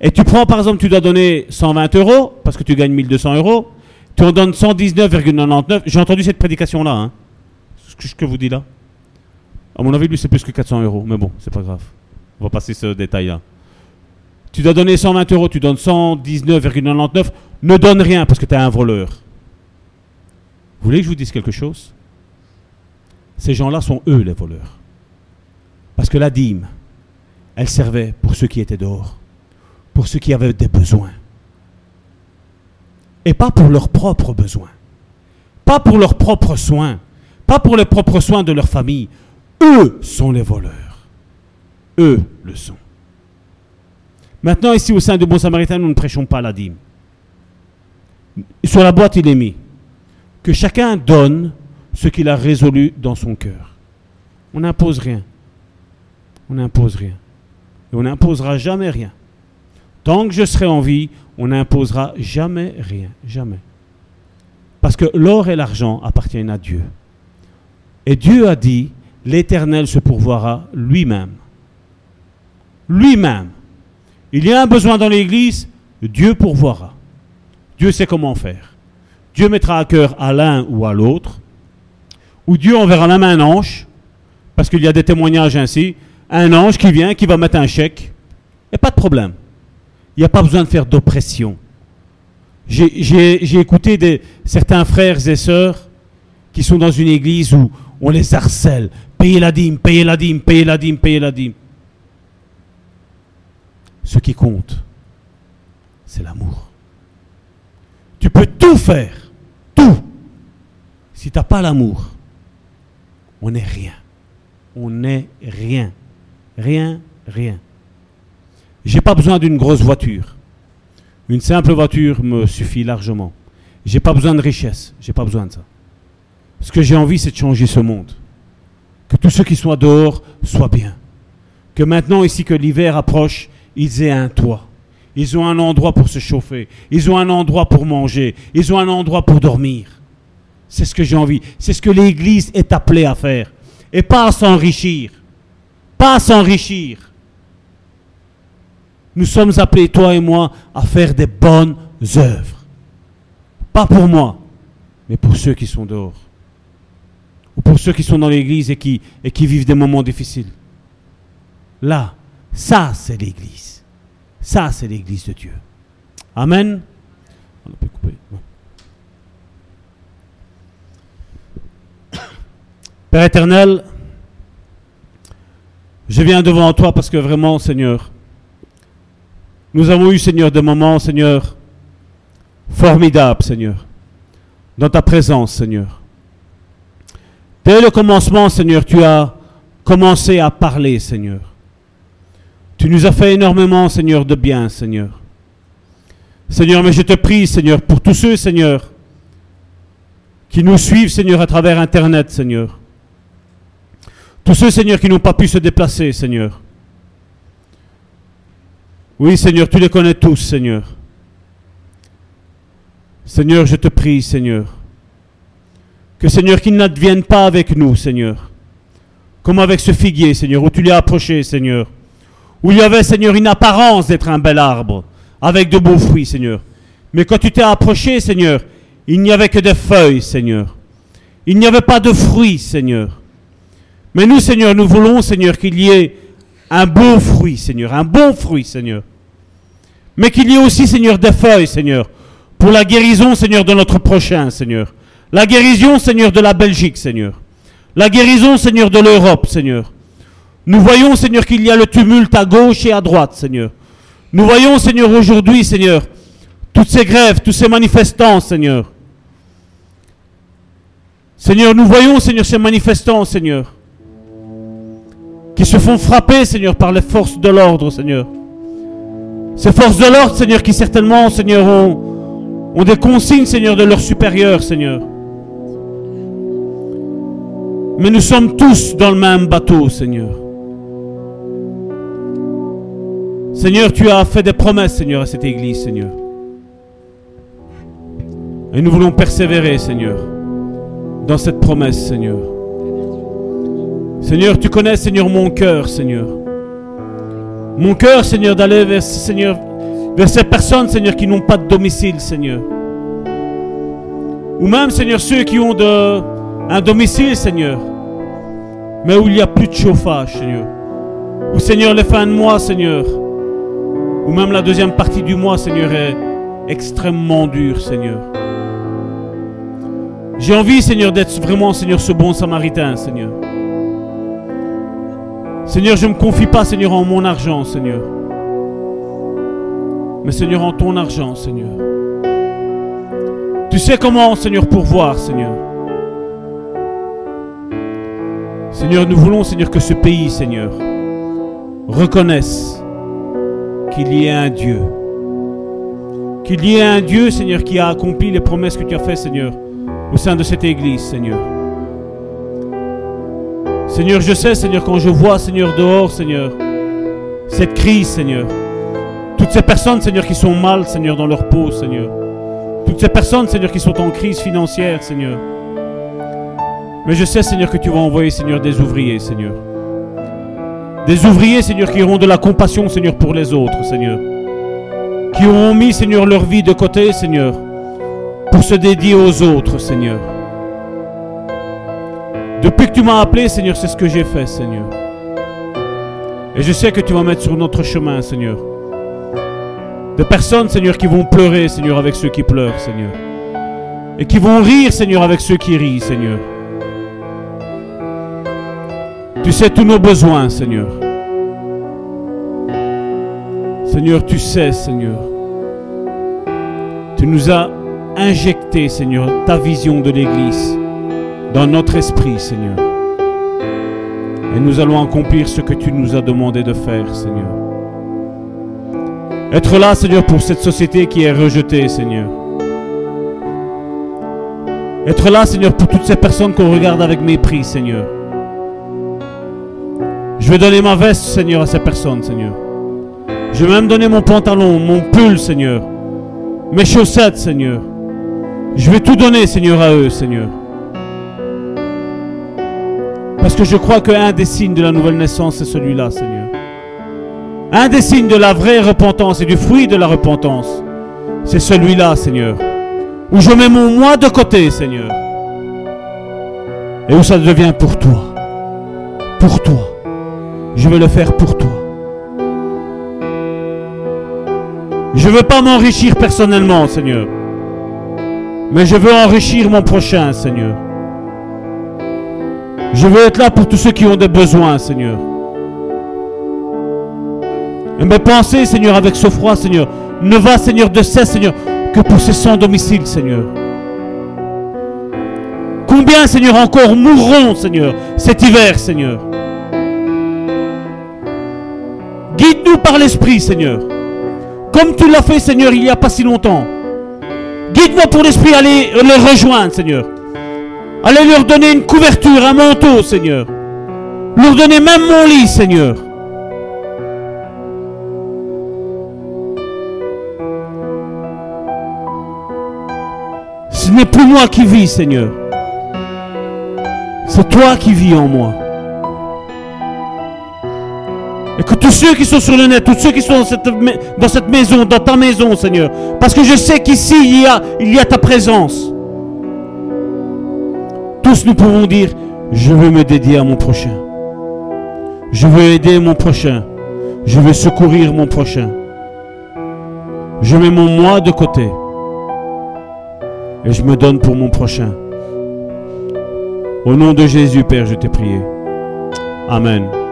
et tu prends par exemple, tu dois donner 120 euros, parce que tu gagnes 1200 euros, tu en donnes 119,99. J'ai entendu cette prédication-là, hein, ce que je vous dis là. À mon avis, lui, c'est plus que 400 euros, mais bon, c'est pas grave. On va passer ce détail-là. Tu dois donner 120 euros, tu donnes 119,99. Ne donne rien parce que tu es un voleur. Vous voulez que je vous dise quelque chose? Ces gens-là sont eux les voleurs. Parce que la dîme, elle servait pour ceux qui étaient dehors, pour ceux qui avaient des besoins. Et pas pour leurs propres besoins, pas pour leurs propres soins, pas pour les propres soins de leur famille. Eux sont les voleurs. Eux le sont. Maintenant, ici au sein du Bon Samaritain, nous ne prêchons pas la dîme. Sur la boîte, il est mis que chacun donne ce qu'il a résolu dans son cœur. On n'impose rien. On n'impose rien. Et on n'imposera jamais rien. Tant que je serai en vie, on n'imposera jamais rien. Jamais. Parce que l'or et l'argent appartiennent à Dieu. Et Dieu a dit, l'Éternel se pourvoira lui-même. Lui-même. Il y a un besoin dans l'Église, Dieu pourvoira. Dieu sait comment faire. Dieu mettra à cœur à l'un ou à l'autre, ou Dieu enverra même un ange, parce qu'il y a des témoignages ainsi, un ange qui vient, qui va mettre un chèque, et pas de problème. Il n'y a pas besoin de faire d'oppression. J'ai écouté certains frères et sœurs qui sont dans une église où on les harcèle. Payez la dîme, payez la dîme, payez la dîme, payez la dîme. Ce qui compte, c'est l'amour. Tu peux tout faire, tout. Si tu n'as pas l'amour, on n'est rien. On n'est rien. Rien, rien. J'ai pas besoin d'une grosse voiture. Une simple voiture me suffit largement. J'ai pas besoin de richesse. J'ai pas besoin de ça. Ce que j'ai envie, c'est de changer ce monde. Que tous ceux qui sont dehors soient bien. Que maintenant, ici que l'hiver approche, ils aient un toit. Ils ont un endroit pour se chauffer. Ils ont un endroit pour manger. Ils ont un endroit pour dormir. C'est ce que j'ai envie. C'est ce que l'Église est appelée à faire. Et pas à s'enrichir. Pas à s'enrichir. Nous sommes appelés, toi et moi, à faire des bonnes œuvres. Pas pour moi, mais pour ceux qui sont dehors. Ou pour ceux qui sont dans l'église et qui, et qui vivent des moments difficiles. Là, ça c'est l'église. Ça c'est l'église de Dieu. Amen. Père éternel, je viens devant toi parce que vraiment, Seigneur, nous avons eu, Seigneur, des moments, Seigneur, formidables, Seigneur, dans ta présence, Seigneur. Dès le commencement, Seigneur, tu as commencé à parler, Seigneur. Tu nous as fait énormément, Seigneur, de bien, Seigneur. Seigneur, mais je te prie, Seigneur, pour tous ceux, Seigneur, qui nous suivent, Seigneur, à travers Internet, Seigneur. Tous ceux, Seigneur, qui n'ont pas pu se déplacer, Seigneur. Oui, Seigneur, tu les connais tous, Seigneur. Seigneur, je te prie, Seigneur. Que, Seigneur, qu'ils n'adviennent pas avec nous, Seigneur. Comme avec ce figuier, Seigneur, où tu l'as approché, Seigneur. Où il y avait, Seigneur, une apparence d'être un bel arbre, avec de beaux fruits, Seigneur. Mais quand tu t'es approché, Seigneur, il n'y avait que des feuilles, Seigneur. Il n'y avait pas de fruits, Seigneur. Mais nous, Seigneur, nous voulons, Seigneur, qu'il y ait un beau fruit, Seigneur, un bon fruit, Seigneur. Mais qu'il y ait aussi, Seigneur, des feuilles, Seigneur, pour la guérison, Seigneur, de notre prochain, Seigneur. La guérison, Seigneur, de la Belgique, Seigneur. La guérison, Seigneur, de l'Europe, Seigneur. Nous voyons, Seigneur, qu'il y a le tumulte à gauche et à droite, Seigneur. Nous voyons, Seigneur, aujourd'hui, Seigneur, toutes ces grèves, tous ces manifestants, Seigneur. Seigneur, nous voyons, Seigneur, ces manifestants, Seigneur qui se font frapper, Seigneur, par les forces de l'ordre, Seigneur. Ces forces de l'ordre, Seigneur, qui certainement, Seigneur, ont, des consignes, Seigneur, de leurs supérieurs, Seigneur. Mais nous sommes tous dans le même bateau, Seigneur. Seigneur, tu as fait des promesses, Seigneur, à cette église, Seigneur. Et nous voulons persévérer, Seigneur, dans cette promesse, Seigneur. Seigneur, tu connais, Seigneur, mon cœur, Seigneur. Mon cœur, Seigneur, d'aller vers, Seigneur, vers ces personnes, Seigneur, qui n'ont pas de domicile, Seigneur. Ou même, Seigneur, ceux qui ont un domicile, Seigneur, mais où il n'y a plus de chauffage, Seigneur. Ou, Seigneur, les fins de mois, Seigneur, ou même la deuxième partie du mois, Seigneur, est extrêmement dure, Seigneur. J'ai envie, Seigneur, d'être vraiment, Seigneur, ce bon samaritain, Seigneur. Seigneur, je ne me confie pas, Seigneur, en mon argent, Seigneur. Mais Seigneur, en ton argent, Seigneur. Tu sais comment, Seigneur, pourvoir, Seigneur. Seigneur, nous voulons, Seigneur, que ce pays, Seigneur, reconnaisse qu'il y a un Dieu. Qu'il y ait un Dieu, Seigneur, qui a accompli les promesses que tu as faites, Seigneur, au sein de cette église, Seigneur. Seigneur, je sais, Seigneur, quand je vois, Seigneur, dehors, Seigneur, cette crise, Seigneur. Toutes ces personnes, Seigneur, qui sont mal, Seigneur, dans leur peau, Seigneur. Toutes ces personnes, Seigneur, qui sont en crise financière, Seigneur. Mais je sais, Seigneur, que tu vas envoyer, Seigneur, des ouvriers, Seigneur. Des ouvriers, Seigneur, qui auront de la compassion, Seigneur, pour les autres, Seigneur. Qui auront mis, Seigneur, leur vie de côté, Seigneur pour se dédier aux autres, Seigneur. Que tu m'as appelé, Seigneur, c'est ce que j'ai fait, Seigneur. Et je sais que tu vas mettre sur notre chemin, Seigneur. Des personnes, Seigneur, qui vont pleurer, Seigneur, avec ceux qui pleurent, Seigneur. Et qui vont rire, Seigneur, avec ceux qui rient, Seigneur. Tu sais tous nos besoins, Seigneur. Seigneur, tu sais, Seigneur. Tu nous as injecté, Seigneur, ta vision de l'Église dans notre esprit, Seigneur. Et nous allons accomplir ce que tu nous as demandé de faire, Seigneur. Être là, Seigneur, pour cette société qui est rejetée, Seigneur. Être là, Seigneur, pour toutes ces personnes qu'on regarde avec mépris, Seigneur. Je vais donner ma veste, Seigneur, à ces personnes, Seigneur. Je vais même donner mon pantalon, mon pull, Seigneur. Mes chaussettes, Seigneur. Je vais tout donner, Seigneur, à eux, Seigneur. Parce que je crois qu'un des signes de la nouvelle naissance, c'est celui-là, Seigneur. Un des signes de la vraie repentance et du fruit de la repentance, c'est celui-là, Seigneur. Où je mets mon moi de côté, Seigneur. Et où ça devient pour toi. Pour toi. Je veux le faire pour toi. Je ne veux pas m'enrichir personnellement, Seigneur. Mais je veux enrichir mon prochain, Seigneur. Je veux être là pour tous ceux qui ont des besoins, Seigneur. Et mes pensées, Seigneur, avec ce froid, Seigneur, ne va, Seigneur, de cesse, Seigneur, que pour ces sans domicile, Seigneur. Combien, Seigneur, encore mourront, Seigneur, cet hiver, Seigneur? Guide-nous par l'Esprit, Seigneur. Comme tu l'as fait, Seigneur, il n'y a pas si longtemps. Guide-moi pour l'Esprit, aller les rejoindre, Seigneur. Allez leur donner une couverture, un manteau, Seigneur. Leur donner même mon lit, Seigneur. Ce n'est plus moi qui vis, Seigneur. C'est toi qui vis en moi. Et que tous ceux qui sont sur le net, tous ceux qui sont dans cette, dans cette maison, dans ta maison, Seigneur, parce que je sais qu'ici, il il y a ta présence. Tous nous pouvons dire, je veux me dédier à mon prochain. Je veux aider mon prochain. Je veux secourir mon prochain. Je mets mon moi de côté. Et je me donne pour mon prochain. Au nom de Jésus, Père, je t'ai prié. Amen.